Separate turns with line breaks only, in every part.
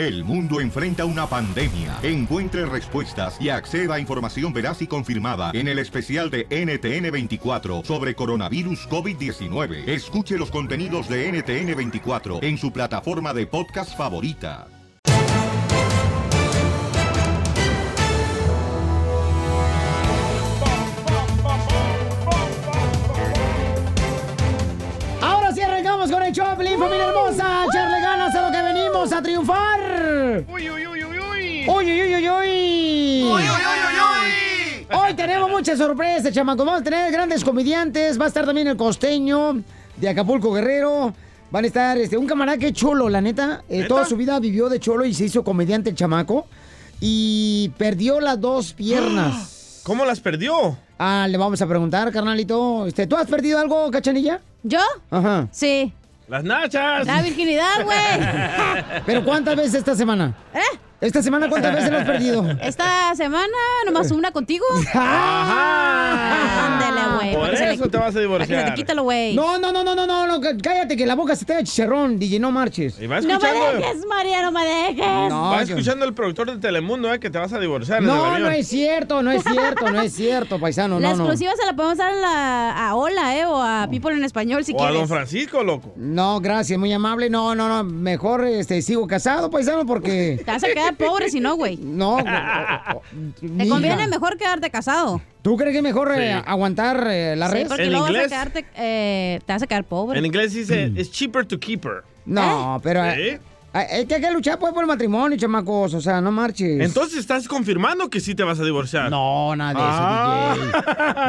El mundo enfrenta una pandemia. Encuentre respuestas y acceda a información veraz y confirmada en el especial de NTN24 sobre coronavirus COVID-19. Escuche los contenidos de NTN24 en su plataforma de podcast favorita.
Ahora sí arrancamos con el Choplin, familia hermosa. Echarle ganas a lo que venimos a triunfar.
Uy, uy, uy, uy, uy.
Uy, uy, uy, uy, uy.
Uy, uy, uy, uy,
Hoy tenemos muchas sorpresas, chamacos. Vamos a tener grandes comediantes. Va a estar también el costeño de Acapulco Guerrero. Van a estar este, un camarada que es cholo, la neta. Eh,
¿Neta?
toda su vida vivió de cholo y se hizo comediante el chamaco. Y perdió las dos piernas.
¿Cómo las perdió?
Ah, le vamos a preguntar, carnalito. Este, ¿Tú has perdido algo, cachanilla?
¿Yo?
Ajá.
Sí.
Las nachas.
La virginidad, güey.
¿Pero cuántas veces esta semana?
¿Eh?
¿Esta semana cuántas veces lo has perdido?
Esta semana nomás una contigo.
Ajá.
Ándale, güey.
Por
se le-
eso te vas a
para que se
divorciar.
te quítalo, güey.
No, no, no, no, no, no, no, cállate, que la boca se te da chicharrón, DJ, no marches.
Y va
No me dejes, María, no me dejes.
No,
va
yo-
escuchando el productor de Telemundo, eh, que te vas a divorciar.
No, no es cierto, no es cierto, no es cierto, paisano,
La
no, no.
exclusiva se la podemos dar a, la, a Hola, ¿eh? O a People en Español si
O a
quieres.
Don Francisco, loco.
No, gracias, muy amable. No, no, no, mejor este sigo casado, paisano, porque
Te vas a quedar pobre si no, güey.
no.
Te conviene mejor quedarte casado.
¿Tú crees que es mejor eh,
Sí.
aguantar eh, la
Sí,
red?
porque
¿En
luego vas a
inglés?
quedarte, eh, te vas a quedar pobre.
En inglés dice, it's cheaper to keep her.
No, pero eh,
¿Sí?
eh, es que hay que luchar pues por el matrimonio, chamacos, o sea, no marches.
Entonces estás confirmando que sí te vas a divorciar.
No, nada de eso,
Ah,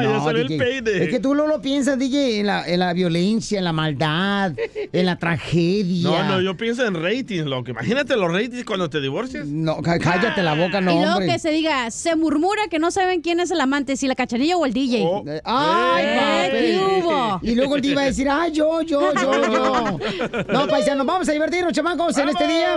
DJ.
ya salió el
DJ.
payday.
Es que tú no lo piensas, DJ, en la, en la violencia, en la maldad, en la tragedia.
No, no, yo pienso en ratings, loco. Imagínate los ratings cuando te divorcias.
No, cá- cállate la boca, no,
y luego
hombre.
que se diga, se murmura que no saben quién es el amante, si la cachanilla o el DJ.
Oh.
¡Ay,
Eh,
papi!
¿qué hubo?
Y luego el iba a decir, ¡ay, yo, yo, yo, yo! No, paisanos, vamos a divertirnos, chamacos, en este día.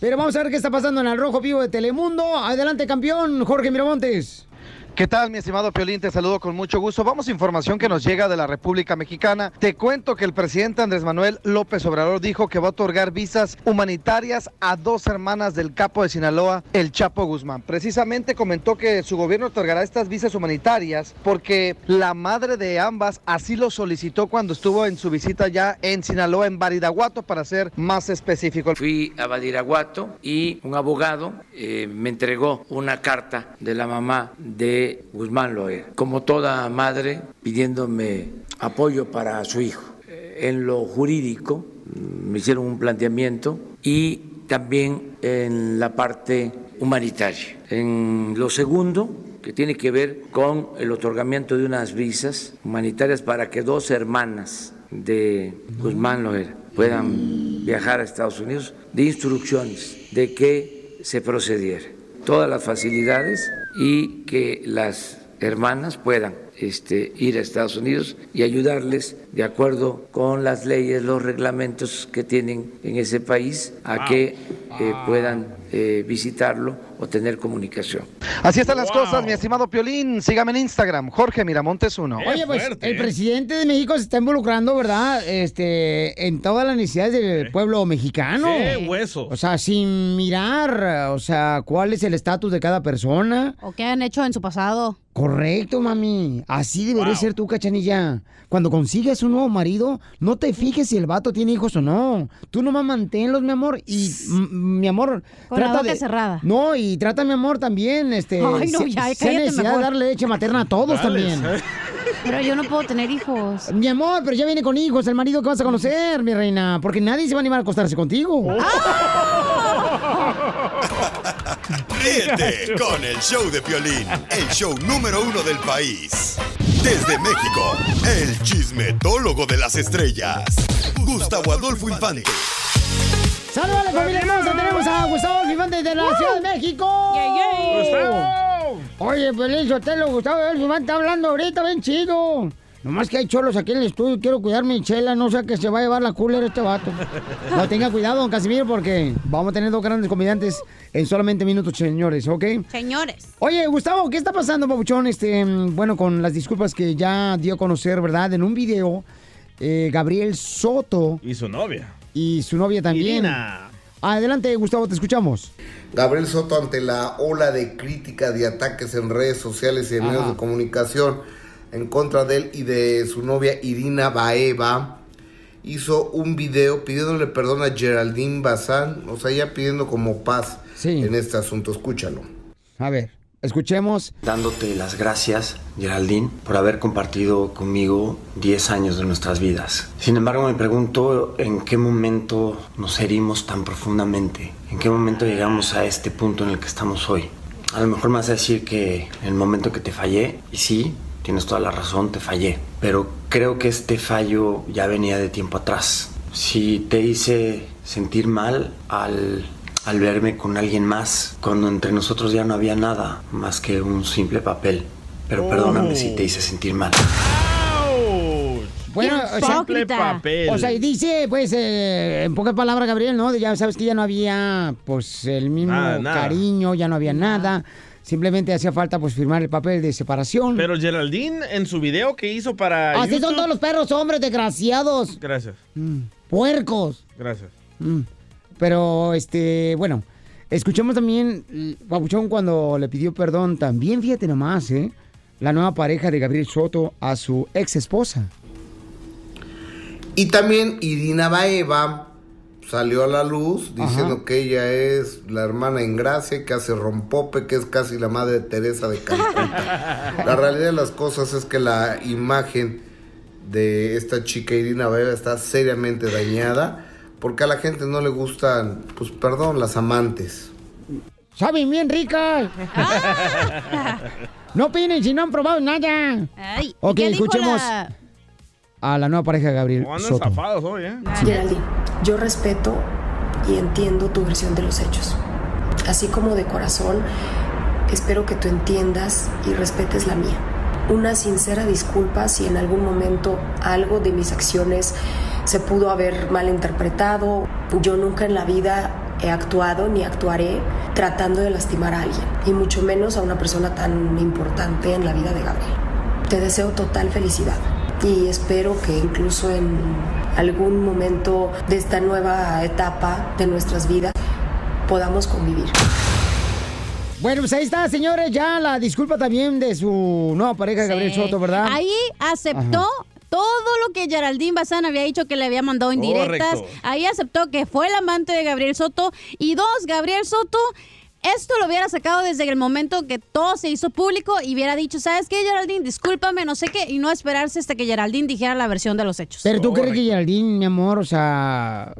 Pero vamos a ver qué está pasando en el Rojo Vivo de Telemundo. Adelante, campeón, Jorge Miramontes.
¿Qué tal, mi estimado Piolín? Te saludo con mucho gusto. Vamos a información que nos llega de la República Mexicana. Te cuento que el presidente Andrés Manuel López Obrador dijo que va a otorgar visas humanitarias a dos hermanas del capo de Sinaloa, el Chapo Guzmán. Precisamente comentó que su gobierno otorgará estas visas humanitarias porque la madre de ambas así lo solicitó cuando estuvo en su visita ya en Sinaloa, en Baridaguato, para ser más específico.
Fui a Badiraguato y un abogado eh, me entregó una carta de la mamá de Guzmán Loer, como toda madre pidiéndome apoyo para su hijo. Eh, En lo jurídico mm, me hicieron un planteamiento y también en la parte humanitaria. En lo segundo, que tiene que ver con el otorgamiento de unas visas humanitarias para que dos hermanas de Guzmán Loera puedan viajar a Estados Unidos, de instrucciones de que se procediera. Todas las facilidades y que las hermanas puedan este, ir a Estados Unidos y ayudarles de acuerdo con las leyes, los reglamentos que tienen en ese país a que eh, puedan eh, visitarlo o tener comunicación.
Así están las
Wow.
cosas, mi estimado Piolín. Sígame en Instagram, Jorge Miramontes 1.
Qué
Oye, pues
fuerte,
el
¿eh?
presidente de México se está involucrando, ¿verdad? Este, en todas las necesidades del pueblo mexicano.
Qué huesos.
O sea, sin mirar, o sea, cuál es el estatus de cada persona.
¿O qué han hecho en su pasado?
Correcto, mami. Así debería
Wow.
ser tú, cachanilla. Cuando consigues un nuevo marido, no te fijes si el vato tiene hijos o no. Tú nomás manténlos, mi amor. Y, mi amor,
Con la boca cerrada.
No, y trata, mi amor, también, este...
Ay, no, ya,
hay
cállate
necesidad
mejor.
de darle leche materna a todos
Dale,
también.
¿sabes?
Pero yo no puedo tener hijos.
Mi amor, pero ya viene con hijos, el marido que vas a conocer, mi reina. Porque nadie se va a animar a acostarse contigo.
Ríete con el show de Piolín, el show número uno del país. Desde México, el chismetólogo de las estrellas, Gustavo Adolfo Infante.
¡Saludos a la familia hermosa! Tenemos a Gustavo Gigante de la Ciudad de México.
¡Gustavo!
Oye, Pelín Sotelo, Gustavo Gigante está hablando ahorita bien chido. Nomás que hay cholos aquí en el estudio, quiero cuidar mi chela, no sé que se va a llevar la cooler este vato. No, tenga cuidado, don Casimiro, porque vamos a tener dos grandes comediantes en solamente minutos, señores, ¿ok?
Señores.
Oye, Gustavo, ¿qué está pasando, Pabuchón? Este, bueno, con las disculpas que ya dio a conocer, ¿verdad? En un video, eh, Gabriel Soto
Y su novia.
y su novia también.
Irina.
Adelante, Gustavo, te escuchamos.
Gabriel Soto ante la ola de críticas y ataques en redes sociales y en
Ajá.
medios de comunicación en contra de él y de su novia Irina Baeva hizo un video pidiéndole perdón a Geraldine Bazán, o sea, ya pidiendo como paz en este asunto. Escúchalo.
A ver, escuchemos.
Dándote las gracias, Geraldine, por haber compartido conmigo 10 años de nuestras vidas. Sin embargo, me pregunto en qué momento nos herimos tan profundamente, en qué momento llegamos a este punto en el que estamos hoy. A lo mejor me vas a decir que en el momento que te fallé, y sí, tienes toda la razón, te fallé, pero creo que este fallo ya venía de tiempo atrás. Si te hice sentir mal al al verme con alguien más, cuando entre nosotros ya no había nada más que un simple papel. Pero perdóname si te hice sentir mal.
Bueno, o sea,
Simple papel.
o sea, y dice, pues, eh, en pocas palabras, Gabriel, ¿no? Ya sabes que ya no había, pues, el mismo
Nada, nada.
cariño, ya no había nada. Simplemente hacía falta, pues, firmar el papel de separación.
Pero Geraldine, en su video que hizo para
Así son todos los perros, hombres desgraciados.
Gracias,
Mm, puercos.
gracias.
Mm. Pero, este, bueno, escuchemos también, mm, Papuchón, cuando le pidió perdón, también, fíjate nomás, ¿eh? La nueva pareja de Gabriel Soto a su ex esposa.
Y también Irina Baeva salió a la luz diciendo
Ajá.
que ella es la hermana en gracia, que hace rompope, que es casi la madre Teresa de Calcuta. la realidad de las cosas es que la imagen de esta chica Irina Baeva está seriamente dañada porque a la gente no le gustan, pues perdón, las amantes.
Saben bien ricas. no opinen si no han probado nada.
Ay, ¿y
Ok, escuchemos
la-
a la nueva pareja de Gabriel
andan
Soto.
zafados hoy, ¿eh?
Geraldine, yo respeto y entiendo tu versión de los hechos. Así como de corazón, espero que tú entiendas y respetes la mía. Una sincera disculpa si en algún momento algo de mis acciones se pudo haber malinterpretado. Yo nunca en la vida he actuado ni actuaré tratando de lastimar a alguien, y mucho menos a una persona tan importante en la vida de Gabriel. Te deseo total felicidad y espero que incluso en algún momento de esta nueva etapa de nuestras vidas podamos convivir.
Bueno, pues ahí está, señores, ya la disculpa también de su nueva pareja, Gabriel. Soto, ¿verdad?
Ahí aceptó todo lo que Geraldine Bazán había dicho que le había mandado indirectas.
Correcto.
Ahí aceptó que fue el amante de Gabriel Soto. Y dos, Gabriel Soto, esto lo hubiera sacado desde el momento que todo se hizo público y hubiera dicho, ¿sabes qué, Geraldine? Discúlpame, no sé qué. Y no esperarse hasta que Geraldine dijera la versión de los hechos.
Pero tú crees que Geraldine, mi amor, o sea,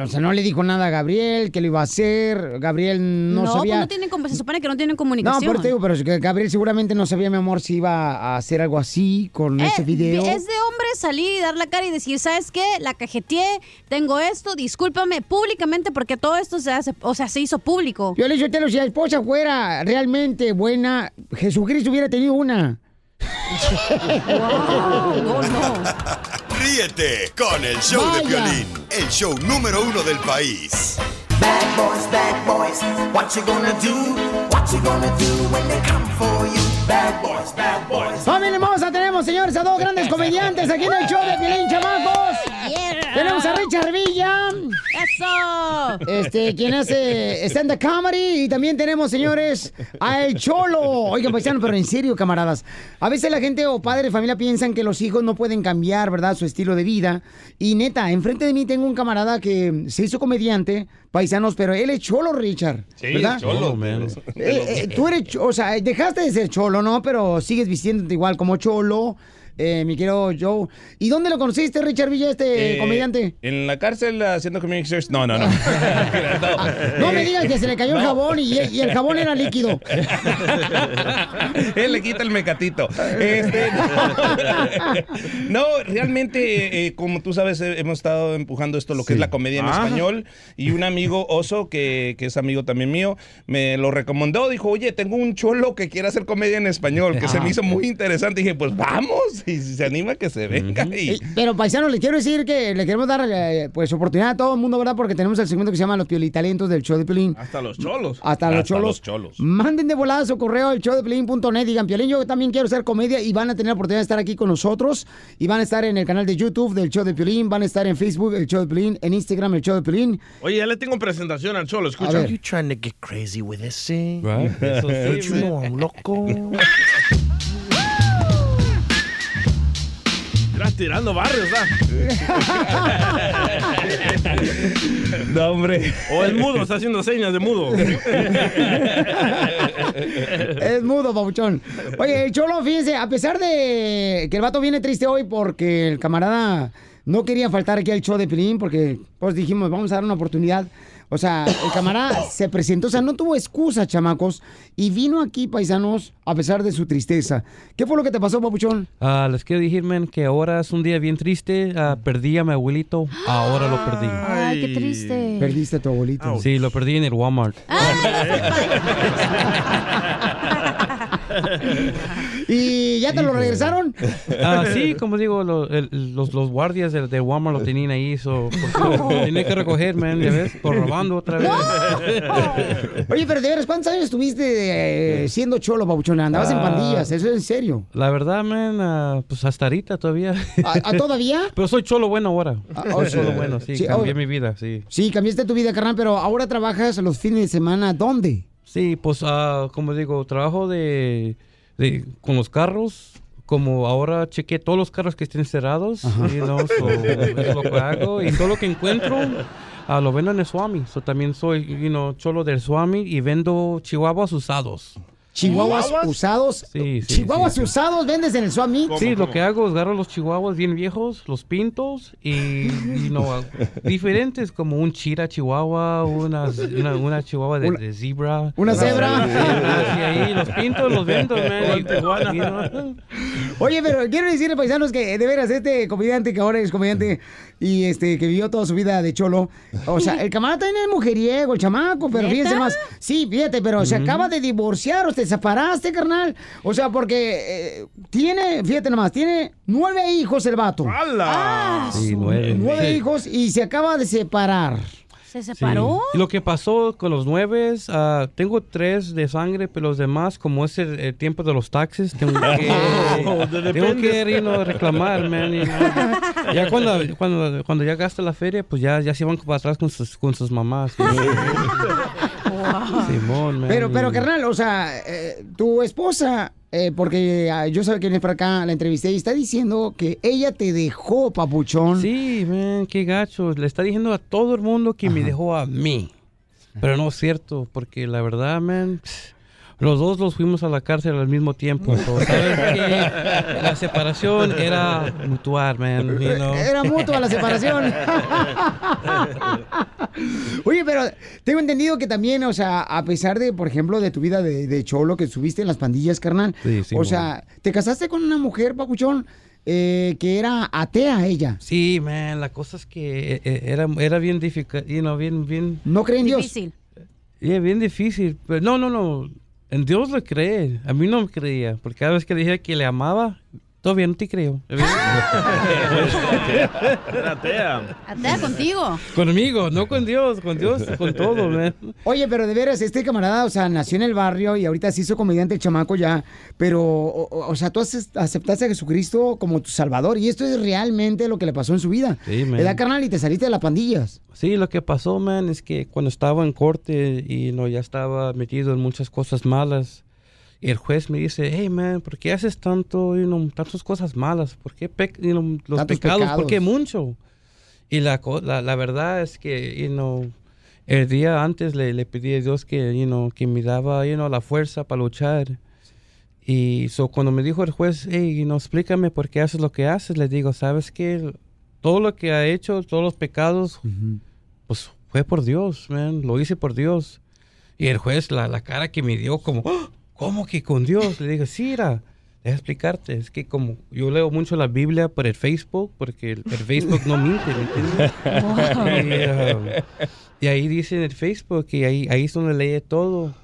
o sea, no le dijo nada a Gabriel, que lo iba a hacer. Gabriel no,
No,
sabía.
pues no tienen, se supone que no tienen
No,
comunicación.
pero te digo, pero Gabriel seguramente no sabía, mi amor, si iba a hacer algo así con ese video.
Eh, Es de hombre salir y dar la cara y decir, ¿sabes qué? La cajeteé, tengo esto, discúlpame públicamente porque todo esto se hace, o sea, se hizo público.
Yo le dije, si la esposa fuera realmente buena, Jesucristo hubiera tenido una.
Ríete con el show de
Vaya.
violín, el show número uno del país.
Bad boys, bad boys, what you gonna do? What you gonna do when they come for you? Bad boys, bad boys.
¡Familia hermosa! Tenemos, señores, a dos grandes comediantes aquí en el show de Piolín, chamacos. Tenemos a Richard Villa.
¡Eso!
Este, quien hace stand-up comedy. Y también tenemos, señores, a El Cholo. Oigan, paisano, pero en serio, camaradas. A veces la gente o padre de familia piensan que los hijos no pueden cambiar, ¿verdad? Su estilo de vida. Y neta, enfrente de mí tengo un camarada que se hizo comediante, paisanos, pero él es Cholo, Richard. ¿verdad? Eh, eh, tú eres, o sea, dejaste de ser cholo, ¿no? Pero sigues vistiéndote igual como cholo, eh, mi querido Joe. ¿Y dónde lo conociste, Richard Villa, este
Eh,
comediante?
En la cárcel haciendo community service. No, no, no.
No me digas que se le cayó el jabón y, y el jabón era líquido.
Él le quita el mecatito. Este, no, realmente, eh, como tú sabes, eh, hemos estado empujando esto, lo que es la comedia en
Ah.
español. Y un amigo, Oso, que, que es amigo también mío, me lo recomendó. Dijo, oye, tengo un cholo que quiere hacer comedia en español, que se me hizo muy interesante. Y dije, pues vamos, y si se anima, que se venga. Y,
Eh, Pero, paisano, le quiero decir que le queremos dar eh, pues oportunidad a todo el mundo, ¿verdad? Porque tenemos el segmento que se llama Los Piolitalentos del show de Pelín.
Hasta los cholos.
Hasta los cholos. Manden de volada su correo al showdeplin.net. Digan, Piolín, yo también quiero hacer comedia y van a tener la oportunidad de estar aquí con nosotros. Y van a estar en el canal de YouTube del show de Piolín. Van a estar en Facebook, el show de Piolín. En Instagram, el show de Piolín.
Oye, ya le tengo presentación al cholo, escucha.
ver.
You trying to get crazy with this?
Right. Eso sí,
Don't you
man.
know I'm loco?
tirando barrios, ¿ah?
No, hombre.
O el mudo, está haciendo señas de mudo.
Es mudo, papuchón. Oye, el Cholo, fíjense, a pesar de que el vato viene triste hoy porque el camarada no quería faltar aquí al show de Pilín porque pues dijimos, vamos a dar una oportunidad. O sea, el camarada se presentó, o sea, no tuvo excusa, chamacos, y vino aquí, paisanos, a pesar de su tristeza. ¿Qué fue lo que te pasó, papuchón?
Ah, les quiero decir, man, que ahora es un día bien triste. Ah, perdí a mi abuelito, ahora lo perdí.
Ay, qué triste.
Perdiste a tu abuelito.
Sí, lo perdí en el Walmart.
¿Y ya te lo regresaron?
Ah, sí, como digo, lo- el- los, los guardias de, de Walmart lo tenían ahí, so, porque lo tenía que recoger, man, ya ves, por robando otra vez.
Oye, pero de veras, ¿cuántos años estuviste eh, siendo cholo, papuchón? Andabas en
Ah.
pandillas, eso es en serio.
La verdad, man, ah, pues hasta ahorita todavía.
¿A- a todavía?
Pero soy cholo bueno ahora.
Ah,
soy
oh,
cholo bueno, sí,
Sí,
cambié
oh.
mi vida, sí.
Sí, cambiaste tu vida, carnal, pero ahora trabajas los fines de semana, ¿dónde?
Sí, pues ah, como digo, trabajo de, de- con los carros. Como ahora chequeé todos los carros que estén cerrados, you know, so, es lo que hago. Y todo lo que encuentro ah, lo vendo en el Swami. So, también soy you know, cholo del Swami y vendo chihuahuas usados.
Chihuahuas usados.
Sí, sí,
Chihuahuas
sí.
usados vendes en el Swami.
Sí, lo que hago es agarro los chihuahuas bien viejos, los pintos y, y no, diferentes como un chira chihuahua, una, una, una chihuahua de,
Una-
de zebra.
una cebra.
Ahí los pintos, los vendo, man. y-
Oye, pero quiero decirle, paisanos, que de veras, este comediante que ahora es comediante y este que vivió toda su vida de cholo, o sea, el camarada también es mujeriego, el chamaco, pero
¿Neta?
fíjense más. Sí, fíjate, pero se acaba de divorciar o te separaste, carnal. O sea, porque eh, tiene, fíjate nomás, tiene nueve hijos el vato.
¡Hala!
Sí, nueve.
Hijos y se acaba de separar.
¿Se
Sí.
separó?
Y lo que pasó con los nueve, ah, tengo tres de sangre, pero los demás, como es el, el tiempo de los taxes, tengo que,
Oh,
tengo que ir a reclamar, man. no- ya cuando, cuando, cuando ya gasta la feria, pues ya, ya se van para atrás con sus, con sus mamás. Simón, man.
Pero, pero, carnal, o sea, eh, tu esposa, eh, porque ah, yo sabía que vienes para acá, la entrevisté y está diciendo que ella te dejó, papuchón.
Sí, man, qué gacho. Le está diciendo a todo el mundo que me dejó a mí. Pero no es cierto, porque la verdad, man, los dos los fuimos a la cárcel al mismo tiempo. So, ¿sabes qué? La separación era mutual, man. you know.
Era mutua la separación. Oye, pero tengo entendido que también, o sea, a pesar de, por ejemplo, de tu vida de, de cholo que subiste en las pandillas, carnal,
Sí, sí,
o
bueno.
sea, te casaste con una mujer, papuchón, eh, que era atea ella.
Sí, man, la cosa es que eh, eh, era, era bien difícil, you know, bien, bien...
No cree en Dios.
Difícil.
Yeah, bien difícil. Pero no, no, no. En Dios le cree. A mí no me creía. Porque cada vez que dije que le amaba, todavía no te creo.
Era atea.
Atea contigo.
Conmigo, no con Dios, con Dios, con todo, man.
Oye, pero de veras, este camarada, o sea, nació en el barrio y ahorita se hizo comediante el chamaco ya, pero, o, sea, tú aceptaste a Jesucristo como tu salvador y esto es realmente lo que le pasó en su vida.
Sí, man.
¿Verdad, carnal? Y te saliste de las pandillas.
Sí, lo que pasó, man, es que cuando estaba en corte y no ya estaba metido en muchas cosas malas, el juez me dice, hey, man, ¿por qué haces tanto, you know, tantas cosas malas? ¿Por qué pe- you know, los
Tantos
pecados? ¿Por qué
pecados.
mucho? Y la, la, la verdad es que, you know, el día antes le, le pedí a Dios que, you know, que me daba, you know, la fuerza para luchar. Y so, cuando me dijo el juez, hey, you know, explícame por qué haces lo que haces, le digo, ¿sabes qué? Todo lo que ha hecho, todos los pecados, pues fue por Dios, man. Lo hice por Dios. Y el juez, la, la cara que me dio, como, "¡Ah! ¿Cómo que con Dios? Le dije, sí, era. Deja explicarte. Es que como yo leo mucho la Biblia por el Facebook, porque el, el Facebook no miente, ¿me entiendes? Y, um, y ahí dice en el Facebook, y ahí, ahí es donde lee todo.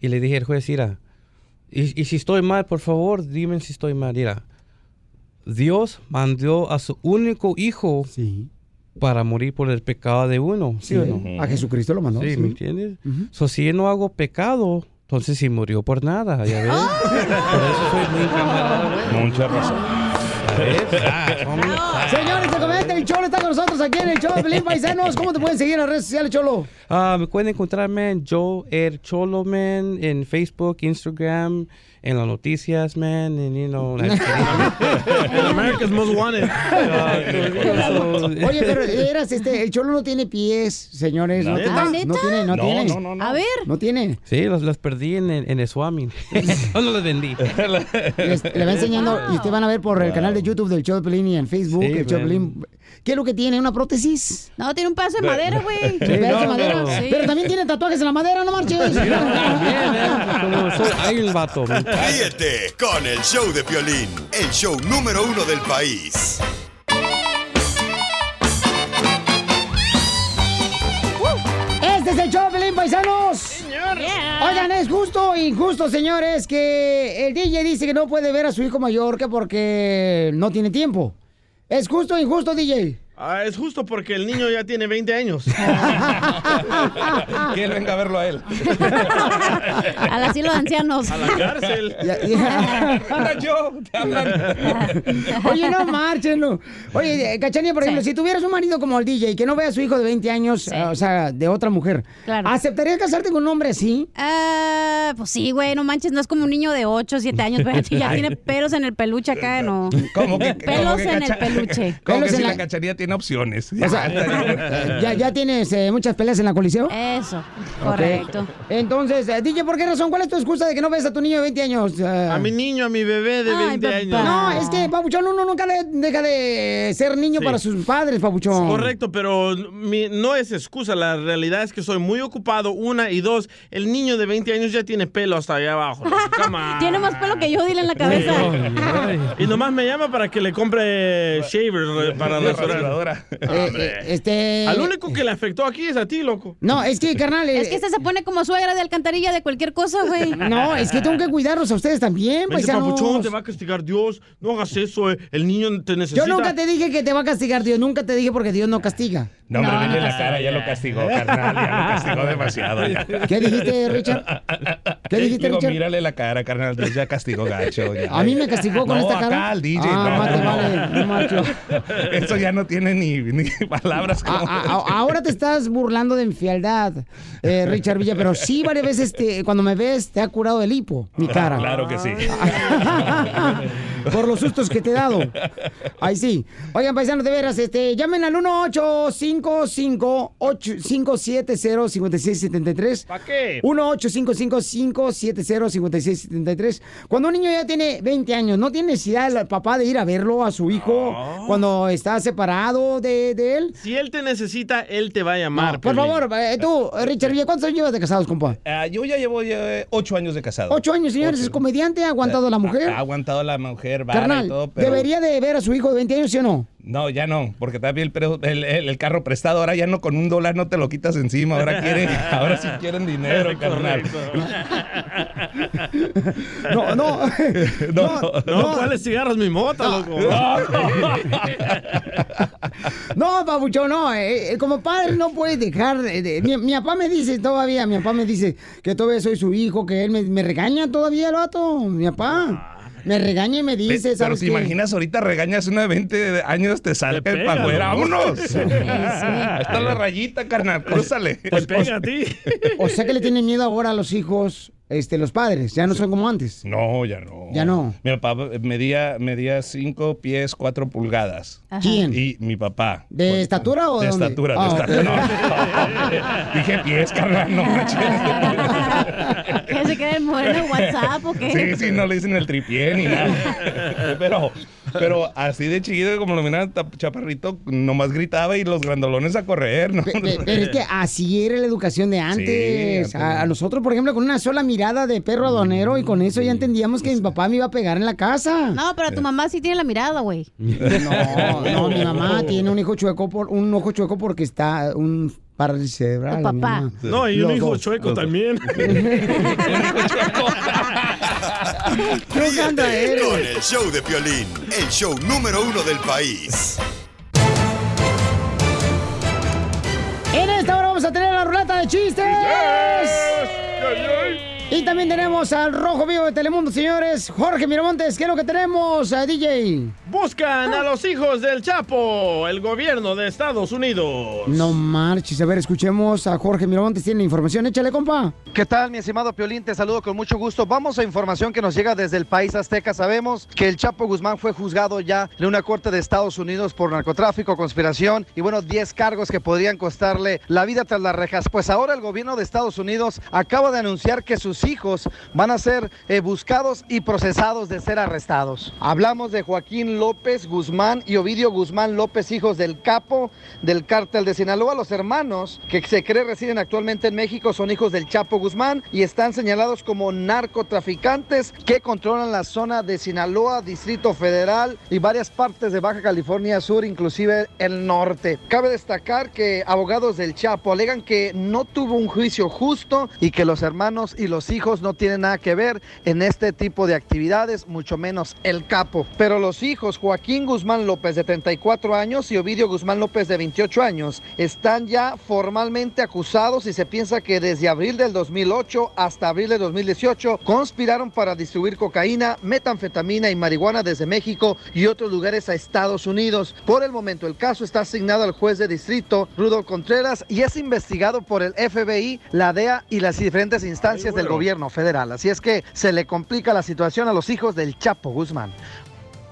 Y le dije al juez, mira, y, y si estoy mal, por favor, dime si estoy mal. Mira, Dios mandó a su único hijo para morir por el pecado de uno, ¿sí,
Sí,
o no?
a Jesucristo lo mandó,
Sí,
sí.
¿me entiendes? So, si yo no hago pecado, entonces sí murió por nada, ¿ya ves? Por eso soy muy camarada.
Mucha razón.
Ah.
Señores, se comenta el Cholo está con nosotros aquí en el show de Pelín Paisanos. ¿Cómo te pueden seguir en las redes sociales, Cholo?
Ah, me pueden encontrar, man, Joe Er Cholo, man, en Facebook, Instagram, en las noticias, man, en, you know, la
America's Most Wanted.
Oye, pero eras este, el Cholo no tiene pies, señores. No,
¿Neta?
tiene, no tiene, no,
No,
tiene.
no, no, no.
A ver.
No tiene.
Sí, los, los perdí en, en, en el Swami. no los vendí.
Les- le va enseñando y ustedes van a ver por el canal de YouTube del show de Pelín y en Facebook.
Sí,
el show. ¿Qué es lo que tiene? ¿Una prótesis?
No, tiene un pedazo de madera, güey.
¿Un pedazo de
no,
madera?
no.
Sí.
Pero también tiene tatuajes en la madera, no marches.
Hay un vato.
Ríete con el show de Piolín, el show número uno del país.
Este es el show, Pelín Paisanos. Oigan, es justo o injusto, señores, que el DJ dice que no puede ver a su hijo mayor que porque no tiene tiempo. ¿Es justo o injusto, DJ?
Ah, es justo porque el niño ya tiene 20 años.
Que él venga a verlo a él.
Al asilo de ancianos.
A la cárcel.
Ya- ya.
Habla yo, te hablan.
Oye, no marchen, no. Oye, eh, Cachanía, por ejemplo, si tuvieras un marido como el DJ que no vea a su hijo de 20 años, eh, o sea, de otra mujer,
Claro.
¿aceptarías casarte con un hombre así?
Ah, pues sí, güey, no manches, no es como un niño de 8 o 7 años, pero ya
Ay.
tiene pelos en el peluche acá, no.
Como que,
Pelos
como que
en el peluche.
Como
Pelos
que
en
si
la-
la cachanía tiene opciones.
O sea, ¿ya, ya tienes eh, muchas peleas en la coliseo?
Eso, correcto.
Entonces, eh, DJ, ¿por qué razón? ¿Cuál es tu excusa de que no ves a tu niño de 20 años? Eh,
A mi niño, a mi bebé de
Ay,
20
papá.
años.
No, es que, Papuchón, uno nunca le- deja de ser niño
Sí.
para sus padres, Papuchón.
Correcto, pero mi- no es excusa. La realidad es que soy muy ocupado, una y dos. El niño de 20 años ya tiene pelo hasta allá abajo.
Tiene más pelo que yo, dile en la cabeza.
Y nomás me llama para que le compre shavers eh, para
La rasuradora.
Eh, eh, este...
Al único que le afectó aquí es a ti, loco.
No, es que, carnal... eh,
Es que este se pone como suegra de alcantarilla de cualquier cosa, güey.
No, es que tengo que cuidarlos a ustedes también, paisanos.
papuchón, te va a castigar Dios. No hagas eso, eh. el niño te necesita.
Yo nunca te dije que te va a castigar Dios, nunca te dije porque Dios no castiga.
No, hombre,
No,
la cara, ya lo castigó, carnal. Ya lo castigó demasiado. Ya.
¿Qué dijiste, Richard? ¿Qué dijiste,
Digo,
Richard?
mírale la cara, carnal. Ya castigó gacho. ya.
¿A mí me castigó con
no,
esta cara?
acá al DJ.
Ah,
no,
mate,
no.
vale, no macho.
Eso ya no tiene ni, ni palabras como...
a- a- ahora te estás burlando de mi eh, Richard Villa, pero sí varias veces te- cuando me ves te ha curado el hipo, mi cara.
Claro que sí.
Por los sustos que te he dado. Ahí sí. Oigan, paisanos, de veras, este, llamen al 1-855-570-5673.
¿Para qué?
1-855-570-5673. Cuando un niño ya tiene 20 años, no tiene necesidad el papá de ir a verlo a su hijo cuando está separado de, de él.
Si él te necesita, él te va a llamar.
No, por favor, eh, tú, Richard Villa, ¿cuántos años llevas de casados, compa?
Ah, yo ya llevo eh, ocho años de casado.
Ocho años, señores, es comediante, ha aguantado a la mujer.
Ha, ha aguantado la mujer, vara
Carnal,
y todo, pero...
¿debería de ver a su hijo de 20 años, sí o no?
No, ya no, porque también el, el, el- el carro prestado, ahora ya no con un dólar no te lo quitas encima, ahora quieren, ahora sí quieren dinero, carnal.
No, no.
No,
No, ¿cuáles cigarros? Mi mota, loco.
No, papucho, no. eh, eh, como padre no puedes dejar de... de- mi, mi papá me dice todavía, mi papá me dice que todavía soy su hijo, que él me, me regaña todavía el vato, mi papá. Me regaña y me
Pe-
dice,
Pero
¿sabes
si
qué?
imaginas ahorita regañas una de 20 años, te salga
Te
el
pega,
para afuera.
¿no?
¡Vámonos!
sí.
Ahí está la rayita, carnal, crúzale.
Te pega a ti.
O sea que le tienen miedo ahora a los hijos, este, los padres, ya no son como antes.
No, ya no.
Ya no.
Mi papá medía, medía 5 pies, 4 pulgadas.
Ajá.
¿Quién?
Y mi papá.
¿De estatura o
De
dónde?
estatura, de
Ah,
estatura. No. Dije pies, carnal, no manches.
¿Qué se queda el modelo de WhatsApp o qué?
Sí, sí, no le dicen el tripié ni nada. Pero, pero así de chiquito, como lo miraban tap- chaparrito, nomás gritaba y los grandolones a correr, ¿no?
Pe- pe- Pero es que así era la educación de antes.
Sí,
a, a nosotros, por ejemplo, con una sola mirada de perro adonero y con eso ya entendíamos que mi papá me iba a pegar en la casa.
No, pero tu mamá sí tiene la mirada, güey.
No, no, mi mamá tiene un hijo chueco por un ojo chueco porque está un parálisis cerebral.
Tu papá.
No, y un
Los
hijo
dos.
chueco también.
Con el show de Piolín, el show número uno del país.
vamos a tener la ruleta de chistes. Y también tenemos al Rojo Vivo de Telemundo, señores. Jorge Miramontes, ¿qué es lo que tenemos, eh, DJ?
Buscan a los hijos del Chapo, el gobierno de Estados Unidos.
No marches. A ver, escuchemos a Jorge Miramontes. Tiene información. Échale, compa.
¿Qué tal, mi estimado Piolín? Te saludo con mucho gusto. Vamos a información que nos llega desde el país azteca. Sabemos que el Chapo Guzmán fue juzgado ya en una corte de Estados Unidos por narcotráfico, conspiración y, bueno, 10 cargos que podrían costarle la vida tras las rejas. Pues ahora el gobierno de Estados Unidos acaba de anunciar que sus hijos van a ser eh, buscados y procesados de ser arrestados. Hablamos de Joaquín López Guzmán y Ovidio Guzmán López, hijos del capo del cártel de Sinaloa. Los hermanos que se cree residen actualmente en México son hijos del Chapo Guzmán y están señalados como narcotraficantes que controlan la zona de Sinaloa, Distrito Federal y varias partes de Baja California Sur, inclusive el norte. Cabe destacar que abogados del Chapo alegan que no tuvo un juicio justo y que los hermanos y los hijos no tienen nada que ver en este tipo de actividades, mucho menos el capo. Pero los hijos, Joaquín Guzmán López de 34 años y Ovidio Guzmán López de 28 años, están ya formalmente acusados y se piensa que desde abril del 2008 hasta abril del 2018 conspiraron para distribuir cocaína, metanfetamina y marihuana desde México y otros lugares a Estados Unidos. Por el momento el caso está asignado al juez de distrito Rudo Contreras y es investigado por el FBI, la DEA y las diferentes instancias del gobierno federal. Así es que se le complica la situación a los hijos del Chapo Guzmán.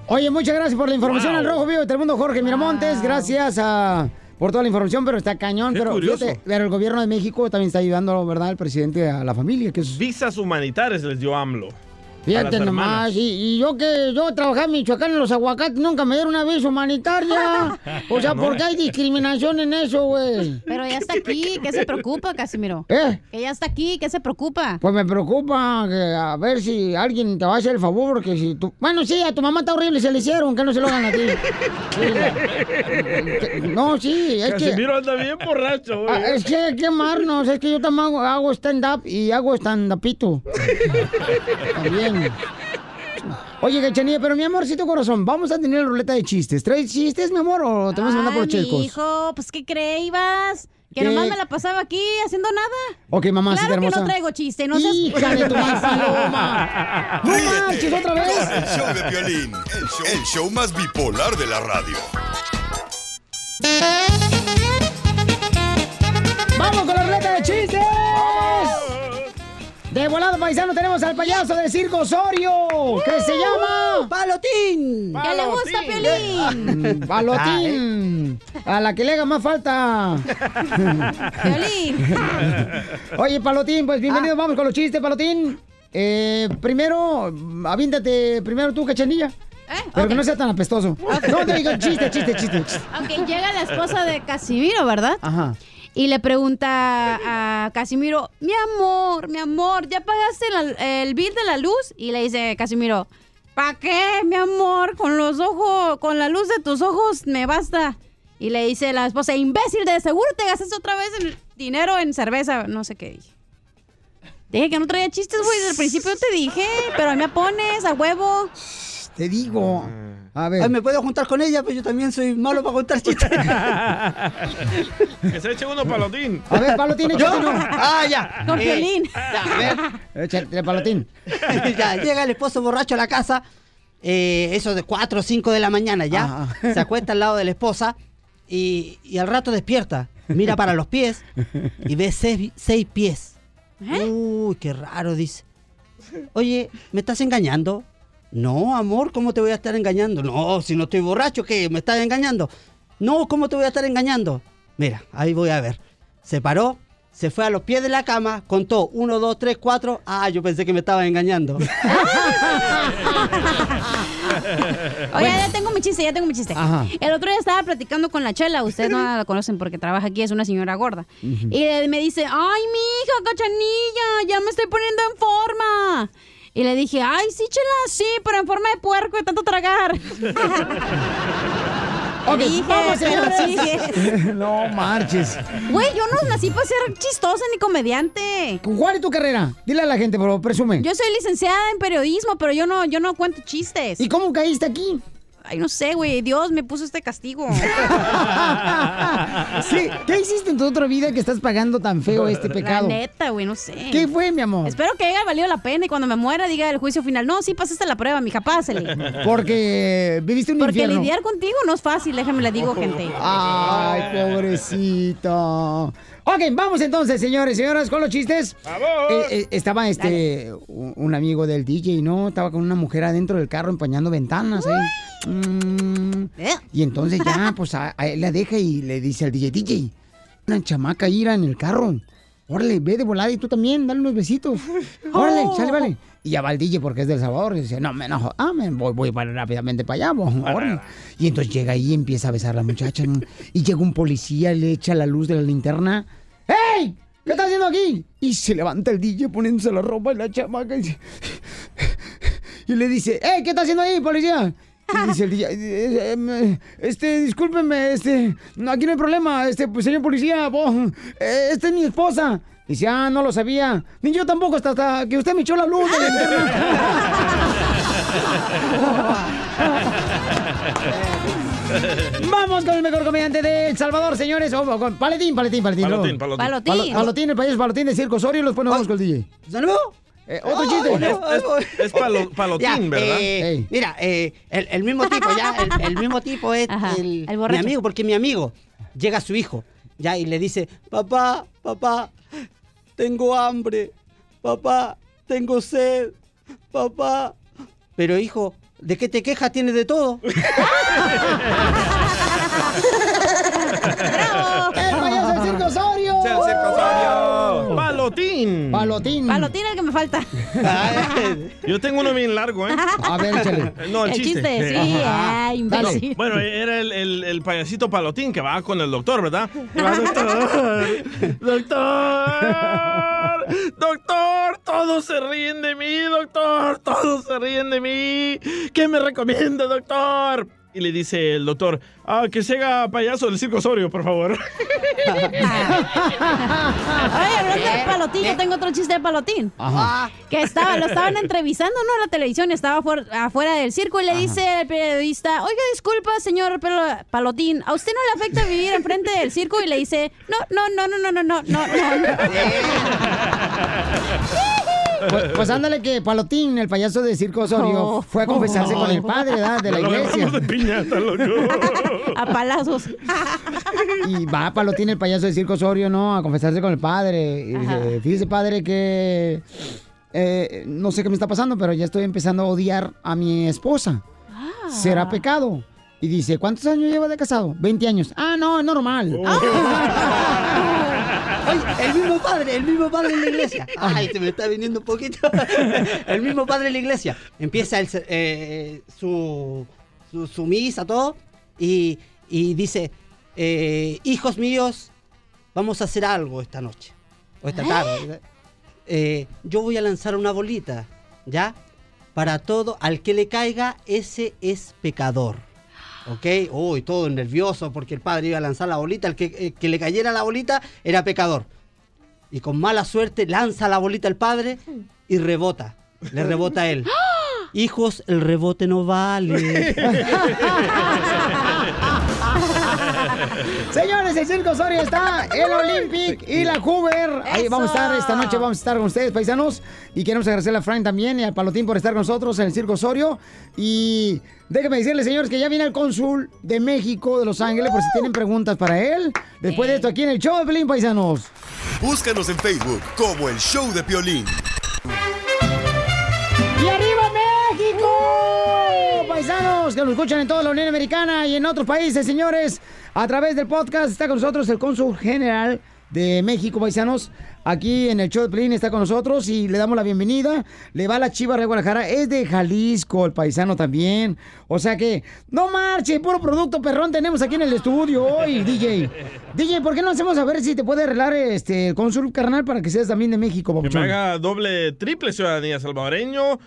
Oye, muchas gracias por la información al Rojo Vivo de Telemundo, Jorge Miramontes. Gracias a, por toda la información, pero está cañón.
Qué
Pero, fíjate, pero el gobierno de México también está ayudando, ¿verdad? El presidente a la familia, que es...
Visas humanitarias les dio AMLO.
Fíjate nomás, y, y yo que yo trabajaba en Michoacán en los aguacates, nunca me dieron una visa humanitaria. O sea. ¿por qué hay discriminación en eso, güey?
Pero ya está aquí, ¿qué se preocupa, Casimiro?
¿Eh?
Que ya está aquí, ¿qué se preoca?
Pues me preocupa que a ver si alguien te va a hacer el favor, porque si tú... Bueno, sí, a tu mamá está horrible, se le hicieron, que no se lo hagan a ti. Sí, la- No, sí, es que...
Casimiro anda bien borracho, güey.
Ah, Es que hay que amarnos, es que yo también hago, hago stand-up y hago stand-upito. También. Oye, Cachanilla, pero mi amorcito corazón, vamos a tener la ruleta de chistes. ¿Traes chistes, mi amor, o te vas a mandar por
Ay,
chescos?
hijo, pues ¿qué creías? Que
¿Qué?
nomás me la pasaba aquí haciendo nada.
Ok, mamacita
claro que
hermosa.
no traigo chiste, no seas...
Hija de tu paloma. ¡No marches otra vez!
Con el show de violín, el show, el show más bipolar de la radio.
¡Vamos con la ruleta de chistes! De volado paisano tenemos al payaso del circo Osorio, que se llama...
¡Palotín!
¡Que le gusta Piolín!
Palotín. A la que le haga más falta.
Piolín.
Oye, Palotín, pues
Ah.
bienvenido. Vamos con los chistes, Palotín. Eh, primero, avíntate primero tú, cachanilla. Pero que no sea tan apestoso. No te digo chiste, chiste, chiste. chiste.
Aunque llega la esposa de Casimiro, ¿verdad?
Ajá.
Y le pregunta a Casimiro, mi amor, mi amor, ¿ya pagaste el bill de la luz? Y le dice Casimiro, ¿para qué, mi amor? Con los ojos, con la luz de tus ojos me basta. Y le dice la esposa, imbécil, de seguro te gastas otra vez dinero en cerveza. No sé qué dije. Dije que no traía chistes, güey, desde el principio te dije, pero ahí me pones a huevo.
Te digo. A ver.
Ay, me puedo juntar con ella, pero yo también soy malo para contar chistes.
que se eche uno palotín.
A ver, Palotín,
¿Yo?
échate uno.
Ah, ya.
Con
Eh,
Piolín.
a ver.
Échate, Palotín.
ya, llega el esposo borracho a la casa, eh, eso de 4 o 5 de la mañana ya,
Ajá.
se acuesta al lado de la esposa y, y al rato despierta, mira para los pies y ve seis, seis pies. Uy, qué raro, dice. Oye, ¿me estás engañando? No, amor, ¿cómo te voy a estar engañando? No, si no estoy borracho, ¿qué? ¿Me estás engañando? No, ¿cómo te voy a estar engañando? Mira, ahí voy a ver. Se paró, se fue a los pies de la cama, contó uno, dos, tres, cuatro. Ah, yo pensé que me estaba engañando.
Oye, ya tengo mi chiste, ya tengo mi chiste.
Ajá.
El otro día estaba platicando con la chela, ustedes no la conocen porque trabaja aquí, es una señora gorda. Y le- me dice, ay, mi hija, cachanilla, ya me estoy poniendo en forma. Y le dije, ay, sí, chela, sí, pero en forma de puerco de tanto tragar.
Ok,
Dije,
vamos. No marches.
Güey, yo no nací para ser chistosa ni comediante.
¿Cuál es tu carrera? Dile a la gente, pero presume.
Yo soy licenciada en periodismo, pero yo no, yo no cuento chistes.
¿Y cómo caíste aquí?
Ay, no sé, güey, Dios me puso este castigo.
Sí, ¿qué hiciste en tu otra vida que estás pagando tan feo este pecado?
La neta, güey, no sé.
¿Qué fue, mi amor?
Espero que haya valido la pena y cuando me muera diga el juicio final, no, sí pasaste la prueba, mija, pásale.
Porque viviste un
Porque
infierno.
lidiar contigo no es fácil, déjame le digo, gente.
Ay, pobrecito. Ok, vamos entonces, señores y señoras, con los chistes. Eh, eh, estaba este un un amigo del DJ, ¿no? Estaba con una mujer adentro del carro empañando ventanas ahí. Mm, y entonces ya, pues a, a él la deja y le dice al DJ, DJ, una chamaca ira en el carro. Órale, ve de volada y tú también, dale unos besitos. Órale,
Oh.
sale, vale. Y ya va el DJ porque es del Salvador. Y dice, no, me enojo. Ah, me voy, voy para rápidamente para allá. órale. Y entonces llega ahí y empieza a besar a la muchacha. ¿no? Y llega un policía, le echa la luz de la linterna. ¡Ey! ¿Qué estás haciendo aquí? Y se levanta el DJ poniéndose la ropa y la chamaca. Y, le dice, ¡Ey! ¿Qué está haciendo ahí, policía? Y dice el DJ, "Eh, eh, este, discúlpeme, este, no, aquí no hay problema, este, pues, señor policía, bo, eh, esta es mi esposa. Dice, ah, no lo sabía. Ni yo tampoco, hasta, hasta que usted me echó la luz de la linterna. Vamos con el mejor comediante de El Salvador, señores. Oh, con Paletín, Paletín, Paletín.
Palotín,
¿no?
Palotín.
Palotín.
Palo- Palotín, el payaso Palotín de Circo Osorio y los ponemos con el DJ.
¿De nuevo?
Eh, otro chiste.
Es, es- es palo- palotín,
Ya,
¿verdad?
eh, mira, eh, el, el mismo tipo, ya, el, el mismo tipo es
Ajá,
el,
el
mi amigo, porque mi amigo llega a su hijo, ya, y le dice, papá, papá, tengo hambre, papá, tengo sed, papá. Pero hijo, ¿de qué te quejas? Tienes de todo.
me falta.
Yo tengo uno bien largo, ¿eh?
A ver, échale.
No, el,
El chiste, sí,
Ajá.
ay, imbécil.
Bueno, era el, el- el payasito palotín que va con el doctor, ¿verdad? Va, doctor, doctor, doctor, todos se ríen de mí, doctor, todos se ríen de mí. ¿Qué me recomienda, doctor? Y le dice el doctor, ah, que se haga payaso del circo Osorio, por favor.
Oye, hablando de palotín, yo tengo otro chiste de palotín.
Ajá.
Que estaba, lo estaban entrevistando, ¿no? En la televisión, estaba fuer- afuera del circo y le dice el periodista, oiga, disculpa, señor Palotín, ¿a usted no le afecta vivir enfrente del circo? Y le dice, no, no, no, no, no, no, no, no, no.
Pues, pues ándale que Palotín, el payaso de Circo Osorio,
Oh.
fue a confesarse con el padre ¿verdad? de la iglesia.
agarramos de piñata, loco.
A palazos.
Y va Palotín, el payaso de Circo Osorio, ¿no? A confesarse con el padre. Y dice, fíjese, padre, que eh, no sé qué me está pasando, pero ya estoy empezando a odiar a mi esposa. ¿Será pecado? Y dice, ¿cuántos años lleva de casado? 20 años. Ah, no, es normal.
Oye, el mismo padre, el mismo padre en la iglesia. Ay, se me está viniendo un poquito. El mismo padre en la iglesia. Empieza el eh, su, su, su misa, todo, y, y dice, eh, hijos míos, vamos a hacer algo esta noche, o esta tarde. Eh, yo voy a lanzar una bolita, ¿ya? Para todo, al que le caiga, ese es pecador. ¿Ok? Uy, todo nervioso porque el padre iba a lanzar la bolita. El que, que le cayera la bolita era pecador. Y con mala suerte lanza la bolita el padre y rebota. Le rebota a él. Hijos, el rebote no vale.
Señores, el Circo Osorio está el Olympic y la Hoover. Ahí vamos a estar esta noche, vamos a estar con ustedes, paisanos. Y queremos agradecerle a Frank también y al Palotín por estar con nosotros en el Circo Osorio. Y déjenme decirles, señores, que ya viene el cónsul de México, de Los Ángeles, por si tienen preguntas para él. Después de esto, aquí en el show de Pelín, paisanos.
Búscanos en Facebook como El Show de Piolín.
Paisanos que nos escuchan en toda la Unión Americana y en otros países, señores. A través del podcast está con nosotros el cónsul general de México, paisanos. Aquí en el show de Pelín está con nosotros y le damos la bienvenida. Le va la chiva de Guadalajara. Es de Jalisco, el paisano también. O sea que, no marche, puro producto perrón tenemos aquí en el estudio hoy, DJ. DJ, ¿por qué no hacemos a ver si te puede arreglar este el cónsul carnal para que seas también de México,
Que me haga doble, triple ciudadanía, salvadoreño,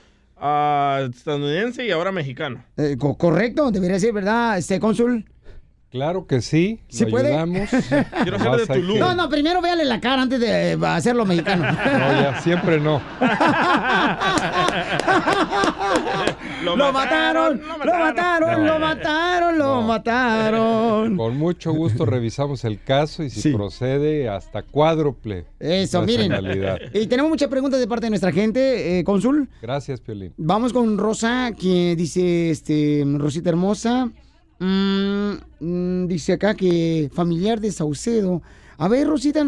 ah, estadounidense y ahora mexicano.
Eh, co- correcto, debería ser, ¿verdad, este cónsul?
Claro que sí.
¿Sí
lo
puede?
ayudamos.
Quiero ser de Tulum.
No, no, primero véale la cara antes de eh, hacerlo mexicano.
No, ya, siempre no.
Lo mataron, lo mataron, lo mataron, lo mataron.
Con mucho gusto revisamos el caso y si procede hasta cuádruple.
Eso, miren. Y tenemos muchas preguntas de parte de nuestra gente, eh, cónsul.
Gracias, Piolín.
Vamos con Rosa, que dice, este, Rosita hermosa. Mm, mm, dice acá que familiar de Saucedo. A ver, Rosita.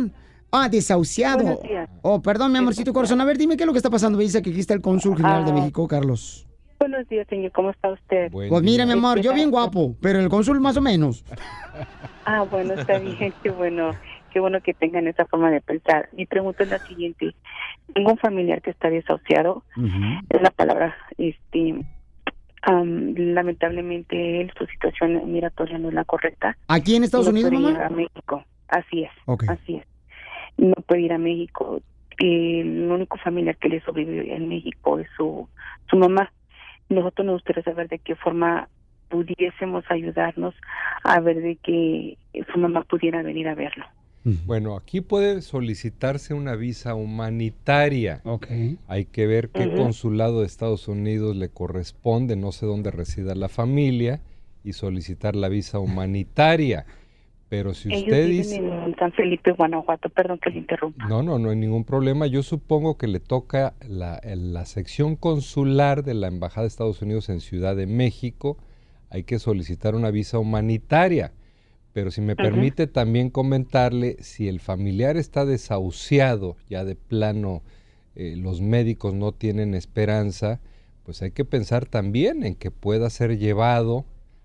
Ah, desahuciado.
Buenos días.
Oh, perdón, mi amorcito corazón. A ver, dime qué es lo que está pasando. Me dice que aquí está el cónsul general de
Ah.
México, Carlos.
Buenos días, señor. ¿Cómo está usted?
Pues mira, mi amor, yo bien guapo, pero el cónsul más o menos.
Ah, bueno, está bien. Qué bueno. Qué bueno que tengan esa forma de pensar. Mi pregunta es la siguiente. Tengo un familiar que está desahuciado. Es la palabra, este... am, lamentablemente él, su situación migratoria no es la correcta.
¿Aquí en Estados
No
Unidos,
puede ir a México. Así es. Así es. No puede ir a México. El único familiar que le sobrevive en México es su, su mamá. Nosotros nos gustaría saber de qué forma pudiésemos ayudarnos a ver de que su mamá pudiera venir a verlo.
Bueno, aquí puede solicitarse una visa humanitaria. Hay que ver qué consulado de Estados Unidos le corresponde, no sé dónde resida la familia, y solicitar la visa humanitaria. Pero si
Ellos
usted
viven
dice...
en San Felipe, Guanajuato. Perdón que le interrumpa.
No, no, no hay ningún problema. Yo supongo que le toca la, en la sección consular de la Embajada de Estados Unidos en Ciudad de México. Hay que solicitar una visa humanitaria. Pero si me permite también comentarle, si el familiar está desahuciado, ya de plano eh, los médicos no tienen esperanza, pues hay que pensar también en que pueda ser llevado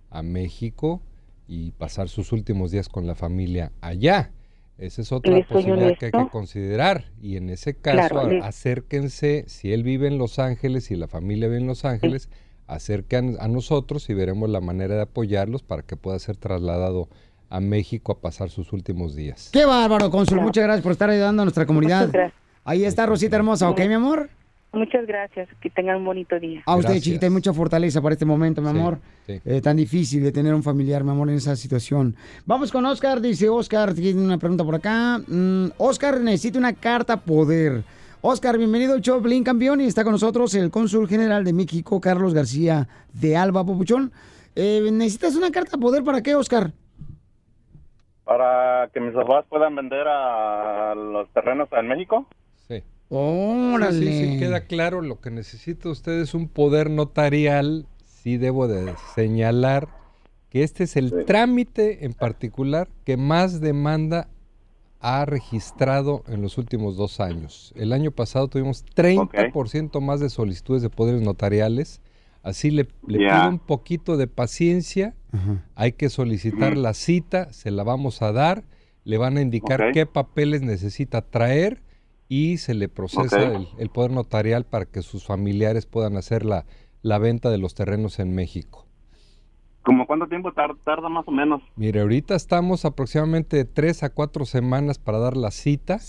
a México y pasar sus últimos días con la familia allá. Esa es otra
¿Le soy
posibilidad que hay que considerar. Y en ese caso,
Claro,
acérquense, si él vive en Los Ángeles y la familia vive en Los Ángeles, acercan a nosotros y veremos la manera de apoyarlos para que pueda ser trasladado a México a pasar sus últimos días.
Qué bárbaro, cónsul. Muchas gracias por estar ayudando a nuestra comunidad.
Muchas gracias.
Ahí está Rosita hermosa, ¿ok, mi amor?
Muchas gracias. Que tengan un bonito día.
A usted, chiquita, hay mucha fortaleza para este momento, mi amor.
sí.
Eh, tan difícil de tener un familiar, mi amor, en esa situación. Vamos con Oscar, dice Oscar, tiene una pregunta por acá. Mm, Oscar necesita una carta poder. Oscar, bienvenido al show Campeón y está con nosotros el cónsul general de México, Carlos García de Alba Popuchón. Eh, ¿Necesitas una carta poder para qué, Oscar?
Para que mis papás puedan vender a los terrenos en México.
Sí.
Órale.
Sí, sí, sí, queda claro. Lo que necesita usted es un poder notarial. Sí debo de señalar que este es el trámite en particular que más demanda ha registrado en los últimos dos años. El año pasado tuvimos 30% más de solicitudes de poderes notariales. Así le, le pido un poquito de paciencia. Hay que solicitar la cita, se la vamos a dar. Le van a indicar qué papeles necesita traer y se le procesa el, el poder notarial para que sus familiares puedan hacer la, la venta de los terrenos en México.
¿Cómo cuánto tiempo tar- tarda más o menos?
Mire, ahorita estamos aproximadamente de tres a cuatro semanas para dar la cita.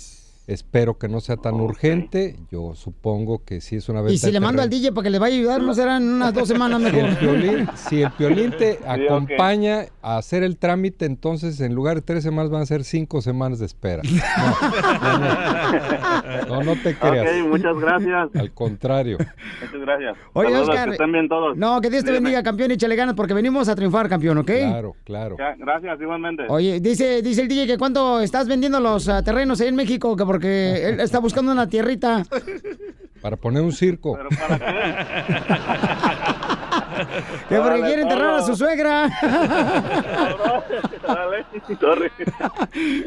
Espero que no sea tan urgente. Yo supongo que si es una venta
Y si le mando al DJ para que le vaya a ayudar, ¿no serán unas dos semanas
si
mejor?
el, piolín, si el piolín te acompaña a hacer el trámite, entonces en lugar de tres semanas van a ser cinco semanas de espera. No, no, no. No, no te creas.
Ok, muchas gracias.
Al contrario.
Muchas gracias.
Oye,
Saludos,
Oscar.
que estén bien todos.
No, que Dios te
Dígame.
bendiga, campeón, y échale ganas porque venimos a triunfar, campeón, ¿ok?
Claro, claro.
Ya, gracias, igualmente.
Oye, dice, dice el DJ que cuánto estás vendiendo los ah, terrenos ahí en México, que porque él está buscando una tierrita.
Para poner un circo.
Que porque quiere enterrar a su suegra.
Dale.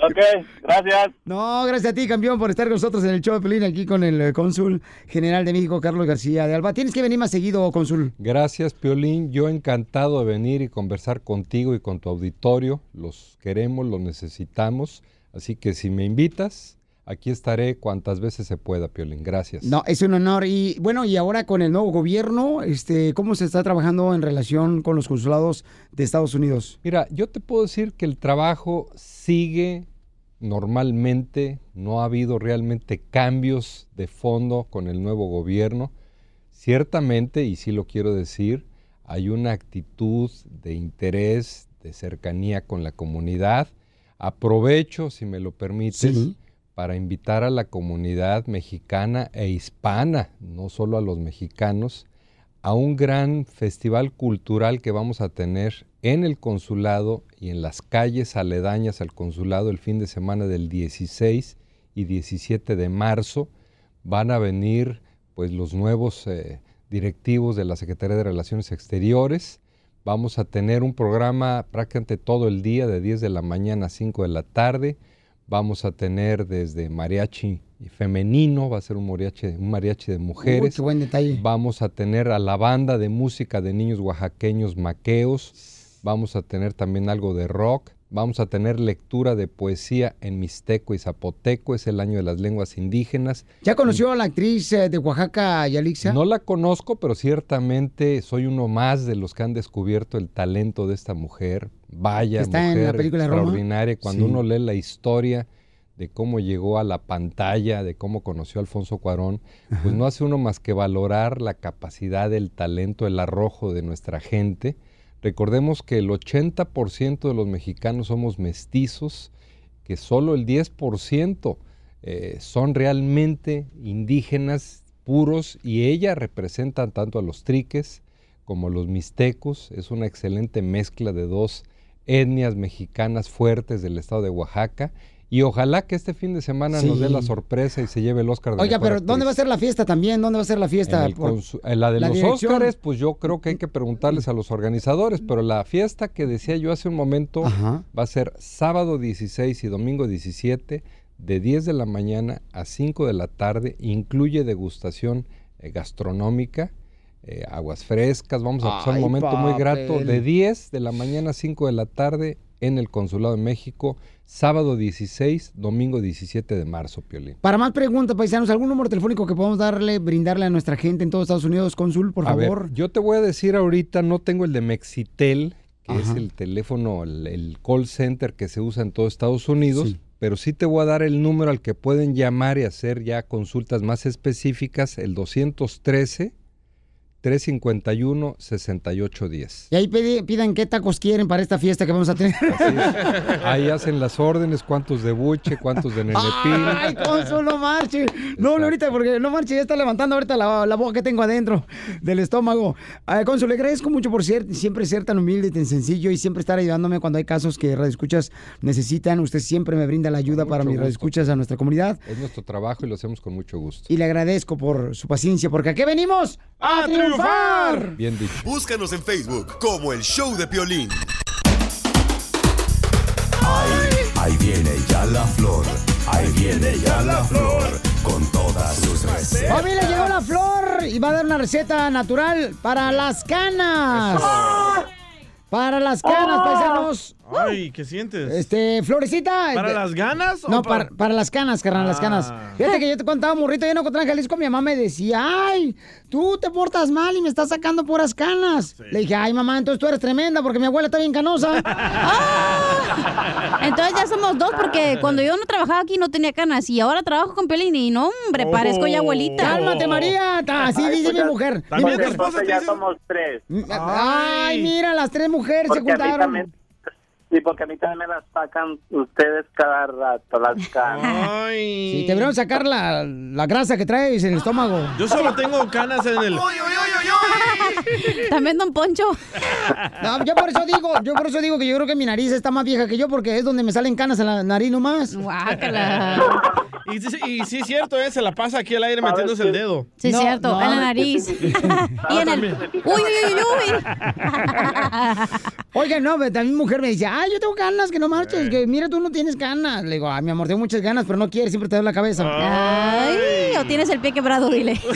Ok, gracias.
No, gracias a ti, campeón, por estar con nosotros en el show de Pelín aquí con el eh, cónsul general de México, Carlos García de Alba. Tienes que venir más seguido, cónsul.
Gracias, Piolín. Yo encantado de venir y conversar contigo y con tu auditorio. Los queremos, los necesitamos. Así que si me invitas, aquí estaré cuantas veces se pueda, Piolín. Gracias.
No, es un honor. Y bueno, y ahora con el nuevo gobierno, este, ¿cómo se está trabajando en relación con los consulados de Estados Unidos?
Mira, yo te puedo decir que el trabajo sigue normalmente, no ha habido realmente cambios de fondo con el nuevo gobierno. Ciertamente, y sí lo quiero decir, hay una actitud de interés de cercanía con la comunidad. Aprovecho, si me lo permites, para invitar a la comunidad mexicana e hispana, no solo a los mexicanos, a un gran festival cultural que vamos a tener en el consulado y en las calles aledañas al consulado el fin de semana del 16 y 17 de marzo. Van a venir pues los nuevos eh, directivos de la Secretaría de Relaciones Exteriores. Vamos a tener un programa prácticamente todo el día, de 10 de la mañana a 5 de la tarde. Vamos a tener desde mariachi femenino, va a ser un mariachi, un mariachi de mujeres.
qué buen detalle.
Vamos a tener a la banda de música de niños oaxaqueños maqueos. Vamos a tener también algo de rock. Vamos a tener lectura de poesía en mixteco y zapoteco. Es el año de las lenguas indígenas.
¿Ya conoció a la actriz eh, de Oaxaca, Yalixa?
No la conozco, pero ciertamente soy uno más de los que han descubierto el talento de esta mujer. Vaya,
Está en la
mujer
película de Roma.
extraordinaria. Cuando
Sí.
uno lee la historia de cómo llegó a la pantalla, de cómo conoció a Alfonso Cuarón, pues no hace uno más que valorar la capacidad, el talento, el arrojo de nuestra gente. Recordemos que el 80% de los mexicanos somos mestizos, que solo el 10% eh, son realmente indígenas puros y ella representan tanto a los triques como a los mixtecos. Es una excelente mezcla de dos etnias mexicanas fuertes del estado de Oaxaca. Y ojalá que este fin de semana nos dé la sorpresa y se lleve el Oscar de
Oiga, pero ¿dónde va a ser la fiesta también? ¿Dónde va a ser la fiesta?
En el
Por-
consu- en la de
la
los. Óscares, pues yo creo que hay que preguntarles a los organizadores, pero la fiesta que decía yo hace un momento va a ser sábado 16 y domingo 17 de 10 de la mañana a 5 de la tarde, incluye degustación eh, gastronómica, eh, aguas frescas, vamos a pasar un momento muy grato. De 10 de la mañana a 5 de la tarde en el Consulado de México, sábado 16, domingo 17 de marzo, Piolín.
Para más preguntas, paisanos, ¿algún número telefónico que podamos darle, brindarle a nuestra gente en todos Estados Unidos, Cónsul, por
A ver,
favor?
yo te voy a decir ahorita, no tengo el de Mexitel, que es el teléfono, el, el call center que se usa en todo Estados Unidos, pero sí te voy a dar el número al que pueden llamar y hacer ya consultas más específicas, el 213 351 6810.
Y ahí pidan qué tacos quieren para esta fiesta que vamos a tener.
Ahí hacen las órdenes, cuántos de buche, cuántos de nenepil.
Ay, Cónsul, no marche. No, no, ahorita, porque no marche, ya está levantando ahorita la, la boca que tengo adentro del estómago. Ay, Cónsul, le agradezco mucho por ser, siempre ser tan humilde y tan sencillo y siempre estar ayudándome cuando hay casos que radioescuchas necesitan. Usted siempre me brinda la ayuda para mis
gusto.
radioescuchas a nuestra comunidad.
Es nuestro trabajo y lo hacemos con mucho gusto.
Y le agradezco por su paciencia, porque aquí venimos a triunfar.
Bien dicho.
Búscanos en Facebook como el Show de Piolín.
Ahí viene ya la flor, ahí viene ya la flor, con todas sus recetas.
Familia, llegó la flor y va a dar una receta natural para las canas. Para las canas, paisanos.
Ay, ¿qué sientes?
Este, Florecita.
¿Para
este-
las ganas o
No,
para-
para, para las canas, carnal, las canas.
Ah.
Fíjate que yo te contaba, morrito, yo no encontré en Jalisco, mi mamá me decía, ay, tú te portas mal y me estás sacando puras canas. Le dije, ay, mamá, entonces tú eres tremenda porque mi abuela está bien canosa.
Entonces ya somos dos porque cuando yo no trabajaba aquí no tenía canas y ahora trabajo con Piolín y no, hombre, parezco ya abuelita.
Cálmate, María. Así dice mi mujer. Esposa
entonces ya somos tres.
Ay, mira, las tres mujeres se
Porque a mí
juntaron.
Sí, porque a mí también me las sacan ustedes cada rato, las canas.
Sí, te deberían sacar la, la grasa que traes en el estómago.
Yo solo tengo canas en el.
También Don Poncho.
No, yo por eso digo, yo por eso digo que yo creo que mi nariz está más vieja que yo porque es donde me salen canas en la nariz nomás.
Y sí, y sí es cierto, ¿eh? se la pasa aquí al aire metiéndose el dedo.
Sí, es cierto, en la nariz. y en el. Uy, uy, uy, uy.
Oiga, no, pero también mujer me dice, ay, yo tengo ganas, que no marches, que mira, tú no tienes ganas. Le digo, ay, mi amor, tengo muchas ganas, pero no quieres, siempre te doy la cabeza.
Ay, o tienes el pie quebrado, dile.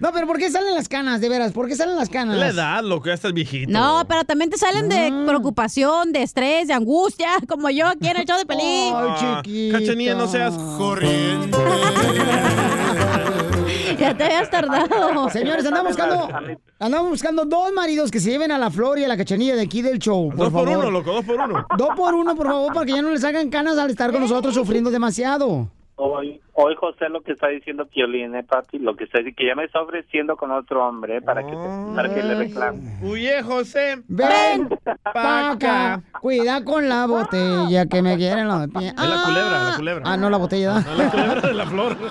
No, pero ¿por qué salen las canas, de veras? ¿Por qué salen las canas?
La edad, loco, ya estás viejito.
No, pero también te salen de preocupación, de estrés, de angustia, como yo aquí en el show de pelín.
Ah, Cachanilla, no seas corriente.
ya te habías tardado.
Señores, andamos buscando, andamos buscando dos maridos que se lleven a la flor y a la cachanilla de aquí del show, por
Dos por
favor.
uno, loco, dos por uno.
Dos por uno, por favor, para que ya no les hagan canas al estar con nosotros sufriendo demasiado.
Hoy, hoy José lo que está diciendo Piolín, eh, papi, lo que está diciendo, que ya me está ofreciendo con otro hombre, eh, para que, te- para que le reclame.
Huye, José.
Ven pa' acá. Cuida con la botella que me quieren los pies.
Es la culebra, la culebra.
Ah, no, la botella.
No, la culebra de la flor.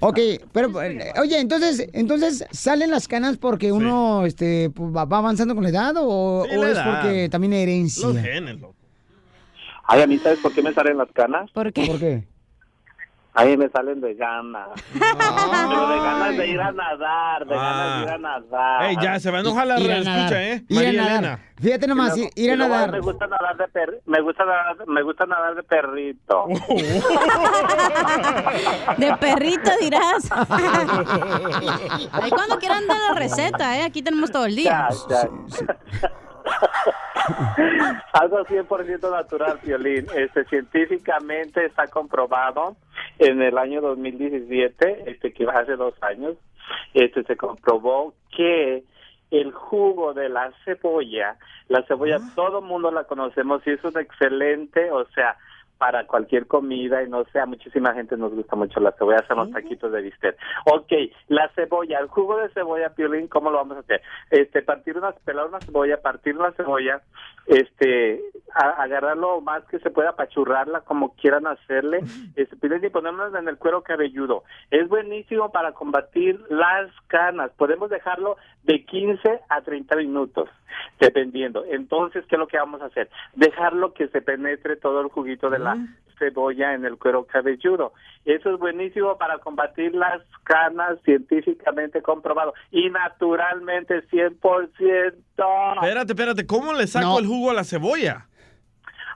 Ok, pero eh, oye, entonces, entonces salen las canas porque uno este va va avanzando con la edad o,
Sí,
o
la
es
edad.
porque también herencia.
Los genes, loco.
Ay, a mí, ¿sabes por qué me salen las canas?
¿Por qué?
¿Por qué?
A mí me salen de ganas. Pero de ganas de ir a nadar, de ganas de ir a nadar.
Ey, ya, se va a enojar la
Ir
escucha,
nadar.
¿eh?
Ir a
María
nadar.
Elena.
Fíjate nomás,
Y
ir,
luego-
ir a
luego
nadar.
Me gusta nadar de per- me gusta nadar, me gusta nadar de perrito.
De perrito dirás. Ahí cuando quieran dar la receta, ¿eh? Aquí tenemos todo el día.
Ya, ya. Algo 100% natural, Violín. Este, científicamente está comprobado en el año 2017, este, que hace dos años, este, se comprobó que el jugo de la cebolla, la cebolla todo mundo la conocemos y es un excelente, o sea, para cualquier comida y no sé, a muchísima gente nos gusta mucho la cebolla, hacemos taquitos de bistec. Ok, la cebolla, el jugo de cebolla, Piolín, ¿cómo lo vamos a hacer? Este, partir una, pelar una cebolla, partir una cebolla, este, a- agarrarlo lo más que se pueda, apachurrarla como quieran hacerle, este, Piolín, y ponernos en el cuero cabelludo. Es buenísimo para combatir las canas. Podemos dejarlo de 15 a 30 minutos, dependiendo. Entonces, ¿qué es lo que vamos a hacer? Dejarlo que se penetre todo el juguito de la cebolla en el cuero cabelludo. Eso es buenísimo para combatir las canas, científicamente comprobado. Y naturalmente, 100%.
Espérate, espérate, ¿cómo le saco el jugo a la cebolla?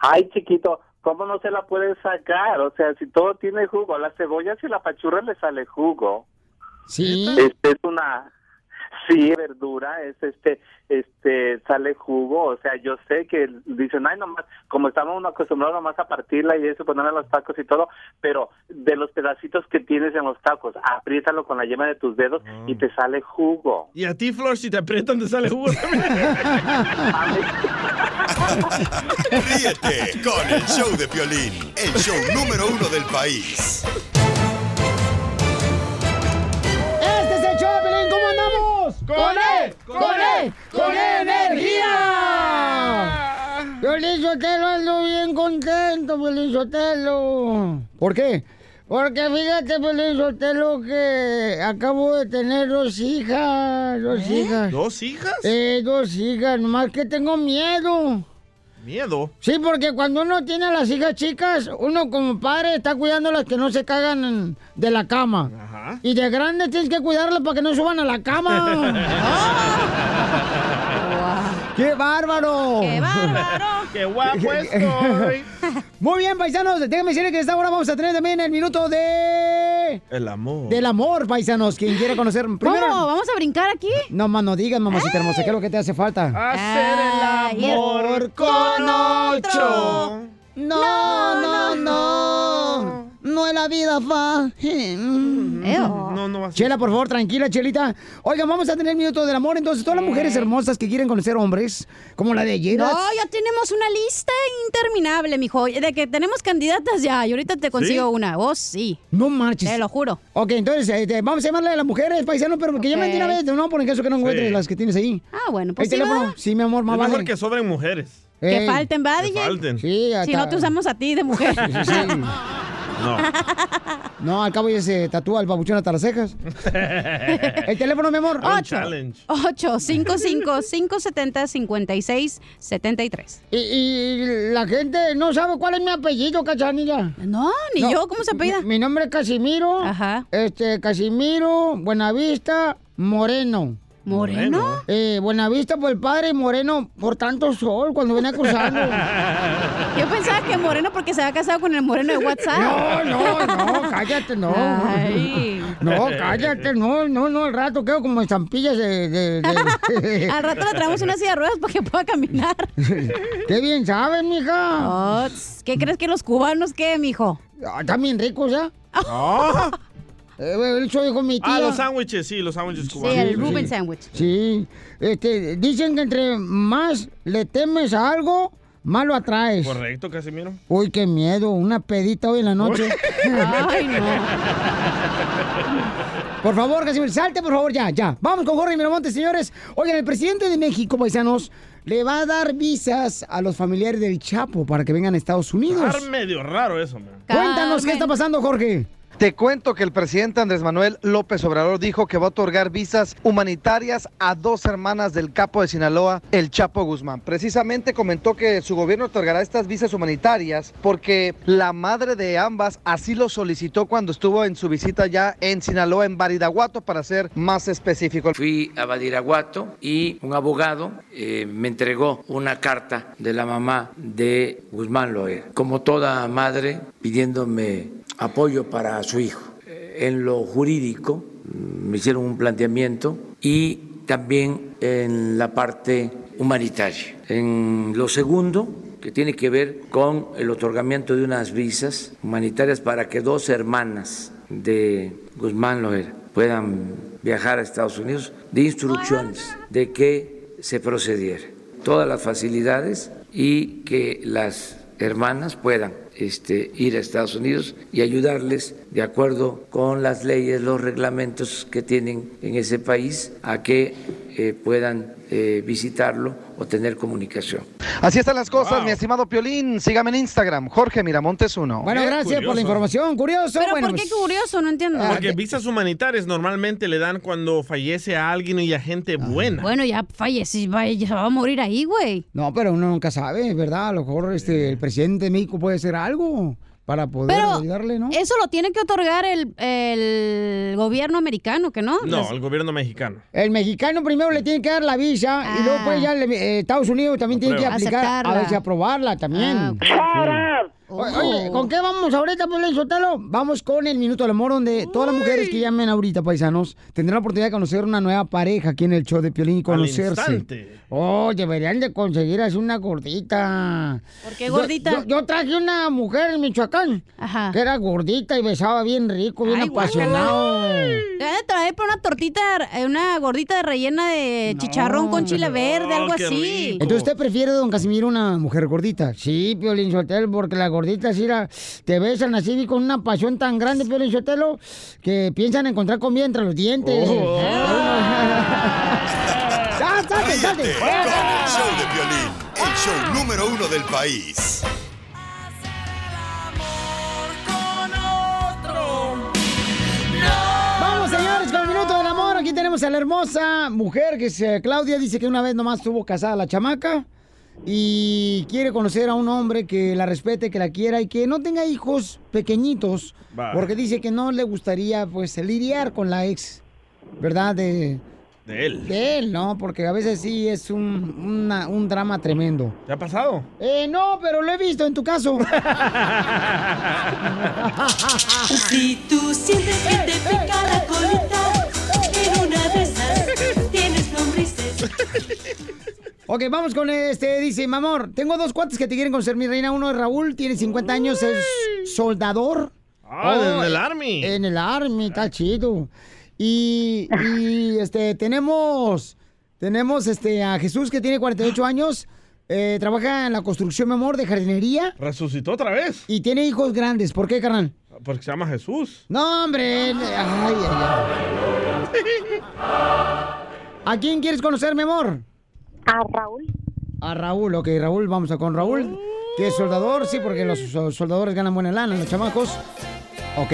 Ay, chiquito, ¿cómo no se la puede sacar? O sea, si todo tiene jugo, la cebolla si la pachurra le sale jugo.
Sí.
Este es una sí verdura, es este este sale jugo, o sea, yo sé que dicen, "Ay, nomás como estamos acostumbrados nomás a partirla y eso ponerla en los tacos y todo, pero de los pedacitos que tienes en los tacos, apriétalo con la yema de tus dedos y te sale jugo.
Y a ti, Flor, si te aprietan, te sale jugo también.
Ríete con el show de Piolín, el show número uno del país.
¡Con él! ¡Con él! ¡Con energía! Violín Sotelo, ando bien contento, Violín Sotelo. ¿Por qué? Porque fíjate, Violín Sotelo, que acabo de tener dos hijas, dos hijas.
¿Dos hijas?
Eh, dos hijas, nomás que tengo miedo.
Miedo.
Sí, porque cuando uno tiene a las hijas chicas, uno como padre está cuidando las que no se cagan de la cama. Y de grande tienes que cuidarlas para que no suban a la cama. ¡Qué bárbaro!
¡Qué bárbaro! ¡Qué guapo estoy!
Muy bien, paisanos, déjenme decirles que esta hora vamos a tener también el minuto de...
El amor.
Del amor, paisanos. Quien quiera conocer primero...
¿Cómo? ¿Vamos a brincar aquí?
No más no digas, mamacita hermosa, ¿qué es lo que te hace falta?
Hacer el amor
con ocho. No, no, no. No es la vida fácil.
No, no va a ser.
Chela, por favor, tranquila, Chelita. Oigan, vamos a tener minuto del amor. Entonces, todas las mujeres hermosas que quieren conocer hombres, como la de ayer.
No, ya tenemos una lista interminable, mijo. De que tenemos candidatas ya. Y ahorita te consigo una. Vos sí.
No marches.
Te lo juro.
Ok, entonces, este, vamos a llamarle a las mujeres, paisanos, pero que llamen de una vez, no, por en caso que no encuentres las que tienes ahí.
Ah, bueno, pues
¿El
sí,
teléfono? Sí, mi amor, más
Es mejor
vale.
que sobren mujeres.
Que
Ey.
falten, ¿va,
Que
DJ?
falten.
Sí,
Si
hasta-
no te usamos a ti de mujer.
Sí, sí.
No.
No, al cabo ya se tatúa el babuchón hasta las cejas. El teléfono, mi amor.
Ocho. 8 55 570 56 73
Y, y la gente no sabe cuál es mi apellido, cachanilla.
No, ni yo. ¿Cómo se apellida?
Mi, mi nombre es Casimiro.
Ajá.
Este, Casimiro Buenavista Moreno.
¿Moreno?
Eh, Buenavista por el padre y Moreno por tanto sol cuando venía cruzando.
Yo pensaba que Moreno porque se había casado con el Moreno de WhatsApp.
No, no, no, cállate, no.
Ay.
No, cállate, no, no, no, al rato quedo como estampillas de... de- de-
Al rato le traemos una silla de ruedas para que pueda caminar.
Qué bien sabes, mija.
Oh, ¿Qué crees que los cubanos qué, mijo?
Ah, Están bien ricos, ¿ya?
Ah,
Eh, mi tía.
Ah, los sándwiches, sí, los sándwiches
Sí,
cubanos.
el Ruben sandwich.
Sí, este, dicen que entre más le temes a algo, malo atraes.
Correcto, Casimiro.
Uy, qué miedo, una pedita hoy en la noche.
Ay, no.
Por favor, Casimiro, salte, por favor, ya, ya. Vamos con Jorge Miramontes, señores. Oigan, el presidente de México, paisanos, le va a dar visas a los familiares del Chapo para que vengan a Estados Unidos.
Está medio raro eso, man.
Cuéntanos qué está pasando, Jorge.
Te cuento que el presidente Andrés Manuel López Obrador dijo que va a otorgar visas humanitarias a dos hermanas del capo de Sinaloa, el Chapo Guzmán. Precisamente comentó que su gobierno otorgará estas visas humanitarias porque la madre de ambas así lo solicitó cuando estuvo en su visita ya en Sinaloa, en Baridaguato, para ser más específico.
Fui a Badiraguato y un abogado eh, me entregó una carta de la mamá de Guzmán Loer, como toda madre pidiéndome apoyo para su hijo. En lo jurídico mm, me hicieron un planteamiento y también en la parte humanitaria. En lo segundo, que tiene que ver con el otorgamiento de unas visas humanitarias para que dos hermanas de Guzmán Loera puedan viajar a Estados Unidos, de instrucciones de que se procediera. Todas las facilidades y que las hermanas puedan este, ir a Estados Unidos y ayudarles, de acuerdo con las leyes, los reglamentos que tienen en ese país, a que eh, puedan eh, visitarlo o tener comunicación.
Así están las cosas, mi estimado Piolín. Sígame en Instagram, Jorge Miramontes 1.
Bueno, gracias por la información. Curioso.
Pero
bueno,
¿por qué
pues-
curioso? No entiendo.
Porque visas humanitarias normalmente le dan cuando fallece a alguien y a gente buena.
Bueno, ya fallece, va, ya va a morir ahí, güey.
No, pero uno nunca sabe, ¿verdad? A lo mejor este, el presidente de México puede hacer algo para poder
Pero
ayudarle, ¿no?
eso lo tiene que otorgar el, el gobierno americano, ¿que no?
No, el gobierno mexicano.
El mexicano primero le tiene que dar la visa y luego pues ya le- eh, Estados Unidos también tiene que aplicar, a
Aceptarla.
ver si aprobarla también.
Ah.
Oye, ¿con qué vamos ahorita, Piolín Sotelo? Vamos con el Minuto del Amor, donde todas las mujeres que llamen ahorita, paisanos, tendrán la oportunidad de conocer una nueva pareja aquí en el show de Piolín y conocerse. Oh, deberían de conseguir así una gordita.
¿Por qué gordita?
Yo, yo traje una mujer en Michoacán que era gordita y besaba bien rico, bien
Ay,
apasionado.
A traer por una tortita, eh, una gordita de rellena de chicharrón con chile verde, algo así.
Entonces, ¿usted prefiere, don Casimiro, una mujer gordita? Sí, Piolín Sotelo, porque las gorditas, mira, te besan así con una pasión tan grande, Piolín Sotelo, que piensan encontrar comida entre los dientes.
Oh.
¡Ya, salte, salte!
El show de Piolín, el show número uno del país.
Vamos, señores, con el minuto del amor. Aquí tenemos a la hermosa mujer que es eh, Claudia. Dice que una vez nomás estuvo casada la chamaca y quiere conocer a un hombre que la respete, que la quiera y que no tenga hijos pequeñitos.
Va.
Porque dice que no le gustaría, pues, lidiar con la ex, ¿verdad? De,
De él.
de él, ¿no? Porque a veces sí es un, una- un drama tremendo.
¿Te ha pasado?
Eh, no, pero lo he visto en tu caso.
Si tú sientes que te pica la colita, en una de esas tienes lombrices.
Ok, vamos con este. Dice, mi amor, tengo dos cuates que te quieren conocer, mi reina. Uno es Raúl, tiene 50 años, es soldador.
Ah, en el
eh,
Army.
En el Army, está chido. Y, y, este, tenemos, tenemos este, a Jesús que tiene 48 años. eh, trabaja en la construcción, mi amor, de jardinería.
Resucitó otra vez.
Y tiene hijos grandes. ¿Por qué, carnal?
Porque se llama Jesús.
No, hombre. Ay, ay, ay. ¿A quién quieres conocer, mi amor?
A Raúl.
A Raúl, ok, Raúl, vamos a con Raúl, que es soldador, sí, porque los so- soldadores ganan buena lana, los chamacos. Ok.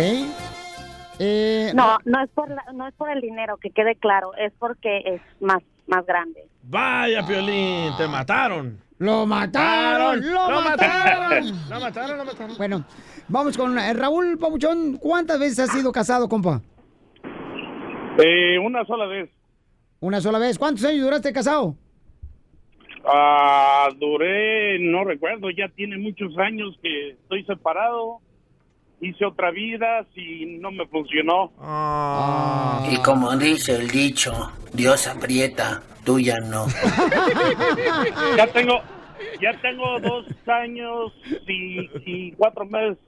Eh,
No, no es por la- no es por el dinero, que quede claro, es porque es más más grande.
Vaya, Piolín, te mataron.
¡Lo mataron! ¡Lo,
Lo
mataron!
Lo mataron, lo mataron.
Bueno, vamos con eh, Raúl Pabuchón. ¿Cuántas veces has sido casado, compa?
Eh, una sola vez.
Una sola vez. ¿Cuántos años duraste casado?
Ah, duré, no recuerdo, ya tiene muchos años que estoy separado. Hice otra vida, si no me funcionó.
Y como dice el dicho, Dios aprieta, tú ya no.
ya tengo, ya tengo dos años y, y cuatro meses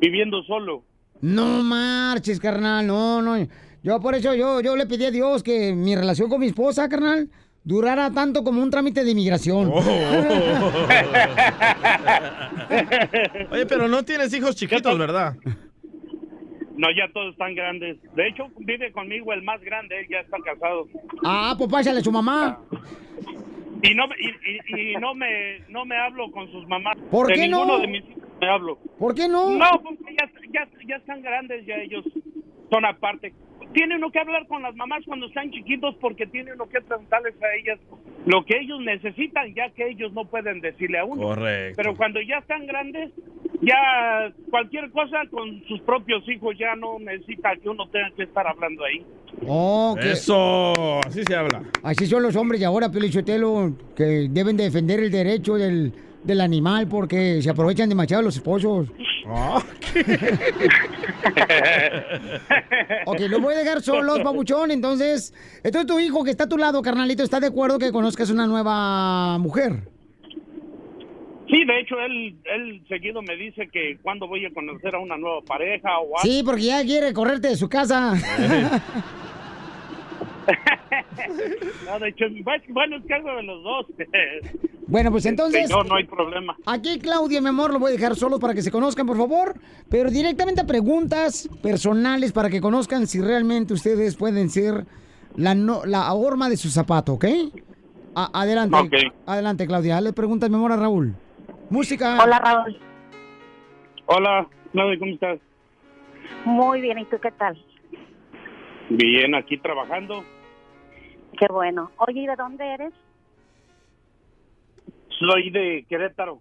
viviendo solo.
No marches, carnal, no, no. Yo por eso yo, yo le pedí a Dios que mi relación con mi esposa, carnal, durara tanto como un trámite de inmigración.
Oh. Oye, pero no tienes hijos chiquitos, ¿verdad?
No, ya todos están grandes. De hecho, vive conmigo el más grande, ya está casado.
Ah, pues pásale a su mamá.
Y no, me- y, y- y no me no me hablo con sus mamás.
¿Por
de
qué no?
ninguno de mis hijos me hablo.
¿Por qué no?
No, porque ya, ya, ya están grandes, ya ellos son aparte. Tiene uno que hablar con las mamás cuando están chiquitos porque tiene uno que preguntarles a ellas lo que ellos necesitan, ya que ellos no pueden decirle a uno.
Correcto.
Pero cuando ya están grandes, ya cualquier cosa con sus propios hijos ya no necesita que uno tenga que estar hablando ahí.
Oh, que-
Eso, así se habla.
Así son los hombres de ahora, Pelichotelo, que deben de defender el derecho del, del animal porque se aprovechan demasiado los esposos. ok, lo voy a dejar solos, babuchón. Entonces, entonces tu hijo que está a tu lado, carnalito, ¿está de acuerdo que conozcas una nueva mujer?
Sí, de hecho, él, él seguido me dice que cuando voy a conocer a una nueva pareja o algo.
Sí, porque ya quiere correrte de su casa.
No, de hecho, bueno, es que algo de los dos.
Bueno, pues entonces...
No, no hay problema.
Aquí, Claudia, mi amor, lo voy a dejar solo para que se conozcan, por favor. Pero directamente a preguntas personales para que conozcan si realmente ustedes pueden ser la, no- la horma de su zapato, ¿ok? A- adelante. Adelante, Claudia. Dale preguntas, mi amor, a Raúl. Música.
Hola, Raúl.
Hola, Claudia, ¿cómo estás?
Muy bien, ¿y tú qué tal?
Bien, aquí trabajando.
Qué bueno. Oye, ¿y de dónde eres?
Soy de Querétaro,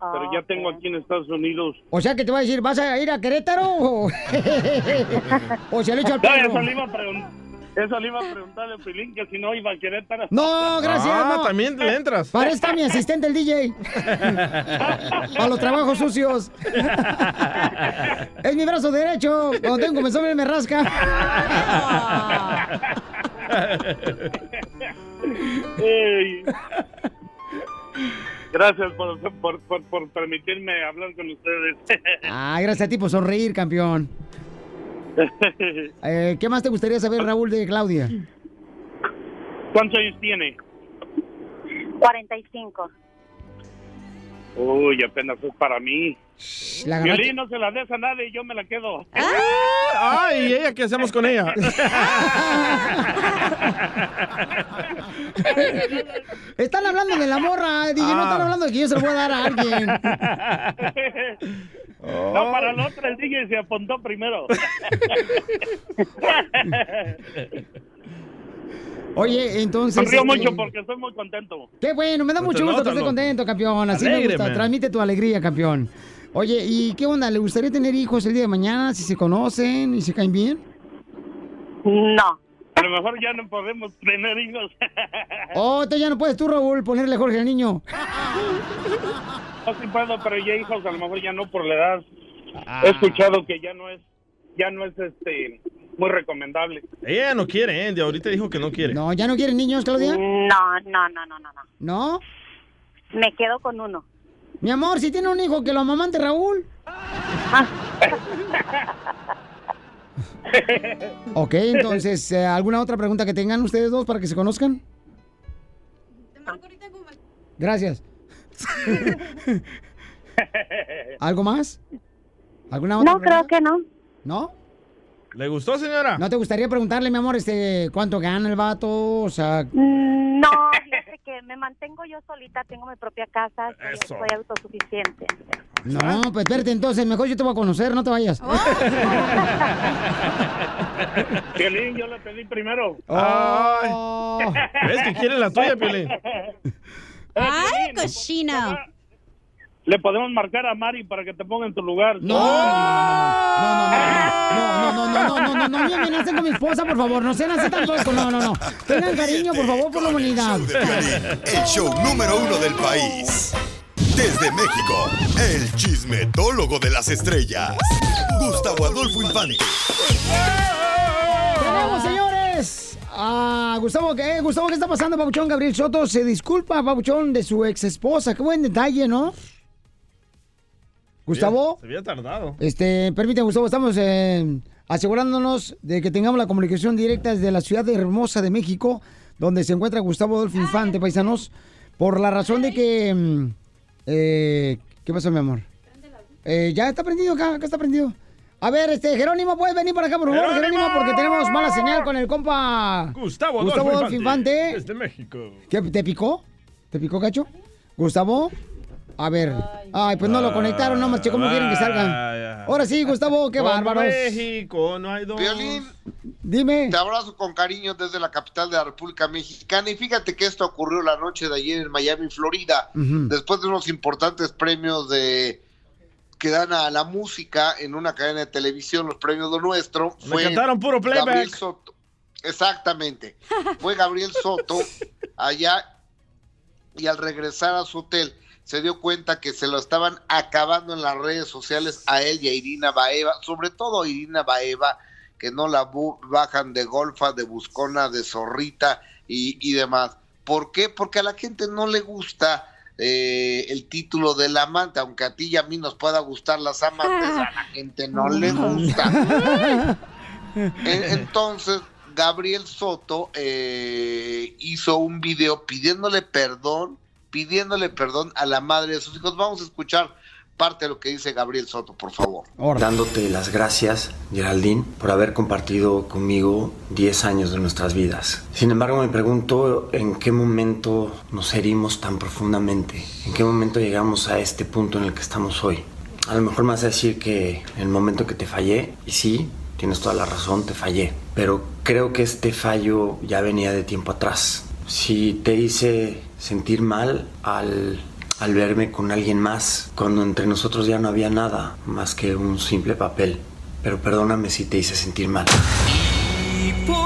pero ya tengo aquí en Estados Unidos.
O sea, que te va a decir, ¿vas a ir a Querétaro? o, o se le echa al
No,
perro?
eso le iba a preguntar. Eso le iba a preguntarle a Pilín, que si no iba a Querétaro.
No, gracias.
Ah,
no.
también le entras.
Parezca mi asistente el DJ. A los trabajos sucios. Es mi brazo derecho. Cuando tengo comezón me rasca.
Gracias por, por, por, por permitirme hablar con ustedes.
Ah, gracias a ti por sonreír, campeón. Eh, ¿Qué más te gustaría saber, Raúl, de Claudia?
¿Cuántos años tiene?
45.
Uy, apenas es para mí.
La
Violín, no se la des a nadie, yo me la quedo.
Ay, ¿y ella qué hacemos con ella?
Están hablando de la morra, DJ, no están
Ah.
hablando de que yo se lo voy a dar a alguien.
No, para la otra el DJ se apuntó primero.
Oye, entonces...
Sonrío
este,
mucho porque estoy muy contento.
Qué bueno, me da mucho gusto que estés contento, campeón. Así me
Alégreme.
gusta. Transmite tu alegría, campeón. Oye, ¿y qué onda? ¿Le gustaría tener hijos el día de mañana si se conocen y se caen bien?
No.
A lo mejor ya no podemos tener hijos.
Oh, entonces ya no puedes tú, Raúl, ponerle Jorge al niño.
No sí puedo, pero ya hijos a lo mejor ya no por la edad.
Ah.
He escuchado que ya no es, ya no es este muy recomendable.
Ella no quiere, ¿eh? De ahorita dijo que no quiere.
No, ¿ya no quieren niños, Claudia?
No, no, no, no, no, no.
¿No?
Me quedo con uno.
Mi amor, si tiene un hijo que lo amamante Raúl. ok, entonces, eh, ¿alguna otra pregunta que tengan ustedes dos para que se conozcan? Gracias. ¿Algo más? ¿Alguna otra
No, creo que no.
¿No?
¿Le gustó, señora?
¿No te gustaría preguntarle, mi amor, este, cuánto gana el vato? O sea,
No, fíjate que me mantengo yo solita, tengo mi propia casa, soy,
Eso.
soy autosuficiente.
no, pues espérate, entonces, mejor yo te voy a conocer, no te vayas.
Piolín, yo le pedí primero.
Oh.
¿Ves que quiere la tuya, Piolín?
¡Ay, cochino!
Le podemos marcar a Mari para que te ponga en tu lugar.
No, no, no, no, no, no, no, no me amenacen con mi esposa, por favor, no sean así tampoco, no, no, no. Tengan cariño, por favor, por la humanidad.
el show número uno del país. Desde México, el chismetólogo de las estrellas, Gustavo Adolfo Infante.
Tenemos, señores, a Gustavo, ¿qué, Gustavo, ¿qué está pasando, Pabuchón? Gabriel Soto se disculpa, Pabuchón, de su ex esposa. Qué buen detalle, ¿no? Gustavo,
Se había tardado.
este, permíteme, Gustavo, estamos eh, asegurándonos de que tengamos la comunicación directa desde la ciudad hermosa de México, donde se encuentra Gustavo Adolfo Infante, paisanos, por la razón de que... mm, eh, ¿Qué pasó, mi amor? Eh, ya está prendido acá, acá está prendido. A ver, este, Jerónimo, ¿puedes venir para acá, por favor,
¡Jerónimo!
Jerónimo? Porque tenemos mala señal con el compa...
Gustavo
Gustavo
Adolfo
Adolfo Infante.
Desde México.
¿Qué, ¿Te picó? ¿Te picó, Cacho? ¿Gustavo? A ver. Ay, pues no lo conectaron, no más, che, ¿cómo quieren que salga? Ahora sí, Gustavo, qué bárbaros.
México, no hay dos.
Violín,
Dime.
te abrazo con cariño desde la capital de la República Mexicana y fíjate que esto ocurrió la noche de ayer en Miami, Florida, después de unos importantes premios de que dan a la música en una cadena de televisión, los premios de nuestro.
Le cantaron puro playback.
Gabriel Soto. Exactamente. Fue Gabriel Soto allá y al regresar a su hotel se dio cuenta que se lo estaban acabando en las redes sociales a él y a Irina Baeva, sobre todo a Irina Baeva, que no la bajan de golfa, de buscona, de zorrita y, y demás. ¿Por qué? Porque a la gente no le gusta eh, el título del amante, aunque a ti y a mí nos pueda gustar las amantes, a la gente no le gusta. En- Entonces, Gabriel Soto eh, hizo un video pidiéndole perdón, pidiéndole perdón a la madre de sus hijos. Vamos a escuchar parte de lo que dice Gabriel Soto, por favor.
Dándote las gracias, Geraldine, por haber compartido conmigo 10 años de nuestras vidas. Sin embargo, me pregunto en qué momento nos herimos tan profundamente, en qué momento llegamos a este punto en el que estamos hoy. A lo mejor me vas a decir que en el momento que te fallé, y sí, tienes toda la razón, te fallé, pero creo que este fallo ya venía de tiempo atrás. Si te hice sentir mal al al verme con alguien más, cuando entre nosotros ya no había nada más que un simple papel. Pero perdóname si te hice sentir mal.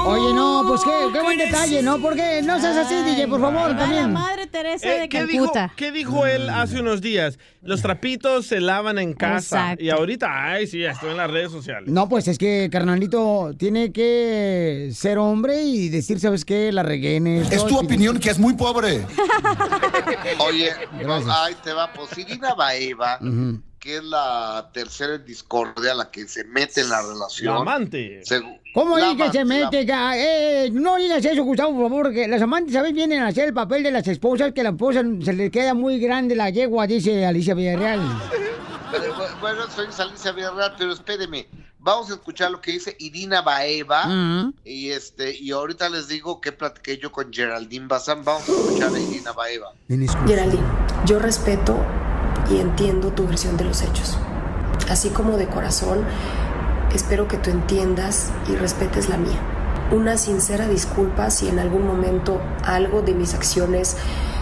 Oye, no, pues qué, qué buen detalle, ¿no? Porque no seas así, DJ, por favor, también.
Madre Teresa
Eh,
de
¿qué, dijo,
Calcuta.
qué dijo él hace unos días? Los trapitos se lavan en casa.
Exacto.
Y ahorita, ay, sí, estoy en las redes sociales.
No, pues es que, carnalito, tiene que ser hombre y decir, ¿sabes qué? La regué en esto.
Es tu opinión que es muy pobre. Oye,
Gracias.
ahí te va, pues Irina Baeva, que es la tercera en discordia, la que se mete en la relación.
La amante.
Segu-
¿Cómo dice que se
la-
mete? Eh, no digas eso, Gustavo, por favor, que las amantes, ¿sabes? Vienen a hacer el papel de las esposas, que la esposa se le queda muy grande la yegua, dice Alicia Villarreal.
Bueno, soy Alicia Villarreal, pero espéreme. Vamos a escuchar lo que dice Irina Baeva.
Ujú.
Y este, y ahorita les digo que platiqué yo con Geraldine Bazán. Vamos a escuchar a Irina Baeva.
Geraldine, yo respeto y entiendo tu versión de los hechos. Así como de corazón, espero que tú entiendas y respetes la mía. Una sincera disculpa si en algún momento algo de mis acciones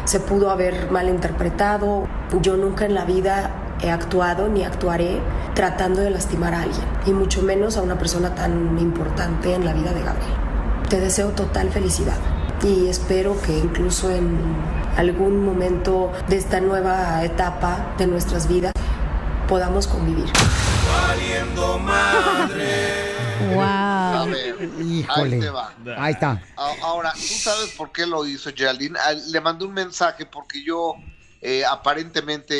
se pudo haber malinterpretado. Yo nunca en la vida he actuado ni actuaré tratando de lastimar a alguien, y mucho menos a una persona tan importante en la vida de Gabriel. Te deseo total felicidad y espero que incluso en algún momento de esta nueva etapa de nuestras vidas podamos convivir.
Valiendo madre. A ver,
Híjole.
ahí te va.
Ahí está.
Ahora, ¿tú sabes por qué lo hizo Geraldine? Ah, Le mandé un mensaje porque yo eh, aparentemente,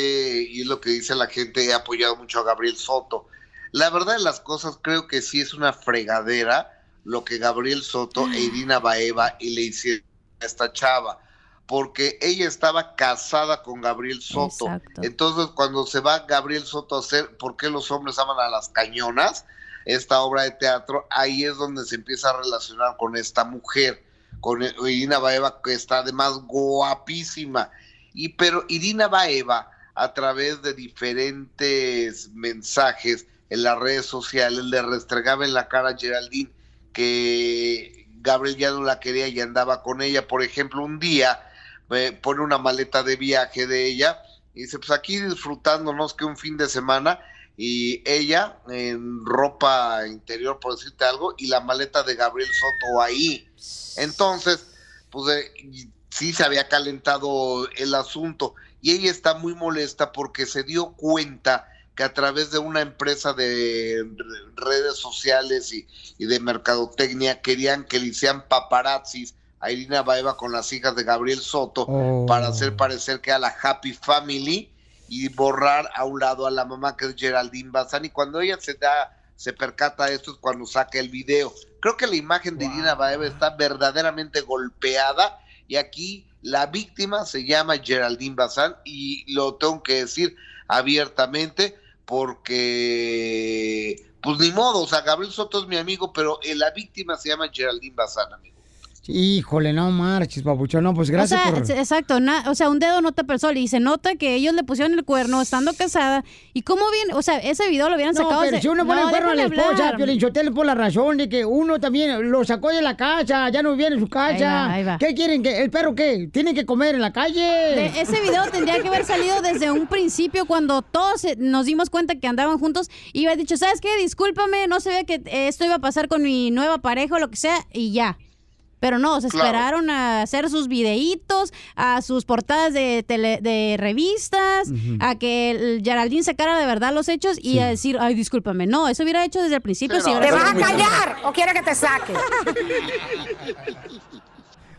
y es lo que dice la gente, he apoyado mucho a Gabriel Soto. La verdad de las cosas, creo que sí es una fregadera lo que Gabriel Soto e Irina Baeva y le hicieron a esta chava. Porque ella estaba casada con Gabriel Soto.
Exacto.
Entonces, cuando se va Gabriel Soto a hacer ¿Por qué los hombres aman a las cañonas? Esta obra de teatro, ahí es donde se empieza a relacionar con esta mujer, con Irina Baeva, que está además guapísima. Y pero Irina Baeva, a través de diferentes mensajes en las redes sociales, le restregaba en la cara a Geraldine que Gabriel ya no la quería y andaba con ella. Por ejemplo, un día eh, pone una maleta de viaje de ella y dice, pues aquí disfrutándonos que un fin de semana y ella en ropa interior, por decirte algo, y la maleta de Gabriel Soto ahí. Entonces, pues eh, sí se había calentado el asunto y ella está muy molesta porque se dio cuenta que a través de una empresa de re- redes sociales y, y de mercadotecnia querían que le hicieran paparazzis a Irina Baeva con las hijas de Gabriel Soto
Oh.
para hacer parecer que a la Happy Family y borrar a un lado a la mamá que es Geraldine Bazán y cuando ella se da se percata de esto es cuando saca el video. Creo que la imagen de Irina Baeva está verdaderamente golpeada y aquí la víctima se llama Geraldine Bazán y lo tengo que decir abiertamente porque pues ni modo, o sea, Gabriel Soto es mi amigo, pero eh, la víctima se llama Geraldine Bazán, amigo.
Híjole, no marches, papuchón. No, pues gracias
o sea,
por...
exacto, na- o sea, un dedo no tapa el sol y se nota que ellos le pusieron el cuerno estando casada. ¿Y cómo bien? O sea, ese video lo hubieran
No,
sacado
pero
desde-
si uno pone
No,
el cuerno a la esposa, Sotelo, por la razón de que uno también lo sacó de la casa, ya no vive en su casa.
Ahí va, ahí va.
¿Qué quieren? que ¿El perro qué? ¿Tiene que comer en la calle?
De- ese video tendría que haber salido desde un principio cuando todos eh, nos dimos cuenta que andaban juntos y hubiera dicho, ¿sabes qué? Discúlpame, no sabía que eh, esto iba a pasar con mi nueva pareja o lo que sea y ya. Pero no, se
Claro.
esperaron a hacer sus videitos, a sus portadas de, tele- de revistas, a que el Geraldine sacara de verdad los hechos y a decir, ay, discúlpame. No, eso hubiera hecho desde el principio. si hubiera
¿Te vas a callar o quiere que te saque?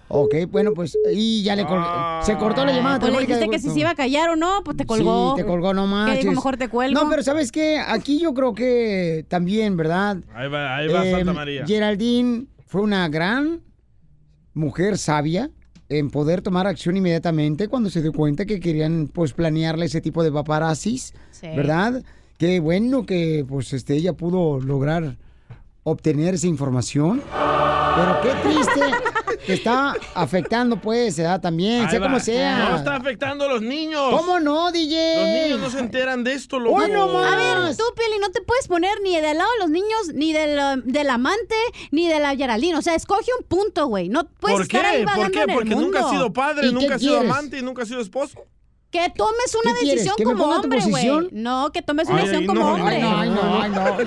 Ok, bueno, pues, y ya le col- se cortó la llamada
Pues le dijiste que si se iba a callar o no, pues te colgó.
Sí, te colgó, no
Que dijo, mejor te cuelgo.
No, pero ¿sabes qué? Aquí yo creo que también, ¿verdad?
Ahí va, ahí va
Eh,
Santa María.
Geraldine fue una gran mujer sabia en poder tomar acción inmediatamente cuando se dio cuenta que querían pues planearle ese tipo de paparazzis,
Sí.
¿verdad? Qué bueno que pues este ella pudo lograr obtener esa información. Pero qué triste que está afectando pues, edad también,
Ahí
sea
va.
como sea.
No está afectando a los niños.
¿Cómo no, DJ?
Los niños no se enteran de esto, loco.
A ver, tú, Pili, no te puedes poner ni del lado de los niños, ni del, uh, del amante, ni de la Geraldine. O sea, escoge un punto, güey. No puedes
¿Por qué?
estar ahí
¿Por qué? Porque nunca ha
mundo.
sido padre,
¿Y qué
nunca ha sido amante y nunca ha sido esposo.
Que tomes una decisión
¿Que me
como hombre, güey. No, que tomes una
Ay,
decisión como
no,
hombre.
ay, no, ay, no, ay, no.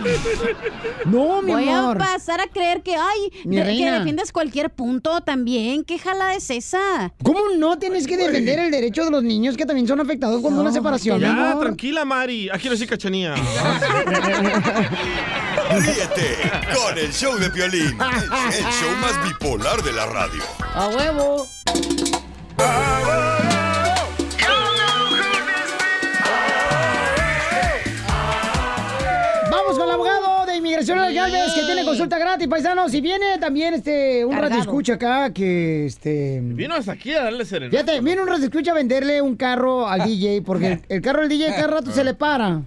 No, mi
Voy
amor.
a pasar a creer que, ay,
Mi
de- que defiendes cualquier punto también. ¿Qué jala es esa?
¿Cómo no tienes que defender el derecho de los niños que también son afectados cuando una separación,
Ya,
amor?
tranquila, Mari. Aquí lo sí, cachanía.
Ríete con el show de Piolín, el show más bipolar de la radio.
¡A huevo! Vamos inmigración legal Galvez que tiene consulta gratis, paisanos. Y viene también este un
Cargado.
radio escucha acá que este.
Vino hasta aquí a darle serenata.
Fíjate, viene un radio escucha a venderle un carro al DJ porque el, el carro del DJ cada rato se le para.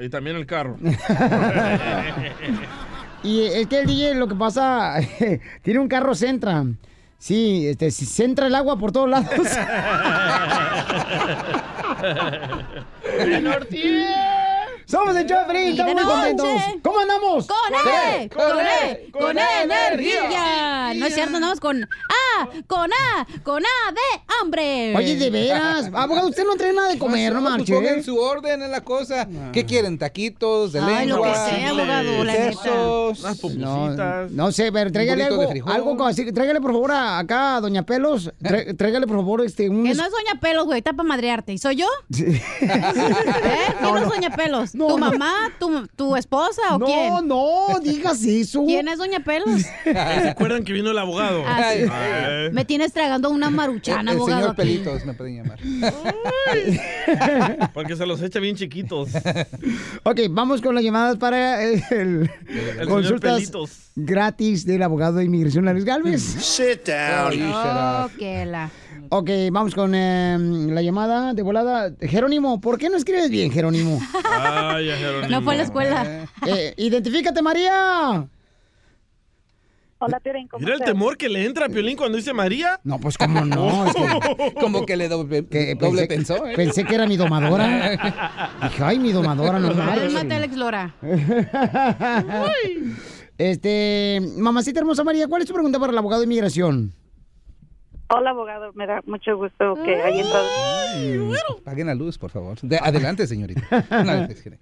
Y también el carro.
Y es que el DJ lo que pasa, tiene un carro Centra. Sí, este, si centra el agua por todos lados. Somos el Chofri,
Y
estamos muy contentos. ¿Cómo andamos?
¡Con E! ¡Con E! ¡Con E energía! No es cierto, andamos con A, con A, con A de hambre.
Oye, de veras, abogado, usted no trae nada de comer, no
Pues
marche.
pongan su orden en la cosa. ¿Qué quieren? ¿Taquitos de
Ay, lo
lengua?
que sea, abogado, la neta. No, no sé, pero tráigale algo, algo como así, tráigale por favor a- acá a Doña Pelos, trá- tráigale por favor este un...
Que no es Doña Pelos, güey, está para madrearte. ¿Y soy yo? ¿Eh? ¿Quién es Doña Pelos? ¿Tu mamá? ¿Tu, tu esposa o
No,
quién?
no, digas eso.
¿Quién es Doña Pelos?
¿Se acuerdan que vino el abogado?
Ah, sí.
Ay.
Me tienes tragando una maruchana,
el
abogado.
señor
aquí.
Pelitos me pueden llamar.
Porque se los echa bien chiquitos.
Ok, vamos con las llamadas para eh, el,
señor
consultas
Pelitos.
gratis del abogado de inmigración, Alex Galvez.
Sit
Oh, que la...
Ok, vamos con eh, la llamada de volada. Jerónimo, ¿por qué no escribes bien, Jerónimo?
Ay, Jerónimo.
No fue a la escuela.
Eh, identifícate, María.
Hola, Piolín, ¿cómo
Mira el temor que le entra a Piolín cuando dice María.
No, pues cómo no. Es que,
Como que le doble,
que
doble
pensé,
pensó. ¿eh?
pensé que era mi domadora. Dije, ay, mi domadora, no
Cálmate. Alex Lora.
Este, mamacita hermosa María, ¿cuál es tu pregunta para el abogado de inmigración?
Hola, abogado. Me da mucho gusto que haya entrado.
Paguen la luz, por favor. De- adelante, señorita.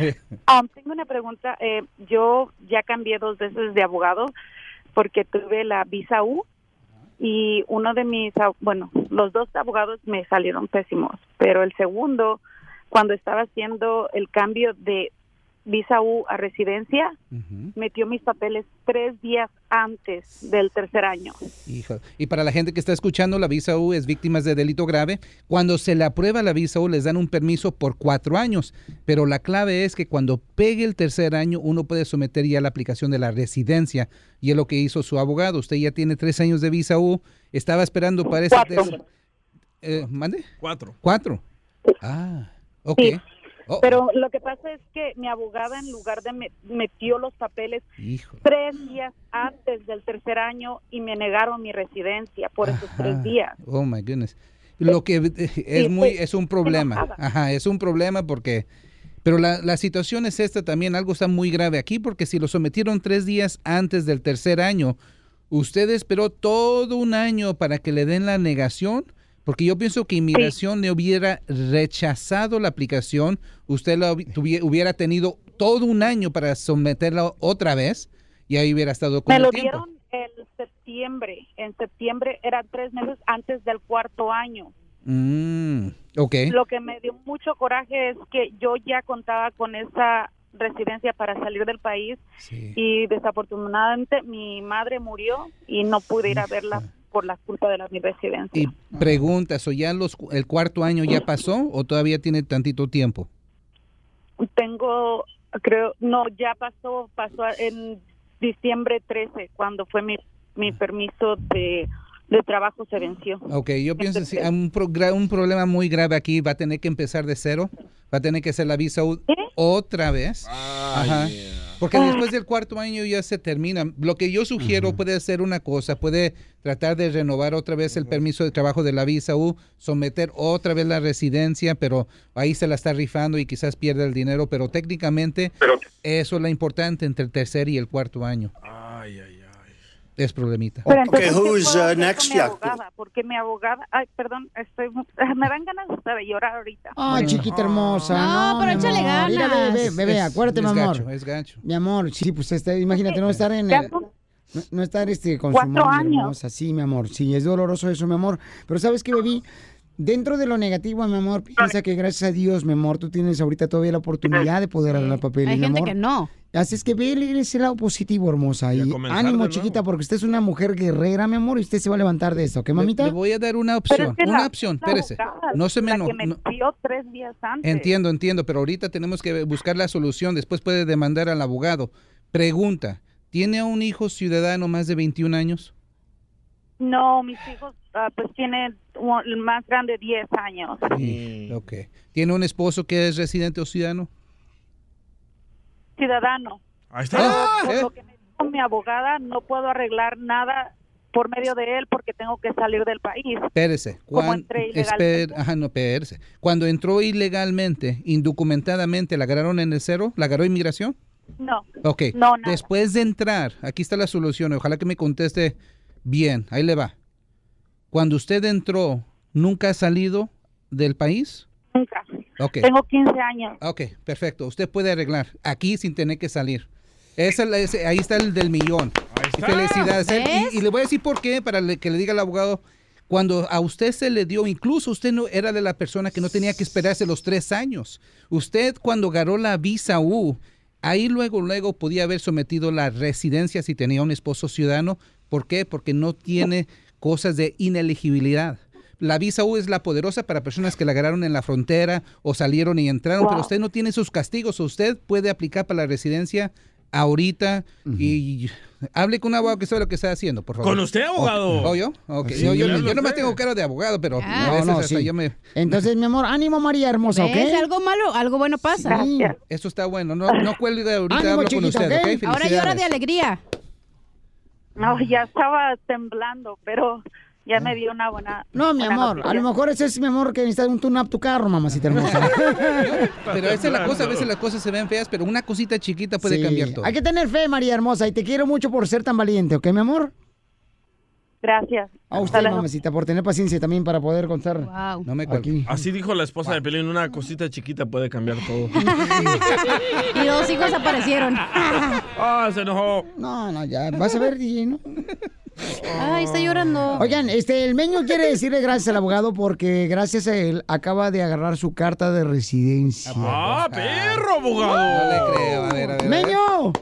Um, tengo una pregunta. Eh, yo ya cambié dos veces de abogado porque tuve la visa U y uno de mis, bueno, los dos abogados me salieron pésimos, pero el segundo, cuando estaba haciendo el cambio de visa U a residencia, metió mis papeles tres días antes del tercer año.
Hijo. Y para la gente que está escuchando, la visa U es víctimas de delito grave. Cuando se le aprueba la visa U, les dan un permiso por cuatro años. Pero la clave es que cuando pegue el tercer año, uno puede someter ya la aplicación de la residencia. Y es lo que hizo su abogado. Usted ya tiene tres años de visa U. Estaba esperando para ese
Cuatro.
tercer- Eh, ¿Mande?
Cuatro.
Cuatro. Ah, ok.
Sí.
Oh,
Pero lo que pasa es que mi abogada en lugar de me- metió los papeles
Hijo.
tres días antes del tercer año y me negaron mi residencia por esos tres días.
Oh my goodness. Lo que eh, es muy es un problema. Ajá, es un problema porque pero la, la situación es esta también, algo está muy grave aquí porque si lo sometieron tres días antes del tercer año, usted esperó todo un año para que le den la negación, porque yo pienso que inmigración le hubiera rechazado la aplicación, usted la hubiera tenido todo un año para someterla otra vez y ahí hubiera estado con
Me
el
lo
tiempo.
dieron en septiembre. En septiembre eran tres meses antes del cuarto año.
Mm, ok.
Lo que me dio mucho coraje es que yo ya contaba con esa residencia para salir del país y desafortunadamente mi madre murió y no pude ir a verla por la culpa de la mi residencia.
Y preguntas, ¿o ya los, el cuarto año ya pasó o todavía tiene tantito tiempo?
Tengo, creo, no, ya pasó, pasó en diciembre 13 cuando fue mi, mi permiso de, de trabajo se venció.
Ok, yo pienso que hay un, pro- un problema muy grave aquí, va a tener que empezar de cero, va a tener que hacer la visa otra vez. Ajá. Porque después del cuarto año ya se termina. Lo que yo sugiero puede ser una cosa, puede tratar de renovar otra vez el permiso de trabajo de la visa U, someter otra vez la residencia, pero ahí se la está rifando y quizás pierda el dinero, pero técnicamente eso es lo importante entre el tercer y el cuarto año. Es problemita.
Pero entonces, ¿qué
who's, uh, next,
mi
Jack?
abogada? Porque mi abogada, ay, perdón, estoy, me dan ganas de llorar ahorita.
Ay, chiquita hermosa.
No, pero échale
amor. Mira,
ganas.
bebé, bebé,
Es-
acuérdate,
es
mi amor.
gacho, es gacho.
Mi amor, sí, pues este, imagínate no estar en el, no, no estar este con
Cuatro
su
años.
hermosa. Sí, mi amor, sí, es doloroso eso, mi amor. Pero ¿sabes qué, bebé? Dentro de lo negativo, mi amor, piensa que gracias a Dios, mi amor, tú tienes ahorita todavía la oportunidad de poder arreglar papel.
Hay
mi
gente
amor.
que no.
Así es que ve ese lado positivo, hermosa. Y ánimo, chiquita, porque usted es una mujer guerrera, mi amor, y usted se va a levantar de esto, ¿ok, mamita?
Le voy a dar una opción,
es que
una
la-
opción,
la
espérese.
abogada,
No se me
la que me
no-
tres días antes.
Entiendo, entiendo, pero ahorita tenemos que buscar la solución. Después puede demandar al abogado. Pregunta, ¿tiene un hijo ciudadano más de 21 años?
No, mis hijos, ah, pues el más grande 10 años.
Sí, Ok. ¿Tiene un esposo que es residente o ciudadano?
Ciudadano.
Ahí
Pero
Ah,
por
¿eh?
lo que me dijo mi abogada, no puedo arreglar nada por medio de él porque tengo que salir del país.
Espérese.
Como
cuan-
entré
esper- ajá, no, espérese. Cuando entró ilegalmente, indocumentadamente, ¿la agarraron en el cero? ¿La agarró inmigración?
No.
Ok.
No, nada.
Después de entrar, aquí está la solución. Ojalá que me conteste bien. Ahí le va. Cuando usted entró, ¿nunca ha salido del país?
Nunca.
Ok.
Tengo 15 años.
Ok, perfecto. Usted puede arreglar aquí sin tener que salir. Esa, es la- ese- ahí está el del millón.
está.
Felicidades.
¿Ves?
Y, y le voy a decir por qué, para que le diga al abogado. Cuando a usted se le dio, incluso usted no era de la persona que no tenía que esperarse los tres años. Usted cuando agarró la visa U, ahí luego, luego podía haber sometido la residencia si tenía un esposo ciudadano. ¿Por qué? Porque no tiene cosas de inelegibilidad. La visa U es la poderosa para personas que la agarraron en la frontera o salieron y entraron, pero usted no tiene sus castigos. Usted puede aplicar para la residencia ahorita y hable con un abogado que sabe lo que está haciendo, por favor.
¿Con usted, abogado?
¿O, o yo?
Sí.
yo, yo,
Claro,
yo nomás
usted.
tengo cara de abogado, pero
Ah. No, no,
hasta
sí.
yo me...
Entonces, mi amor, ánimo, María hermosa, ¿ok?
¿Ves? Algo malo, algo bueno pasa.
Sí.
Eso está bueno. No, no cuelgue ahorita,
Ánimo,
hablo con usted,
¿ok?
¿ok?
Ahora llora de alegría.
No, ya estaba temblando, pero ya me dio una buena.
No, mi
buena
amor,
noticia.
a lo mejor ese es mi amor que necesita un tune-up tu carro, mamacita hermosa.
Pero esa es la cosa, a veces las cosas se ven feas, pero una cosita chiquita puede
Sí,
cambiar todo.
Hay que tener fe, María hermosa, y te quiero mucho por ser tan valiente, ¿ok, mi amor?
Gracias.
A usted, mamacita, por tener paciencia también para poder contar.
No me
aquí.
Así dijo la esposa de Pelín, una cosita chiquita puede cambiar todo.
Y dos hijos aparecieron.
Ah, se enojó.
No, no, ya, vas a ver, DJ, ¿no?
Ay, está llorando.
Oigan, este, el meño quiere decirle gracias al abogado porque gracias a él acaba de agarrar su carta de residencia.
¡Ah, perro, abogado!
No le creo, a ver, a ver. a ver.
¡Meño!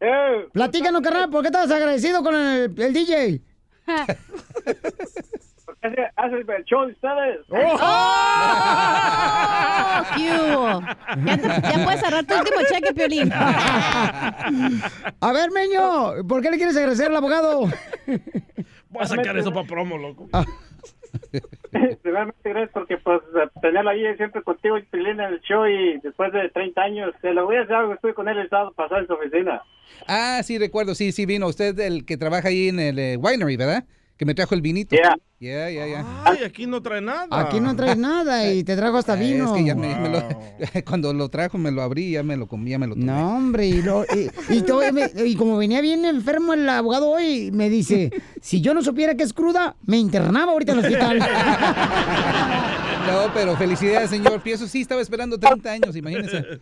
Eh.
Platícanos, carnal, ¿por qué estás agradecido con el, el DJ?
Hace, hace el show de ustedes.
¿Qué hubo? Ya, te- ya puedes cerrar tu último cheque, Piolín.
A ver, Meño, ¿por qué le quieres agradecer al abogado?
Voy a sacar eso para promo, loco.
Primeramente, gracias porque pues tenerlo ahí siempre contigo y en el show y después de 30 años, te lo voy a hacer algo, estuve con él el sábado pasado en su oficina.
Ah, sí, recuerdo, sí, sí, vino. Usted el que trabaja ahí en el eh, winery, ¿verdad? Que me trajo el vinito.
Yeah.
Ya, ya, ya.
Ay, aquí no trae nada.
Aquí no traes nada y te trajo hasta vino.
Es que ya me, me lo- cuando lo trajo me lo abrí, ya me lo comí, ya me lo tomé.
No, hombre, y, lo- y- y todo- me- y como venía bien enfermo el abogado hoy, me dice, si yo no supiera que es cruda, me internaba ahorita en el hospital.
No, pero felicidades, señor. Pienso sí, estaba esperando 30 años, imagínese.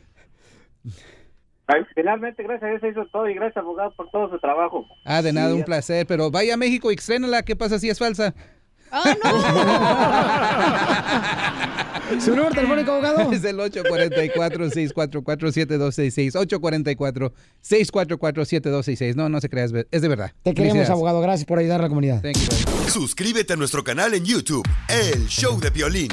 Finalmente, gracias a Dios se hizo todo y gracias abogado por todo su trabajo.
Ah, de nada,
Sí,
un
ya.
placer. Pero vaya a México y estrénala. ¿Qué pasa si es falsa?
¿Su número telefónico, abogado?
Es el 844-644-7266. 844-644-7266. No, no se creas, es de verdad.
Te queremos, abogado. Gracias por ayudar a la comunidad.
Thank you, buddy.
Suscríbete a nuestro canal en YouTube, El Show de Violín.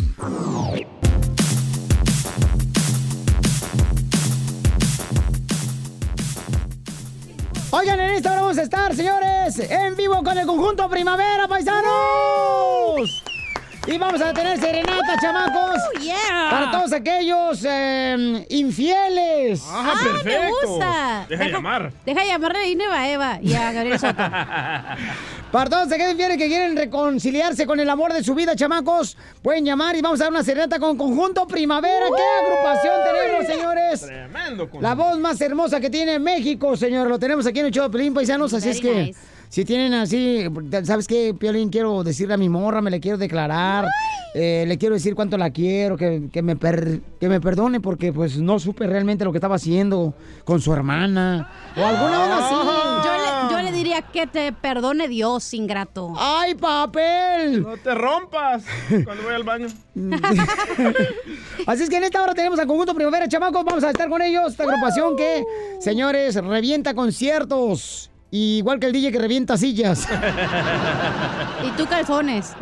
Oigan, en hora vamos a estar, señores, en vivo con el conjunto Primavera, paisanos. Y vamos a tener serenata, chamacos.
yeah.
Para todos aquellos eh, infieles.
Ah,
Ah, me
perfecto.
gusta.
Deja llamar.
Deja llamarle a Eva Eva y a Gabriel Soto.
Para todos aquellos infieles que quieren reconciliarse con el amor de su vida, chamacos, pueden llamar y vamos a dar una serenata con Conjunto Primavera. ¿Qué agrupación tenemos, señores?
Tremendo.
La voz más hermosa que tiene México, señor. Lo tenemos aquí en el show de Pelín Paisanos. Así es que,
nice.
Si tienen así, ¿sabes qué, Piolín? Quiero decirle a mi morra, me le quiero declarar. eh, le quiero decir cuánto la quiero, que, que me per- que me perdone porque pues no supe realmente lo que estaba haciendo con su hermana. O alguna vez así.
Yo le, yo le diría que te perdone Dios, ingrato.
¡Ay, papel!
No te rompas cuando voy al baño.
Así es que en esta hora tenemos al conjunto Primavera, chamacos. Vamos a estar con ellos. Esta agrupación que, señores, revienta conciertos. Igual que el DJ que revienta sillas.
Y tú calzones.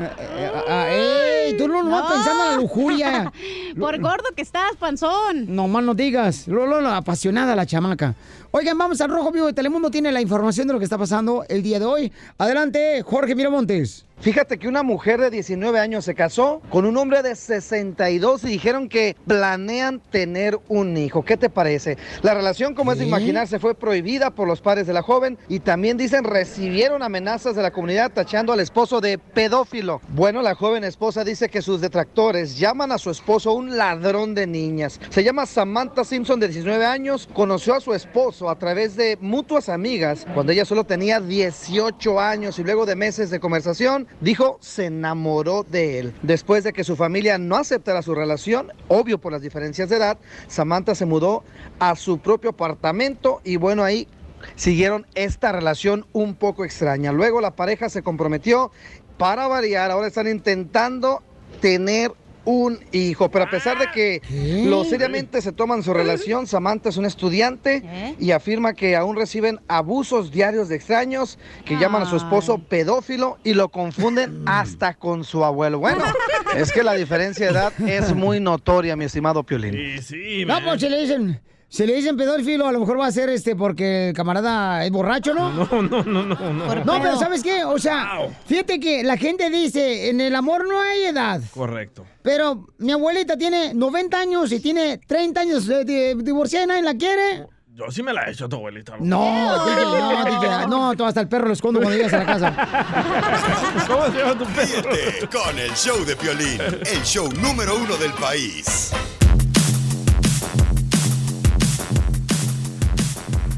Ah, ¡Ey! Tú no, no vas pensando en la lujuria.
Por gordo que estás, panzón.
No más no digas. Lo, lo- lo apasionada la chamaca. Oigan, vamos al Rojo Vivo de Telemundo. Tiene la información de lo que está pasando el día de hoy. Adelante, Jorge Miramontes.
Fíjate que una mujer de 19 años se casó con un hombre de 62 y dijeron que planean tener un hijo. ¿Qué te parece? La relación, como es de imaginarse, fue prohibida por los padres de la joven y también dicen recibieron amenazas de la comunidad tachando al esposo de pedófilo. Bueno, la joven esposa dice que sus detractores llaman a su esposo un ladrón de niñas. Se llama Samantha Simpson, de 19 años, conoció a su esposo a través de mutuas amigas cuando ella solo tenía 18 años y luego de meses de conversación dijo se enamoró de él. Después de que su familia no aceptara su relación, obvio por las diferencias de edad, Samantha se mudó a su propio apartamento y bueno ahí siguieron esta relación un poco extraña. Luego la pareja se comprometió para variar, ahora están intentando tener un hijo, pero a pesar de que lo seriamente se toman su relación, Samantha es un estudiante y afirma que aún reciben abusos diarios de extraños que llaman a su esposo pedófilo y lo confunden hasta con su abuelo. Bueno, es que la diferencia de edad es muy notoria, mi estimado Piolín.
Sí, sí,
No, pues si le dicen, si le dicen pedófilo, a lo mejor va a ser este porque el camarada es borracho, ¿no?
No, no, no, no, no.
No, pero ¿sabes qué? O sea, fíjate que la gente dice, en el amor no hay edad.
Correcto.
Pero mi abuelita tiene 90 años y tiene 30 años de, de- divorciada y nadie la quiere.
Yo sí me la he hecho tu abuelita.
No, DJ, no, DJ, no, tú hasta el perro lo escondo cuando llegas a la casa.
¿Cómo se llama tu perro?
Ríete con el show de Piolín, el show número uno del país.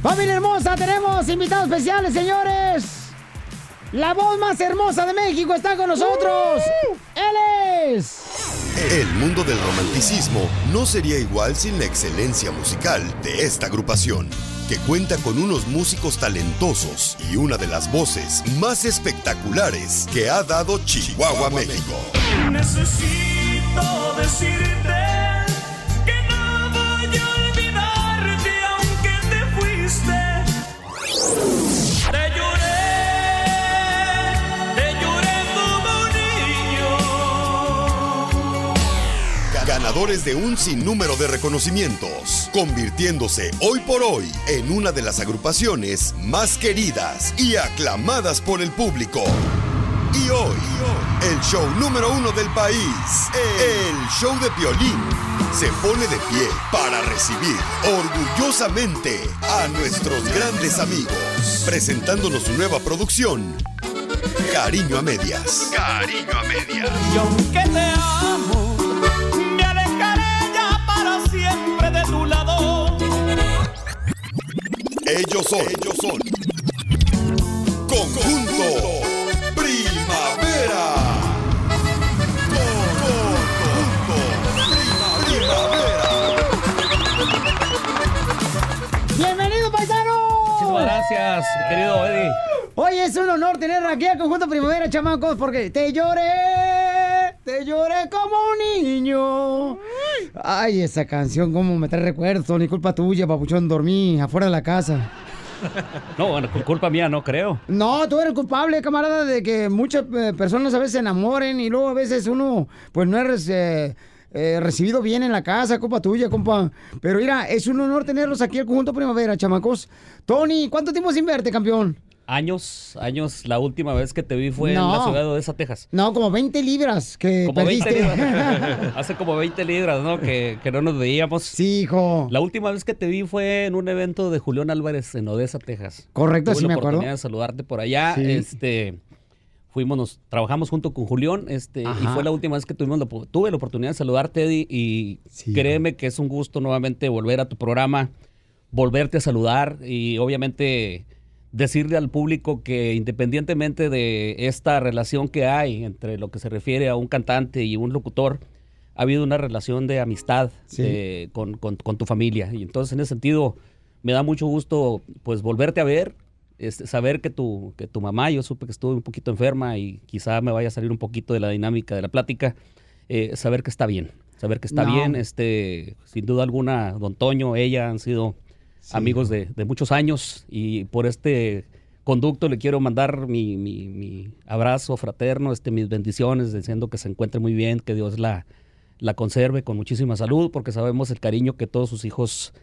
Familia hermosa, tenemos invitados especiales, señores. La voz más hermosa de México está con nosotros. Él es.
El mundo del romanticismo no sería igual sin la excelencia musical de esta agrupación, que cuenta con unos músicos talentosos y una de las voces más espectaculares que ha dado Chihuahua, México.
Necesito decirte que no voy a
Ganadores de un sinnúmero de reconocimientos, convirtiéndose hoy por hoy en una de las agrupaciones más queridas y aclamadas por el público. Y hoy, el show número uno del país, el show de violín, se pone de pie para recibir orgullosamente a nuestros grandes amigos, presentándonos su nueva producción, Cariño a Medias. Cariño a Medias.
Y aunque te amo, me alejaré ya para siempre de tu lado.
Ellos son, ellos son. Conjunto
gracias, querido Eddie.
Oye, es un honor tener aquí al Conjunto Primavera, chamacos, porque te lloré, te lloré como un niño. Ay, esa canción, cómo me trae recuerdos, ni culpa tuya, papuchón, dormí afuera de la casa.
No, bueno, culpa mía no creo.
No, tú eres culpable, camarada, de que muchas eh, personas a veces se enamoren y luego a veces uno, pues no eres eh, eh, recibido bien en la casa, culpa tuya, compa. Pero mira, es un honor tenerlos aquí al Conjunto Primavera, chamacos. Tony, ¿cuánto tiempo sin verte, campeón?
Años, años, la última vez que te vi fue en la ciudad de Odessa, Texas.
No, como 20 libras que
Como 20
perdiste.
libras. Hace como 20 libras, ¿no? Que, que no nos veíamos.
Sí, hijo.
La última vez que te vi fue en un evento de Julián Álvarez en Odessa, Texas.
Correcto,
Tuve
sí
la
me acuerdo.
oportunidad de saludarte por allá.
Sí.
Este, fuimos, nos trabajamos junto con Julián, este, y fue la última vez que tuvimos la, tuve la oportunidad de saludarte, Eddie, y créeme que es un gusto nuevamente volver a tu programa, volverte a saludar y obviamente decirle al público que independientemente de esta relación que hay entre lo que se refiere a un cantante y un locutor, ha habido una relación de amistad
Sí.
eh, con, con- con tu familia. Y entonces en ese sentido me da mucho gusto pues volverte a ver, este, saber que tu, que tu mamá, yo supe que estuvo un poquito enferma y quizá me vaya a salir un poquito de la dinámica de la plática, eh, saber que está bien, saber que está
No.
bien, este, sin duda alguna, don Toño, ella han sido amigos de, de muchos años y por este conducto le quiero mandar mi, mi- mi abrazo fraterno, este, mis bendiciones, diciendo que se encuentre muy bien, que Dios la, la conserve con muchísima salud, porque sabemos el cariño que todos sus hijos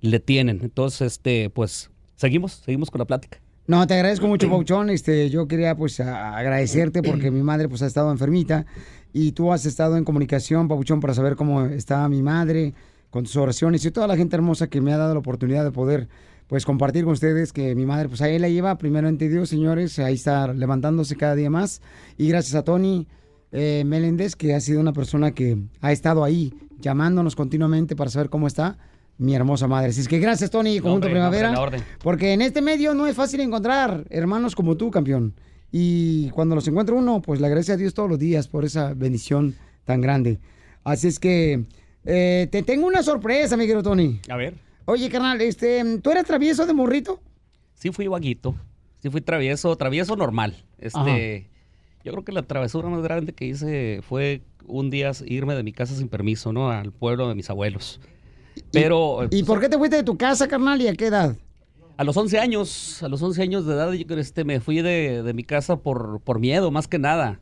le tienen. Entonces, este, pues, seguimos, seguimos con la plática.
No, te agradezco mucho, Pauchón. Este, yo quería pues agradecerte porque mi madre pues ha estado enfermita y tú has estado en comunicación, Pauchón, para saber cómo está mi madre, con tus oraciones y toda la gente hermosa que me ha dado la oportunidad de poder pues compartir con ustedes que mi madre pues ahí la lleva. Primero ante Dios, señores, ahí está levantándose cada día más. Y gracias a Tony eh, Meléndez que ha sido una persona que ha estado ahí llamándonos continuamente para saber cómo está mi hermosa madre. Así es que gracias Tony, Conjunto
no,
Primavera.
orden.
Porque en este medio no es fácil encontrar hermanos como tú, campeón. Y cuando los encuentra uno, pues le agradece a Dios todos los días por esa bendición tan grande. Así es que eh, te tengo una sorpresa, mi querido Tony.
A ver.
Oye, carnal, este, ¿tú eras travieso de morrito?
Sí fui vaguito, sí fui travieso, travieso normal. Este, yo creo que la travesura más grande que hice fue un día irme de mi casa sin permiso, ¿no? Al pueblo de mis abuelos. Pero
¿Y por qué te fuiste de tu casa, carnal, y a qué edad?
a los 11 años, a los 11 años de edad, yo este, me fui de, de mi casa por, por miedo, más que nada.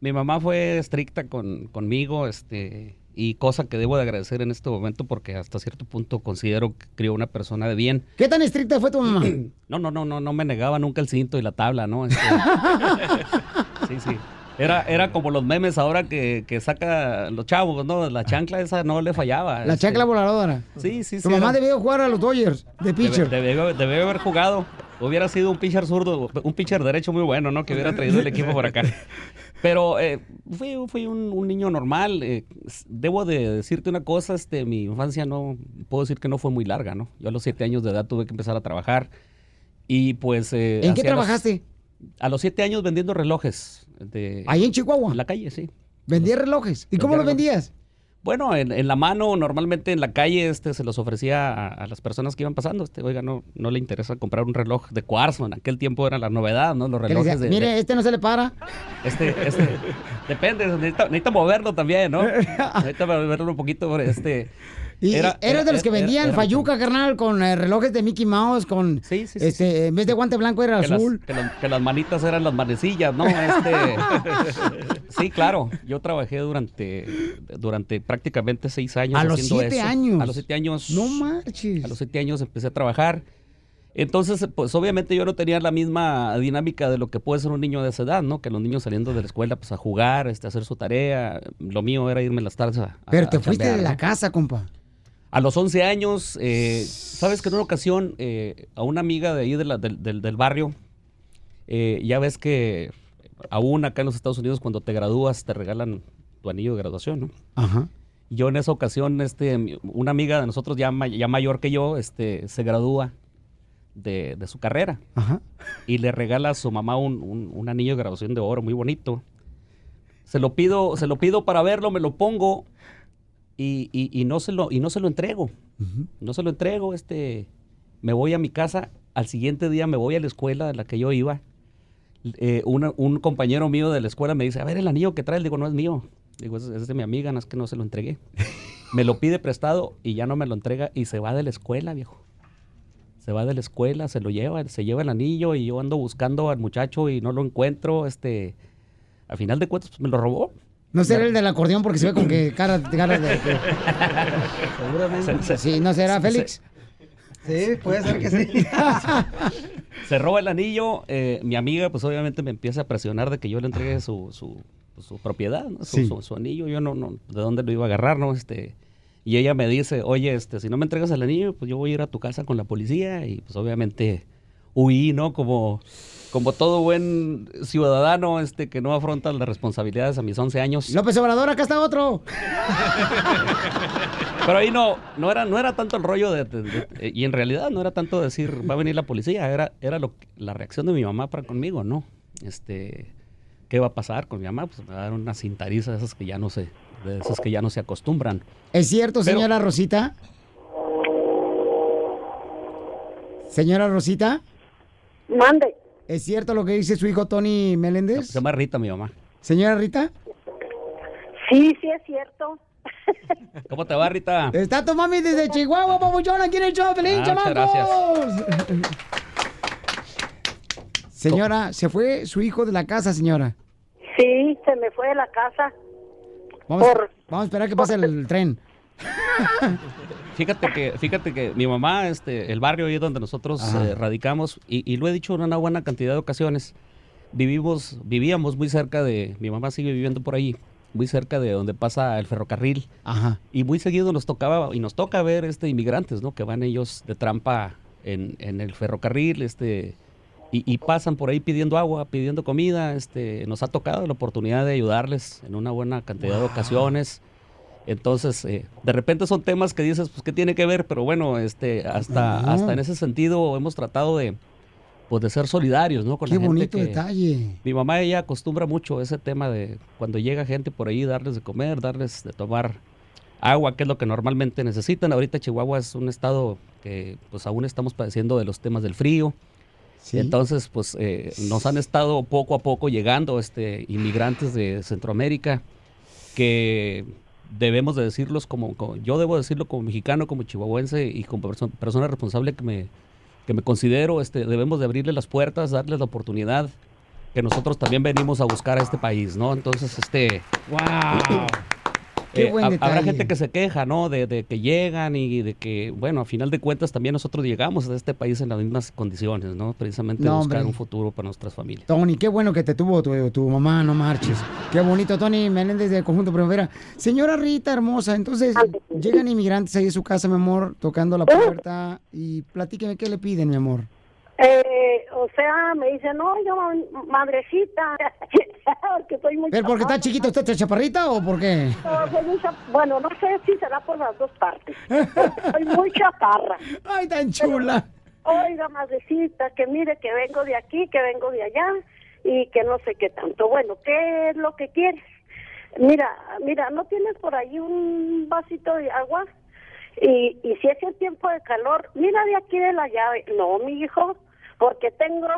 Mi mamá fue estricta con, conmigo, este, y cosa que debo de agradecer en este momento porque hasta cierto punto considero que crió una persona de bien.
¿Qué tan estricta fue tu mamá?
No, no, no, no, no me negaba nunca el cinto y la tabla, ¿no? Este, sí, sí. Era, era como los memes ahora que, que saca los chavos, ¿no? La chancla esa no le fallaba.
La
este.
chancla voladora.
Sí, sí,
Tu
sí.
mamá
era-
debió jugar a los Dodgers de pitcher.
Debe haber jugado. Hubiera sido un pitcher zurdo, un pitcher derecho muy bueno, ¿no? Que hubiera traído el equipo por acá. Pero eh, fui, fui un, un niño normal. eh, debo de decirte una cosa, este, mi infancia no, puedo decir que no fue muy larga, ¿no? Yo a los siete años de edad tuve que empezar a trabajar. Y pues... eh,
¿En qué
los-
trabajaste?
a los siete años vendiendo relojes. De,
¿Ahí en Chihuahua?
En la calle, sí.
¿Vendías relojes? ¿Y cómo
Vendía
los vendías?
Bueno, en, en la mano, normalmente en la calle, este, se los ofrecía a, a las personas que iban pasando. Este, oiga, no, no le interesa comprar un reloj de cuarzo. En aquel tiempo era la novedad, ¿no? Los relojes
decía,
de,
Mire,
de-
este no se le para.
este, este, depende, necesita, necesita moverlo también, ¿no? Necesita moverlo un poquito, este.
Y
era-
eras de los que vendían
era-
fayuca, carnal, con eh, relojes de Mickey Mouse, con este, en vez de guante blanco era
que las,
azul.
que, las, que las manitas eran las manecillas, ¿no? Este, sí, claro. Yo trabajé durante, durante prácticamente seis años
A los siete
eso.
años.
A los siete años.
No marches.
A los siete años empecé a trabajar. Entonces, pues obviamente yo no tenía la misma dinámica de lo que puede ser un niño de esa edad, ¿no? Que los niños saliendo de la escuela, pues a jugar, este, a hacer su tarea. Lo mío era irme las tardes a, a-
Pero te
a
fuiste de la
¿no?
casa, compa.
A los 11 años, eh, sabes que en una ocasión eh, a una amiga de ahí de la- del, barrio, eh, ya ves que aún acá en los Estados Unidos cuando te gradúas te regalan tu anillo de graduación, ¿no?
Ajá.
Yo en esa ocasión, este, una amiga de nosotros ya, ya mayor que yo, este, se gradúa de, de su carrera
Ajá.
y le regala a su mamá un, un- un anillo de graduación de oro muy bonito. Se lo pido, se lo pido para verlo, me lo pongo y, y- y no se lo y no se lo entrego. No se lo entrego, este, me voy a mi casa. Al siguiente día me voy a la escuela a la que yo iba. Eh, una- un compañero mío de la escuela me dice, a ver el anillo que traes. Digo, no es mío. Digo, es, es de mi amiga, no es que no se lo entregué. me lo pide prestado y ya no me lo entrega y se va de la escuela, viejo. Se va de la escuela, se lo lleva, se lleva el anillo y yo ando buscando al muchacho y no lo encuentro. Este, a final de cuentas, pues, me lo robó.
No será el del acordeón porque se ve con que cara, cara de...
Se- se-
Sí, ¿no será
se-
Félix?
Sí, puede ser que sí.
Se roba el anillo, eh, mi amiga pues obviamente me empieza a presionar de que yo le entregue su, su, su propiedad, ¿no? su,
Sí.
su- su anillo, yo no, no, de dónde lo iba a agarrar, ¿no? Este, y ella me dice, oye, este, si no me entregas el anillo, pues yo voy a ir a tu casa con la policía y pues obviamente huí, ¿no? Como, como todo buen ciudadano este, que no afronta las responsabilidades a mis 11 años.
López Obrador, acá está otro.
Pero ahí no, no era, no era tanto el rollo de, de- de- eh, y en realidad no era tanto decir va a venir la policía, era, era lo, la reacción de mi mamá para conmigo, ¿no? Este, ¿qué va a pasar con mi mamá? Pues me va a dar una cintariza de esas que ya no se, de esas que ya no se acostumbran.
¿Es cierto,
Pero-
señora Rosita? Señora Rosita,
Mande.
¿Es cierto lo que dice su hijo Tony Meléndez?
Se llama Rita mi mamá.
Señora Rita,
Sí, sí es cierto.
¿Cómo te va, Rita?
está tu mami desde Chihuahua, papuchón, aquí en el show, Pelín,
Ah, muchas
chamacos. Señora, se fue su hijo de la casa, señora.
Sí, se me fue de la casa.
Vamos, vamos a esperar que pase el tren.
Fíjate que, fíjate que mi mamá, este, el barrio ahí donde nosotros eh, radicamos, y, y lo he dicho en una buena cantidad de ocasiones, vivimos, vivíamos muy cerca de, mi mamá sigue viviendo por ahí, muy cerca de donde pasa el ferrocarril.
Ajá.
Y muy seguido nos tocaba, y nos toca ver este inmigrantes, ¿no? Que van ellos de trampa en, en el ferrocarril, este, y, y pasan por ahí pidiendo agua, pidiendo comida, este, nos ha tocado la oportunidad de ayudarles en una buena cantidad de ocasiones. Entonces, eh, de repente son temas que dices, pues, ¿qué tiene que ver? Pero bueno, este, hasta, hasta en ese sentido hemos tratado de, pues, de ser solidarios, ¿no? Con
Qué
la gente
bonito
que-
detalle.
mi mamá ella acostumbra mucho ese tema de cuando llega gente por ahí darles de comer, darles de tomar agua, que es lo que normalmente necesitan. Ahorita Chihuahua es un estado que pues aún estamos padeciendo de los temas del frío. Entonces, pues eh, nos han estado poco a poco llegando este inmigrantes de Centroamérica que debemos de decirlos como, yo debo decirlo como mexicano, como chihuahuense y como perso- persona responsable que me que me considero, este, debemos de abrirle las puertas, darles la oportunidad que nosotros también venimos a buscar a este país, ¿no? Entonces, este...
¡Wow! Qué
Eh,
buen
ha-
detalle.
habrá gente que se queja, ¿no? De, de que llegan y de que, bueno, a final de cuentas también nosotros llegamos a este país en las mismas condiciones, ¿no? Precisamente
No,
buscar
hombre.
un futuro para nuestras familias.
Tony, qué bueno que te tuvo tu, tu mamá, no marches. Qué bonito, Tony Meléndez del Conjunto Primavera. Señora Rita, hermosa, entonces llegan inmigrantes ahí a su casa, mi amor, tocando la puerta y platíqueme qué le piden, mi amor.
Eh, o sea, me dice, no, yo, madrecita, porque soy muy
¿Pero porque está chiquito usted, chaparrita o por qué?
No, soy muy chap- Bueno, no sé si será por las dos partes. soy muy chaparra.
Ay, tan chula.
Oiga, madrecita, que mire que vengo de aquí, que vengo de allá y que no sé qué tanto. Bueno, ¿qué es lo que quieres? Mira, mira, ¿no tienes por ahí un vasito de agua? Y, y si es el tiempo de calor, mira de aquí de la llave. No, mi hijo, porque tengo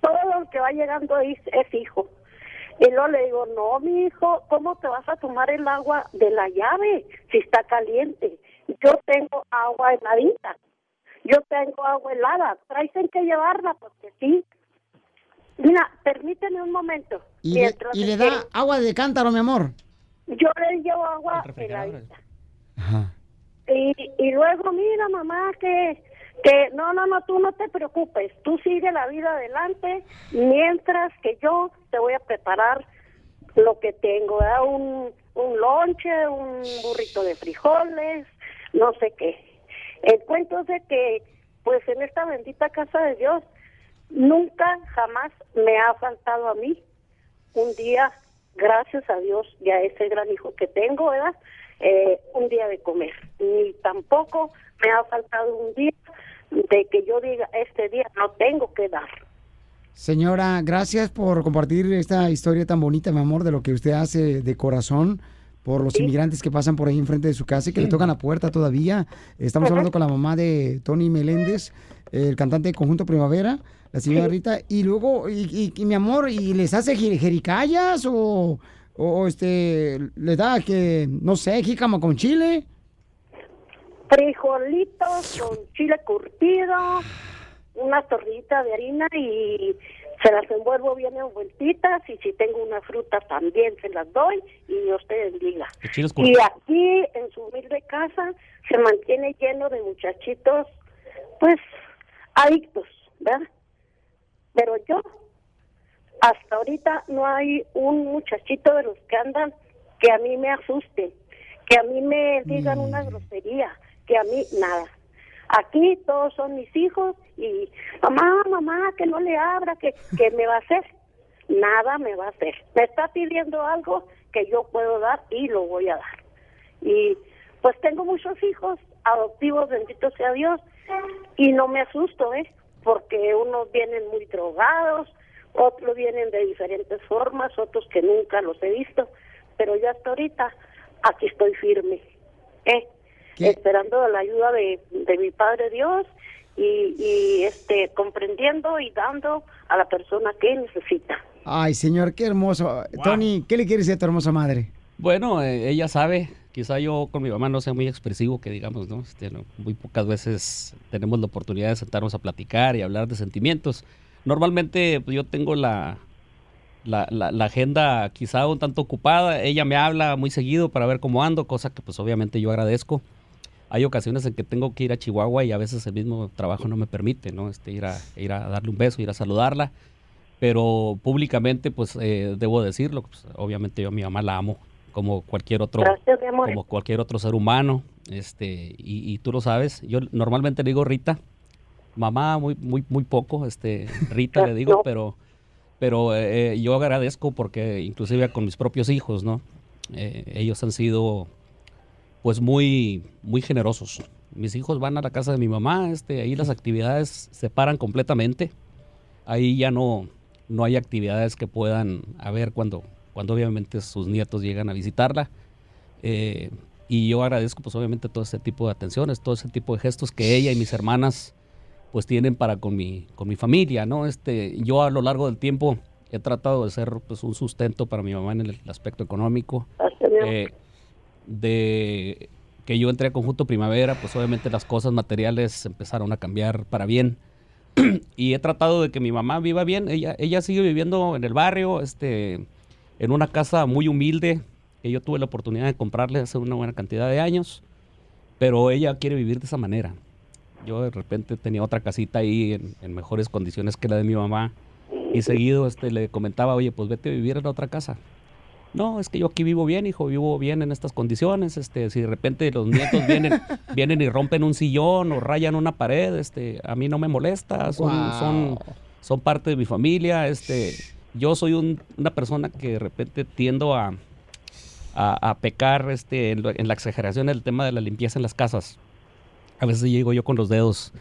todo lo que va llegando ahí es hijo. Y luego le digo, no, mi hijo, ¿cómo te vas a tomar el agua de la llave si está caliente? Yo tengo agua heladita. Yo tengo agua helada. Traes en que llevarla porque sí. Mira, permíteme un momento.
Y le, y da agua de cántaro, mi amor.
Yo le llevo agua heladita. Y, y luego, mira, mamá, que, que no, no, no, tú no te preocupes, tú sigue la vida adelante mientras que yo te voy a preparar lo que tengo, ¿verdad? un, un lonche, un burrito de frijoles, no sé qué. El cuento de que, pues en esta bendita casa de Dios, nunca, jamás me ha faltado a mí un día, gracias a Dios y a ese gran hijo que tengo, ¿verdad? Eh, un día de comer. Ni tampoco me ha faltado un día de que yo diga, este día no tengo que dar.
Señora, gracias por compartir esta historia tan bonita, mi amor, de lo que usted hace de corazón por los inmigrantes que pasan por ahí enfrente de su casa y que le tocan la puerta todavía. Estamos
Ajá.
hablando con la mamá de Tony Meléndez, el cantante de Conjunto Primavera, la señora
Sí.
Rita, y luego, y, y- y, mi amor, ¿y les hace jer- jericayas o, o, este, les da que, no sé, jícama con chile?
Frijolitos con chile curtido, una tortita de harina y se las envuelvo bien envueltitas y si tengo una fruta también se las doy y Dios te bendiga. Y aquí en su humilde casa se mantiene lleno de muchachitos, pues, adictos, ¿verdad? Pero yo, hasta ahorita no hay un muchachito de los que andan que a mí me asuste, que a mí me digan una grosería, que a mí nada. Aquí todos son mis hijos y mamá, mamá, que no le abra, que, que me va a hacer. Nada me va a hacer. Me está pidiendo algo que yo puedo dar y lo voy a dar. Y pues tengo muchos hijos adoptivos, bendito sea Dios, y no me asusto, ¿eh? Porque unos vienen muy drogados, otros vienen de diferentes formas, otros que nunca los he visto, pero ya hasta ahorita aquí estoy firme, ¿eh? Esperando la ayuda de, de mi Padre Dios y, y este comprendiendo y dando a la persona que necesita.
Ay, señor, qué hermoso. Tony, ¿qué le quieres decir a tu hermosa madre?
Bueno, eh, ella sabe, quizá yo con mi mamá no sea muy expresivo, que digamos, ¿no? Este, no, Muy pocas veces tenemos la oportunidad de sentarnos a platicar y hablar de sentimientos. Normalmente pues, yo tengo la, la, la- la agenda quizá un tanto ocupada, ella me habla muy seguido para ver cómo ando, cosa que pues obviamente yo agradezco. Hay ocasiones en que tengo que ir a Chihuahua y a veces el mismo trabajo no me permite, ¿no? Este, ir, a, ir a darle un beso, ir a saludarla. Pero públicamente pues eh, debo decirlo pues, obviamente yo a mi mamá la amo como cualquier otro
Gracias,
como cualquier otro ser humano este y, y tú lo sabes. Yo normalmente le digo Rita. Mamá muy muy muy poco este Rita le digo
No.
pero pero eh, yo agradezco porque inclusive con mis propios hijos no Eh, ellos han sido pues muy muy generosos mis hijos van a la casa de mi mamá este ahí las actividades se paran completamente ahí ya no, no hay actividades que puedan haber cuando, cuando obviamente sus nietos llegan a visitarla. Eh, y yo agradezco pues obviamente todo ese tipo de atenciones, todo ese tipo de gestos que ella y mis hermanas pues tienen para con mi, con mi familia, ¿no? Este, yo a lo largo del tiempo he tratado de ser pues un sustento para mi mamá en el aspecto económico. Eh, de que yo entré a Conjunto Primavera, pues obviamente las cosas materiales empezaron a cambiar para bien y he tratado de que mi mamá viva bien. Ella, ella sigue viviendo en el barrio, este, en una casa muy humilde que yo tuve la oportunidad de comprarle hace una buena cantidad de años, pero ella quiere vivir de esa manera. Yo de repente tenía otra casita ahí en, mejores condiciones que la de mi mamá y seguido este, le comentaba, oye, pues vete a vivir en la otra casa. No, es que yo aquí vivo bien, hijo, vivo bien en estas condiciones. Este, si de repente los nietos vienen, vienen y rompen un sillón o rayan una pared, este, a mí no me molesta, son, son, son parte de mi familia. Este, yo soy un- una persona que de repente tiendo a, a, a pecar este, en, lo- en la exageración del tema de la limpieza en las casas. A veces llego yo con los dedos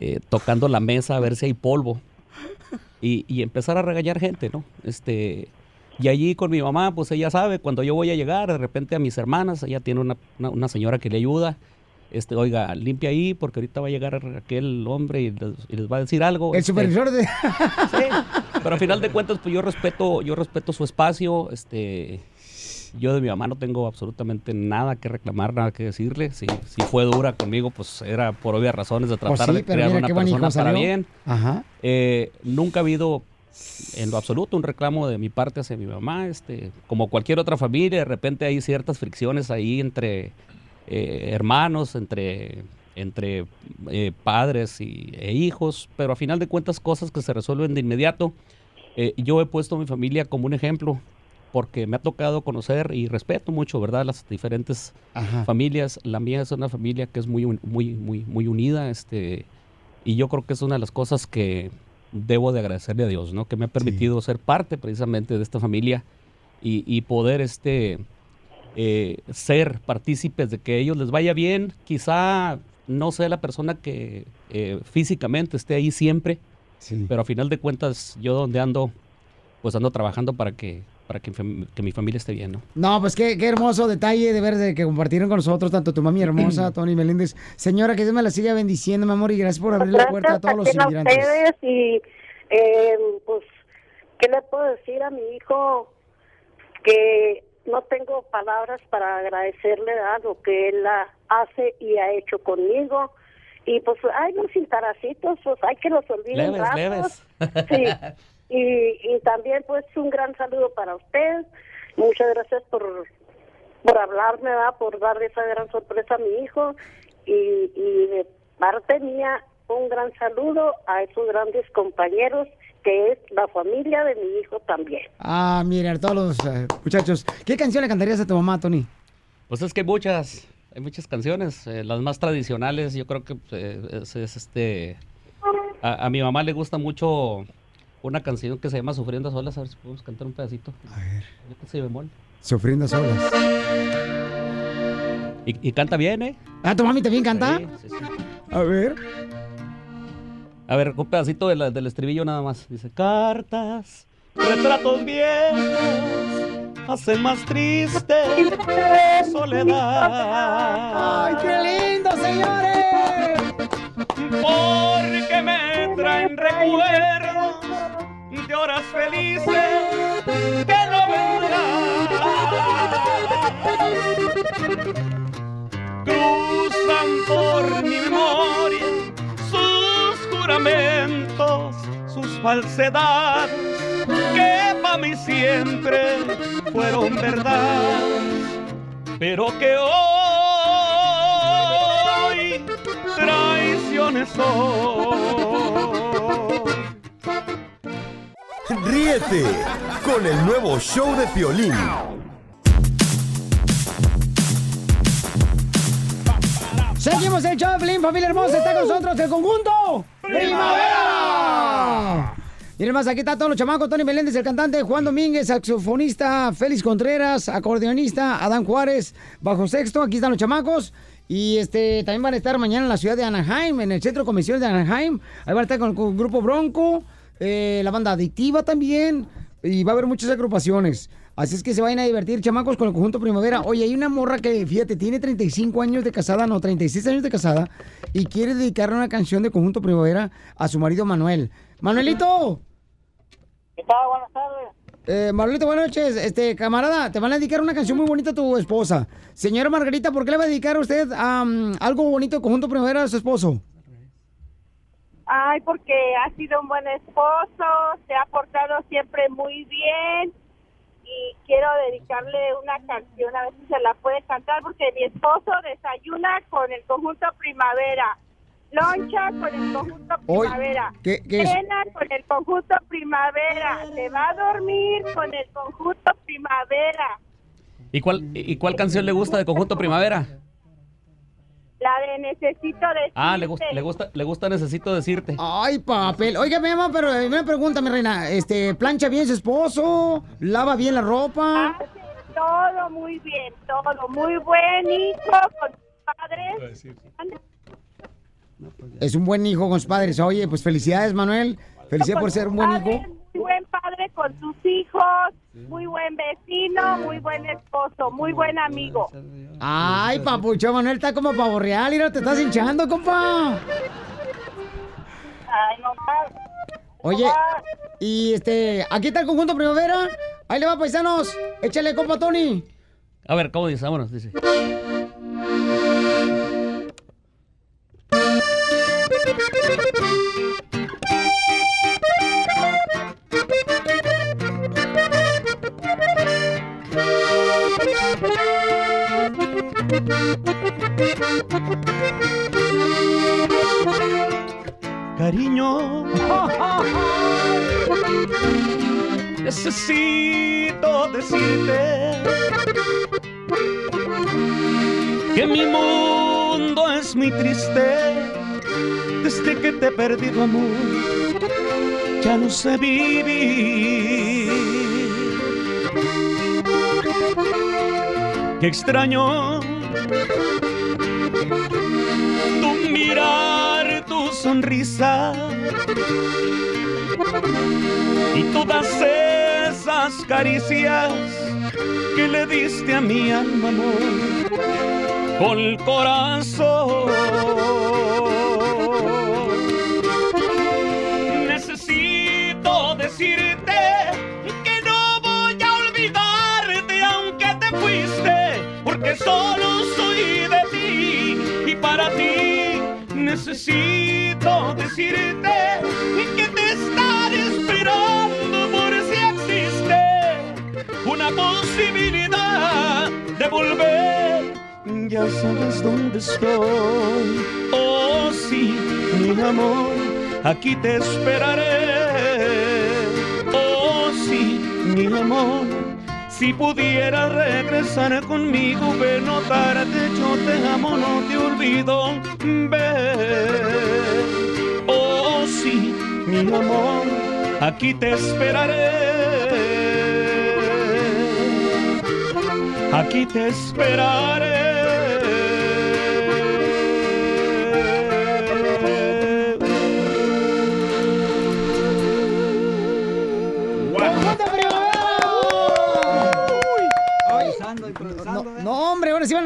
eh, tocando la mesa a ver si hay polvo y, y empezar a regañar gente, ¿no? Este, Y allí con mi mamá, pues ella sabe, cuando yo voy a llegar, de repente a mis hermanas, ella tiene una, una- una señora que le ayuda. Este, oiga, limpia ahí porque ahorita va a llegar aquel hombre y les, y les va a decir algo.
El
este,
supervisor de...
pero al final de cuentas, pues yo respeto, yo respeto su espacio. Este, yo de mi mamá no tengo absolutamente nada que reclamar, nada que decirle. Si, si fue dura conmigo, pues era por obvias razones de
Pues
tratar
sí,
de crear una persona para bien.
Ajá.
Eh, nunca ha habido en lo absoluto un reclamo de mi parte hacia mi mamá. Este, como cualquier otra familia, de repente hay ciertas fricciones ahí entre eh, hermanos, entre, entre eh, padres y, e hijos, pero a final de cuentas cosas que se resuelven de inmediato. Eh, yo he puesto a mi familia como un ejemplo porque me ha tocado conocer y respeto mucho, ¿verdad? Las diferentes familias. La mía es una familia que es muy, muy, muy, muy unida, este, y yo creo que es una de las cosas que debo de agradecerle a Dios, ¿no? Que me ha permitido ser parte precisamente de esta familia y, y poder, este, eh, ser partícipes de que a ellos les vaya bien. Quizá no sea la persona que eh, físicamente esté ahí siempre, pero a final de cuentas yo donde ando, pues ando trabajando para que para que, mi familia esté bien, ¿no?
No, pues qué, qué hermoso detalle de ver de que compartieron con nosotros tanto tu mami hermosa, Tony Meléndez. Señora, que Dios me la siga bendiciendo, mi amor, y gracias por abrir la puerta a todos los
Gracias a
inmigrantes.
ustedes y eh, pues qué le puedo decir a mi hijo que no tengo palabras para agradecerle a lo que él hace y ha hecho conmigo y pues hay unos cintaracitos pues hay que los olviden
Leves, leves.
sí y, y también pues un gran saludo para usted muchas gracias por por hablarme ¿verdad? por darle esa gran sorpresa a mi hijo y, y de parte mía un gran saludo a esos grandes compañeros que es la familia de mi hijo también.
Ah, mira, a todos los eh, muchachos. ¿Qué canción le cantarías a tu mamá, Tony?
Pues es que hay muchas, hay muchas canciones. eh, las más tradicionales, yo creo que eh, es, es, este. A, a mi mamá le gusta mucho una canción que se llama Sufriendo a Solas. A ver si podemos cantar un pedacito. A ver. Si bemol.
Sufriendo a solas.
Y, y canta bien, ¿eh?
Ah, ¿tu mami también canta?
Sí, sí, sí.
A ver.
A ver, un pedacito de la- del estribillo nada más. Dice, cartas, retratos viejos, hacen más triste soledad.
¡Ay, qué lindo, señores!
Porque me traen recuerdos de horas felices que no vendrán. Cruzan por mi memoria sus juramentos, sus falsedades, que para mí siempre fueron verdad, pero que hoy traiciones son.
Ríete con el nuevo show de Piolín.
Seguimos el show de familia hermosa. Está con nosotros el conjunto Primavera. Miren más, aquí está todos los chamacos. Tony Meléndez, el cantante. Juan Domínguez, saxofonista. Félix Contreras, acordeonista. Adán Juárez, bajo sexto. Aquí están los chamacos. Y este también van a estar mañana en la ciudad de Anaheim, en el centro convenciones de Anaheim. Ahí van a estar con el grupo Bronco, eh, la banda adictiva también. Y va a haber muchas agrupaciones. Así es que se vayan a divertir, chamacos, con el conjunto Primavera. Oye, hay una morra que, fíjate, tiene 35 años de casada, no, 36 años de casada, y quiere dedicarle una canción de conjunto Primavera a su marido Manuel. Manuelito,
¿Qué tal? Buenas tardes.
eh, Manuelito, buenas noches. Este, camarada, te van a dedicar una canción muy bonita a tu esposa. Señora Margarita, ¿por qué le va a dedicar a usted am, algo bonito de conjunto Primavera a su esposo?
Ay, porque ha sido un buen esposo, se ha portado siempre muy bien. Y quiero dedicarle una canción, a ver si se la puede cantar, porque mi esposo desayuna con el conjunto Primavera, loncha con el conjunto Primavera,
¿qué- qué
cena con el conjunto Primavera, se va a dormir con el conjunto Primavera,
¿Y cuál, ¿Y cuál canción le gusta de Conjunto Primavera?
La de necesito decirte.
Ah, le, gus- le gusta, le gusta Necesito Decirte.
Ay, papel. Oiga, mi mamá, pero una pregunta, mi reina. Este, ¿plancha bien su esposo? ¿Lava bien la ropa?
Todo muy bien, todo muy buen hijo con sus padres.
Es un buen hijo con sus padres. Oye, pues felicidades, Manuel. Felicidades por ser un buen hijo.
Muy buen padre con tus hijos, muy buen vecino, muy buen esposo, muy buen amigo.
Ay, papucho, Manuel está como pavo real. Mira, te estás hinchando, compa.
Ay, no.
Oye, y este, aquí está el conjunto primavera. Ahí le va, paisanos. Échale, compa Tony.
A ver, ¿cómo dice? Vámonos, dice.
Cariño, necesito decirte que mi mundo es muy triste desde que te he perdido amor. Ya no sé vivir. Qué extraño tu mirar, tu sonrisa y todas esas caricias que le diste a mi alma, amor, con el corazón. Necesito decirte que no voy a olvidarte aunque te fuiste, porque solo ti necesito decirte que te estaré esperando por si existe una posibilidad de volver. Ya sabes dónde estoy. Oh, sí, mi amor, aquí te esperaré. Oh, sí, mi amor. Si pudieras regresar conmigo, ve no yo te amo, no te olvido. Ve, oh sí, mi amor, aquí te esperaré. Aquí te esperaré.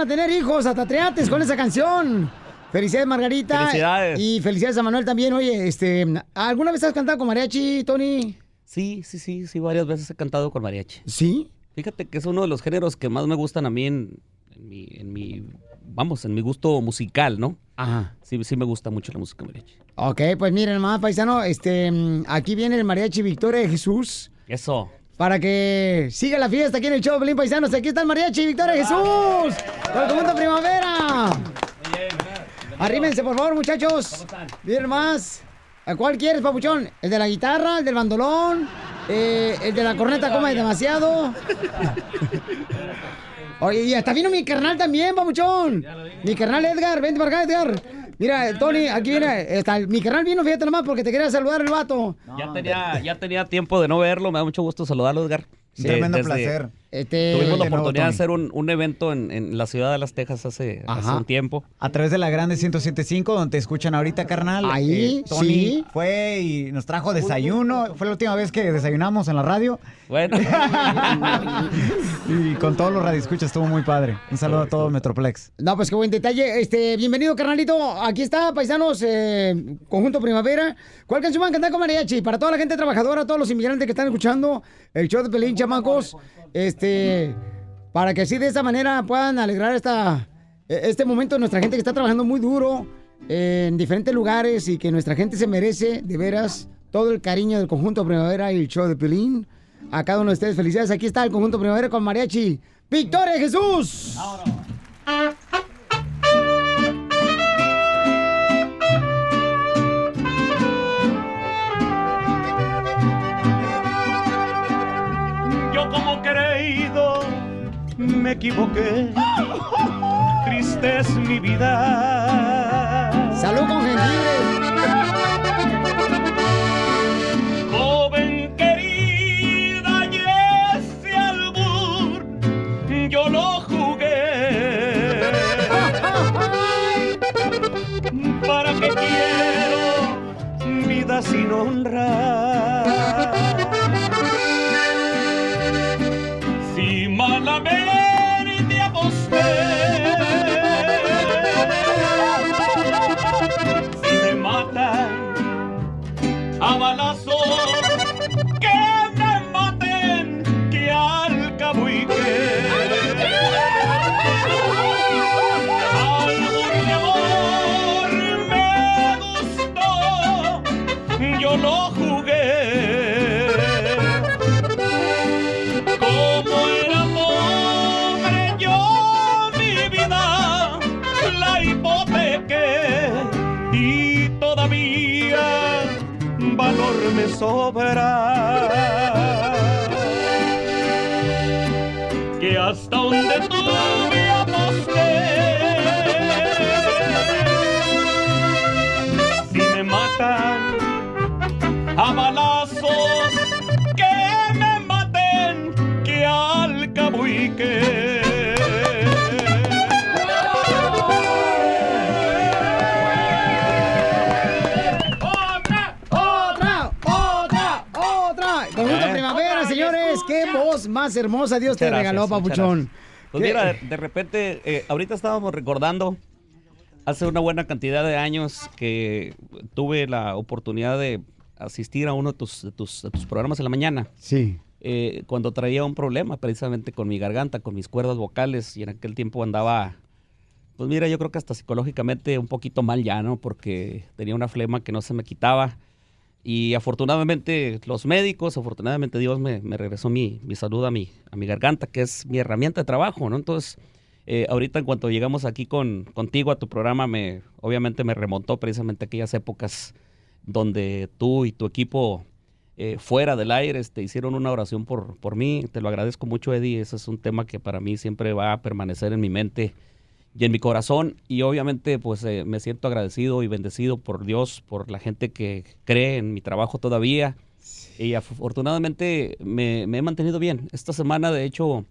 A tener hijos, hasta triates con esa canción. Felicidades, Margarita.
Felicidades.
Y felicidades a Manuel también. Oye, este, ¿alguna vez has cantado con mariachi, Tony?
Sí, sí, sí, sí, varias veces he cantado con mariachi.
¿Sí?
Fíjate que es uno de los géneros que más me gustan a mí en, en mi, en mi, vamos, en mi gusto musical, ¿no?
Ajá.
Sí, sí me gusta mucho la música mariachi.
Ok, pues miren, más paisano, este, mm, aquí viene el mariachi Victoria de Jesús.
Eso.
Para que siga la fiesta aquí en el show, Pelín Paisanos. Aquí está el mariachi Victoria Jesús. Con el conjunto primavera. Arrímense, por favor, muchachos. Miren más. ¿A cuál quieres, papuchón? ¿El de la guitarra? ¿El del bandolón? Eh, ¿El de la corneta come demasiado? Oye, y hasta vino mi carnal también, papuchón. Mi carnal Edgar, vente para acá, Edgar. Mira, Tony, aquí viene. está- mi carnal vino, fíjate nomás, porque te quería saludar el vato.
ya, tenía, ya tenía tiempo de no verlo, me da mucho gusto saludarlo, Edgar.
Sí, tremendo
desde-
placer. Este-
Tuvimos la oportunidad de hacer un, un evento en, en la ciudad de Las Tejas hace, un tiempo.
A través de la Grande 1075, donde te escuchan ahorita, carnal.
Ahí,
Eh, Tony
sí.
fue y nos trajo desayuno. Fue la última vez que desayunamos en la radio.
Bueno.
y con todos los radioescuchas estuvo muy padre. Un saludo a todos Metroplex.
No, pues qué buen detalle. Este, bienvenido, carnalito. Aquí está, paisanos, eh, Conjunto Primavera. ¿Cuál canción van a cantar con mariachi? Para toda la gente trabajadora, todos los inmigrantes que están escuchando el show de Pelín, chamacos. Este, para que así de esa manera puedan alegrar esta, eh, este momento de nuestra gente que está trabajando muy duro eh, en diferentes lugares y que nuestra gente se merece, de veras, todo el cariño del Conjunto Primavera y el show de Pelín. A cada uno de ustedes, felicidades. Aquí está el Conjunto Primavera con mariachi. ¡Victoria Jesús!
Yo me equivoqué. Triste es mi vida.
Salud con
Joven querida, y ese albur yo lo jugué. ¿Para qué quiero vida sin honra?
Valor me sobra. Que hasta donde
más hermosa Dios te
Muchas
regaló,
gracias,
papuchón!
Pues
¿Qué?
mira, de, de repente, eh, ahorita estábamos recordando hace una buena cantidad de años que tuve la oportunidad de asistir a uno de tus, de tus, de tus programas en la mañana.
Sí.
Eh, cuando traía un problema precisamente con mi garganta, con mis cuerdas vocales, y en aquel tiempo andaba, pues mira, yo creo que hasta psicológicamente un poquito mal ya, ¿no? Porque tenía una flema que no se me quitaba. Y afortunadamente los médicos, afortunadamente Dios me, me regresó mi, mi salud a mi, a mi garganta, que es mi herramienta de trabajo, ¿no? Entonces, eh, ahorita en cuanto llegamos aquí con, contigo a tu programa, me, obviamente me remontó precisamente aquellas épocas donde tú y tu equipo eh, fuera del aire este, hicieron una oración por, por mí. Te lo agradezco mucho, Eddie. Ese es un tema que para mí siempre va a permanecer en mi mente y en mi corazón. Y obviamente, pues eh, me siento agradecido y bendecido por Dios, por la gente que cree en mi trabajo todavía. Y afortunadamente me, me he mantenido bien. Esta semana, de hecho,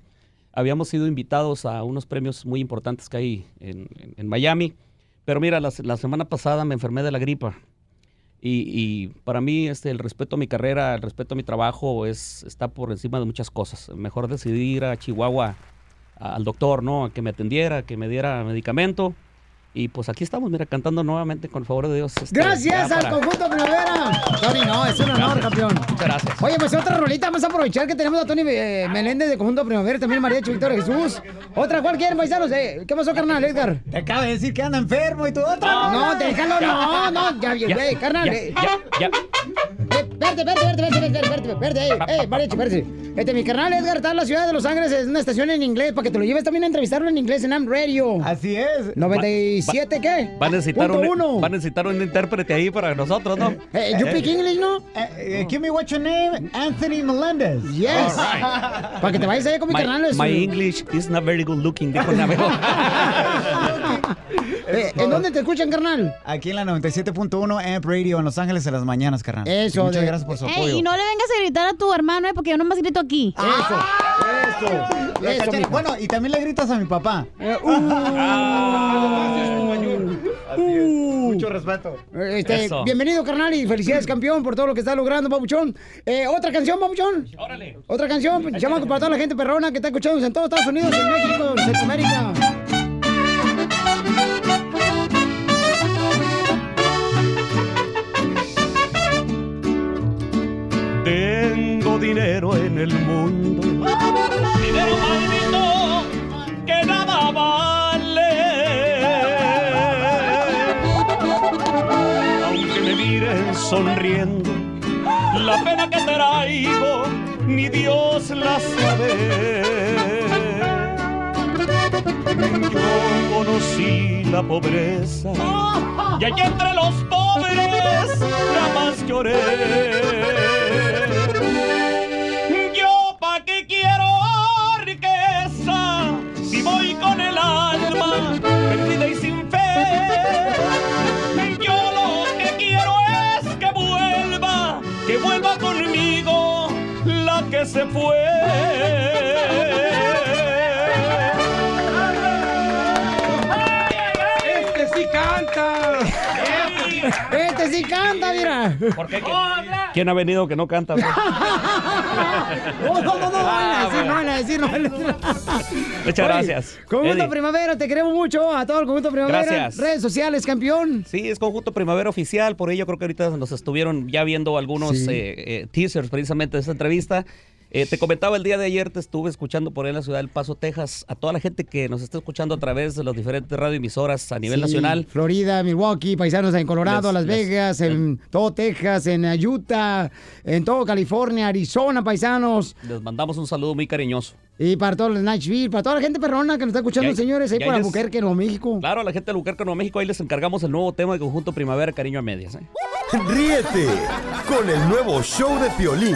habíamos sido invitados a unos premios muy importantes que hay en, en- en Miami. Pero mira, la, se- la semana pasada me enfermé de la gripa. Y, y para mí este, el respeto a mi carrera, el respeto a mi trabajo es, está por encima de muchas cosas. Mejor decidí ir a Chihuahua al doctor, ¿no? A que me atendiera, que me diera medicamento. Y pues aquí estamos, mira, cantando nuevamente con el favor de Dios. este,
Gracias al
para-
conjunto Primavera. Tony, no, es un honor,
Gracias.
campeón.
Muchas gracias.
Oye, pues otra rolita, vamos a aprovechar que tenemos a Tony eh, Meléndez de Conjunto Primavera, también María Víctor Jesús. Otra, ¿cuál quieren, paisanos? Eh, ¿Qué pasó, carnal, Edgar?
Te acaba de decir que anda enfermo y tú otra.
No, déjalo, no, no, ya, ya, güey, carnal.
ya,
eh.
ya.
Eh, Verte, verte, verte, verte, verte, verte, verte, eh, eh, Mariachi, verte. Este, mi carnal Edgar está en la ciudad de Los Ángeles, es una estación en inglés, para que te lo lleves también a entrevistarlo en inglés en Am Radio.
Así es.
¿97 qué?
Va a necesitar
Punto
un,
uno.
va a necesitar un intérprete ahí para nosotros, ¿no?
Eh, you speak English, no?
Eh, give me what your name, Anthony Melendez.
Yes. Para que te vayas allá con mi
My,
carnal. es-
my English is not very good looking, dijo.
Eh, ¿En dónde te escuchan, carnal?
Aquí en la 97.1 Amp Radio en Los Ángeles en las mañanas, carnal.
Eso,
Muchas
de-
gracias por su
Ey,
apoyo.
y no le vengas a gritar a tu hermano, eh, porque yo nomás grito aquí.
Eso, eso.
La
Eso, mijo.
bueno, y también le gritas a mi papá.
Uh.
Mucho respeto.
Este,
Eso.
bienvenido, carnal, y felicidades, campeón, por todo lo que está logrando, papuchón. Eh, ¿Otra canción, papuchón?
Órale.
Otra canción, pues, llamado para toda la gente perrona que está escuchando en todos Estados Unidos, en México, en Centroamérica.
Tengo dinero en el mundo. Dinero maldito que nada vale. Aunque me miren sonriendo, la pena que traigo ni Dios la sabe. Yo conocí la pobreza y allí entre los pobres jamás lloré. Se fue.
¡Este sí canta!
Este sí canta, mira.
¿Por qué? ¿Quién ha venido que no canta?
No, no, no, no, van a decir, no van a decir, no van a decir.
Muchas gracias,
Conjunto
Eddie.
Primavera, te queremos mucho. A todo el Conjunto Primavera.
Gracias.
Redes sociales, campeón.
Sí, es Conjunto Primavera Oficial, por ello creo que ahorita nos estuvieron ya viendo algunos
Sí.
eh, eh, teasers precisamente de esta entrevista. Eh, te comentaba el día de ayer, te estuve escuchando por ahí en la ciudad del Paso, Texas, a toda la gente que nos está escuchando a través de las diferentes radioemisoras a nivel
Sí,
nacional.
Florida, Milwaukee, paisanos en Colorado,
Les-
Las
les-
Vegas, en todo Texas, en Utah, en todo California, Arizona, paisanos.
Les mandamos un saludo muy cariñoso.
Y para todos los Nashville, para toda la gente perrona que nos está escuchando,
Ya-
señores, ahí por Albuquerque, Nuevo México.
Claro, a la gente de Albuquerque, Nuevo México, ahí les encargamos el nuevo tema de Conjunto Primavera, Cariño a Medias. ¿eh?
Ríete con el nuevo show de Piolín.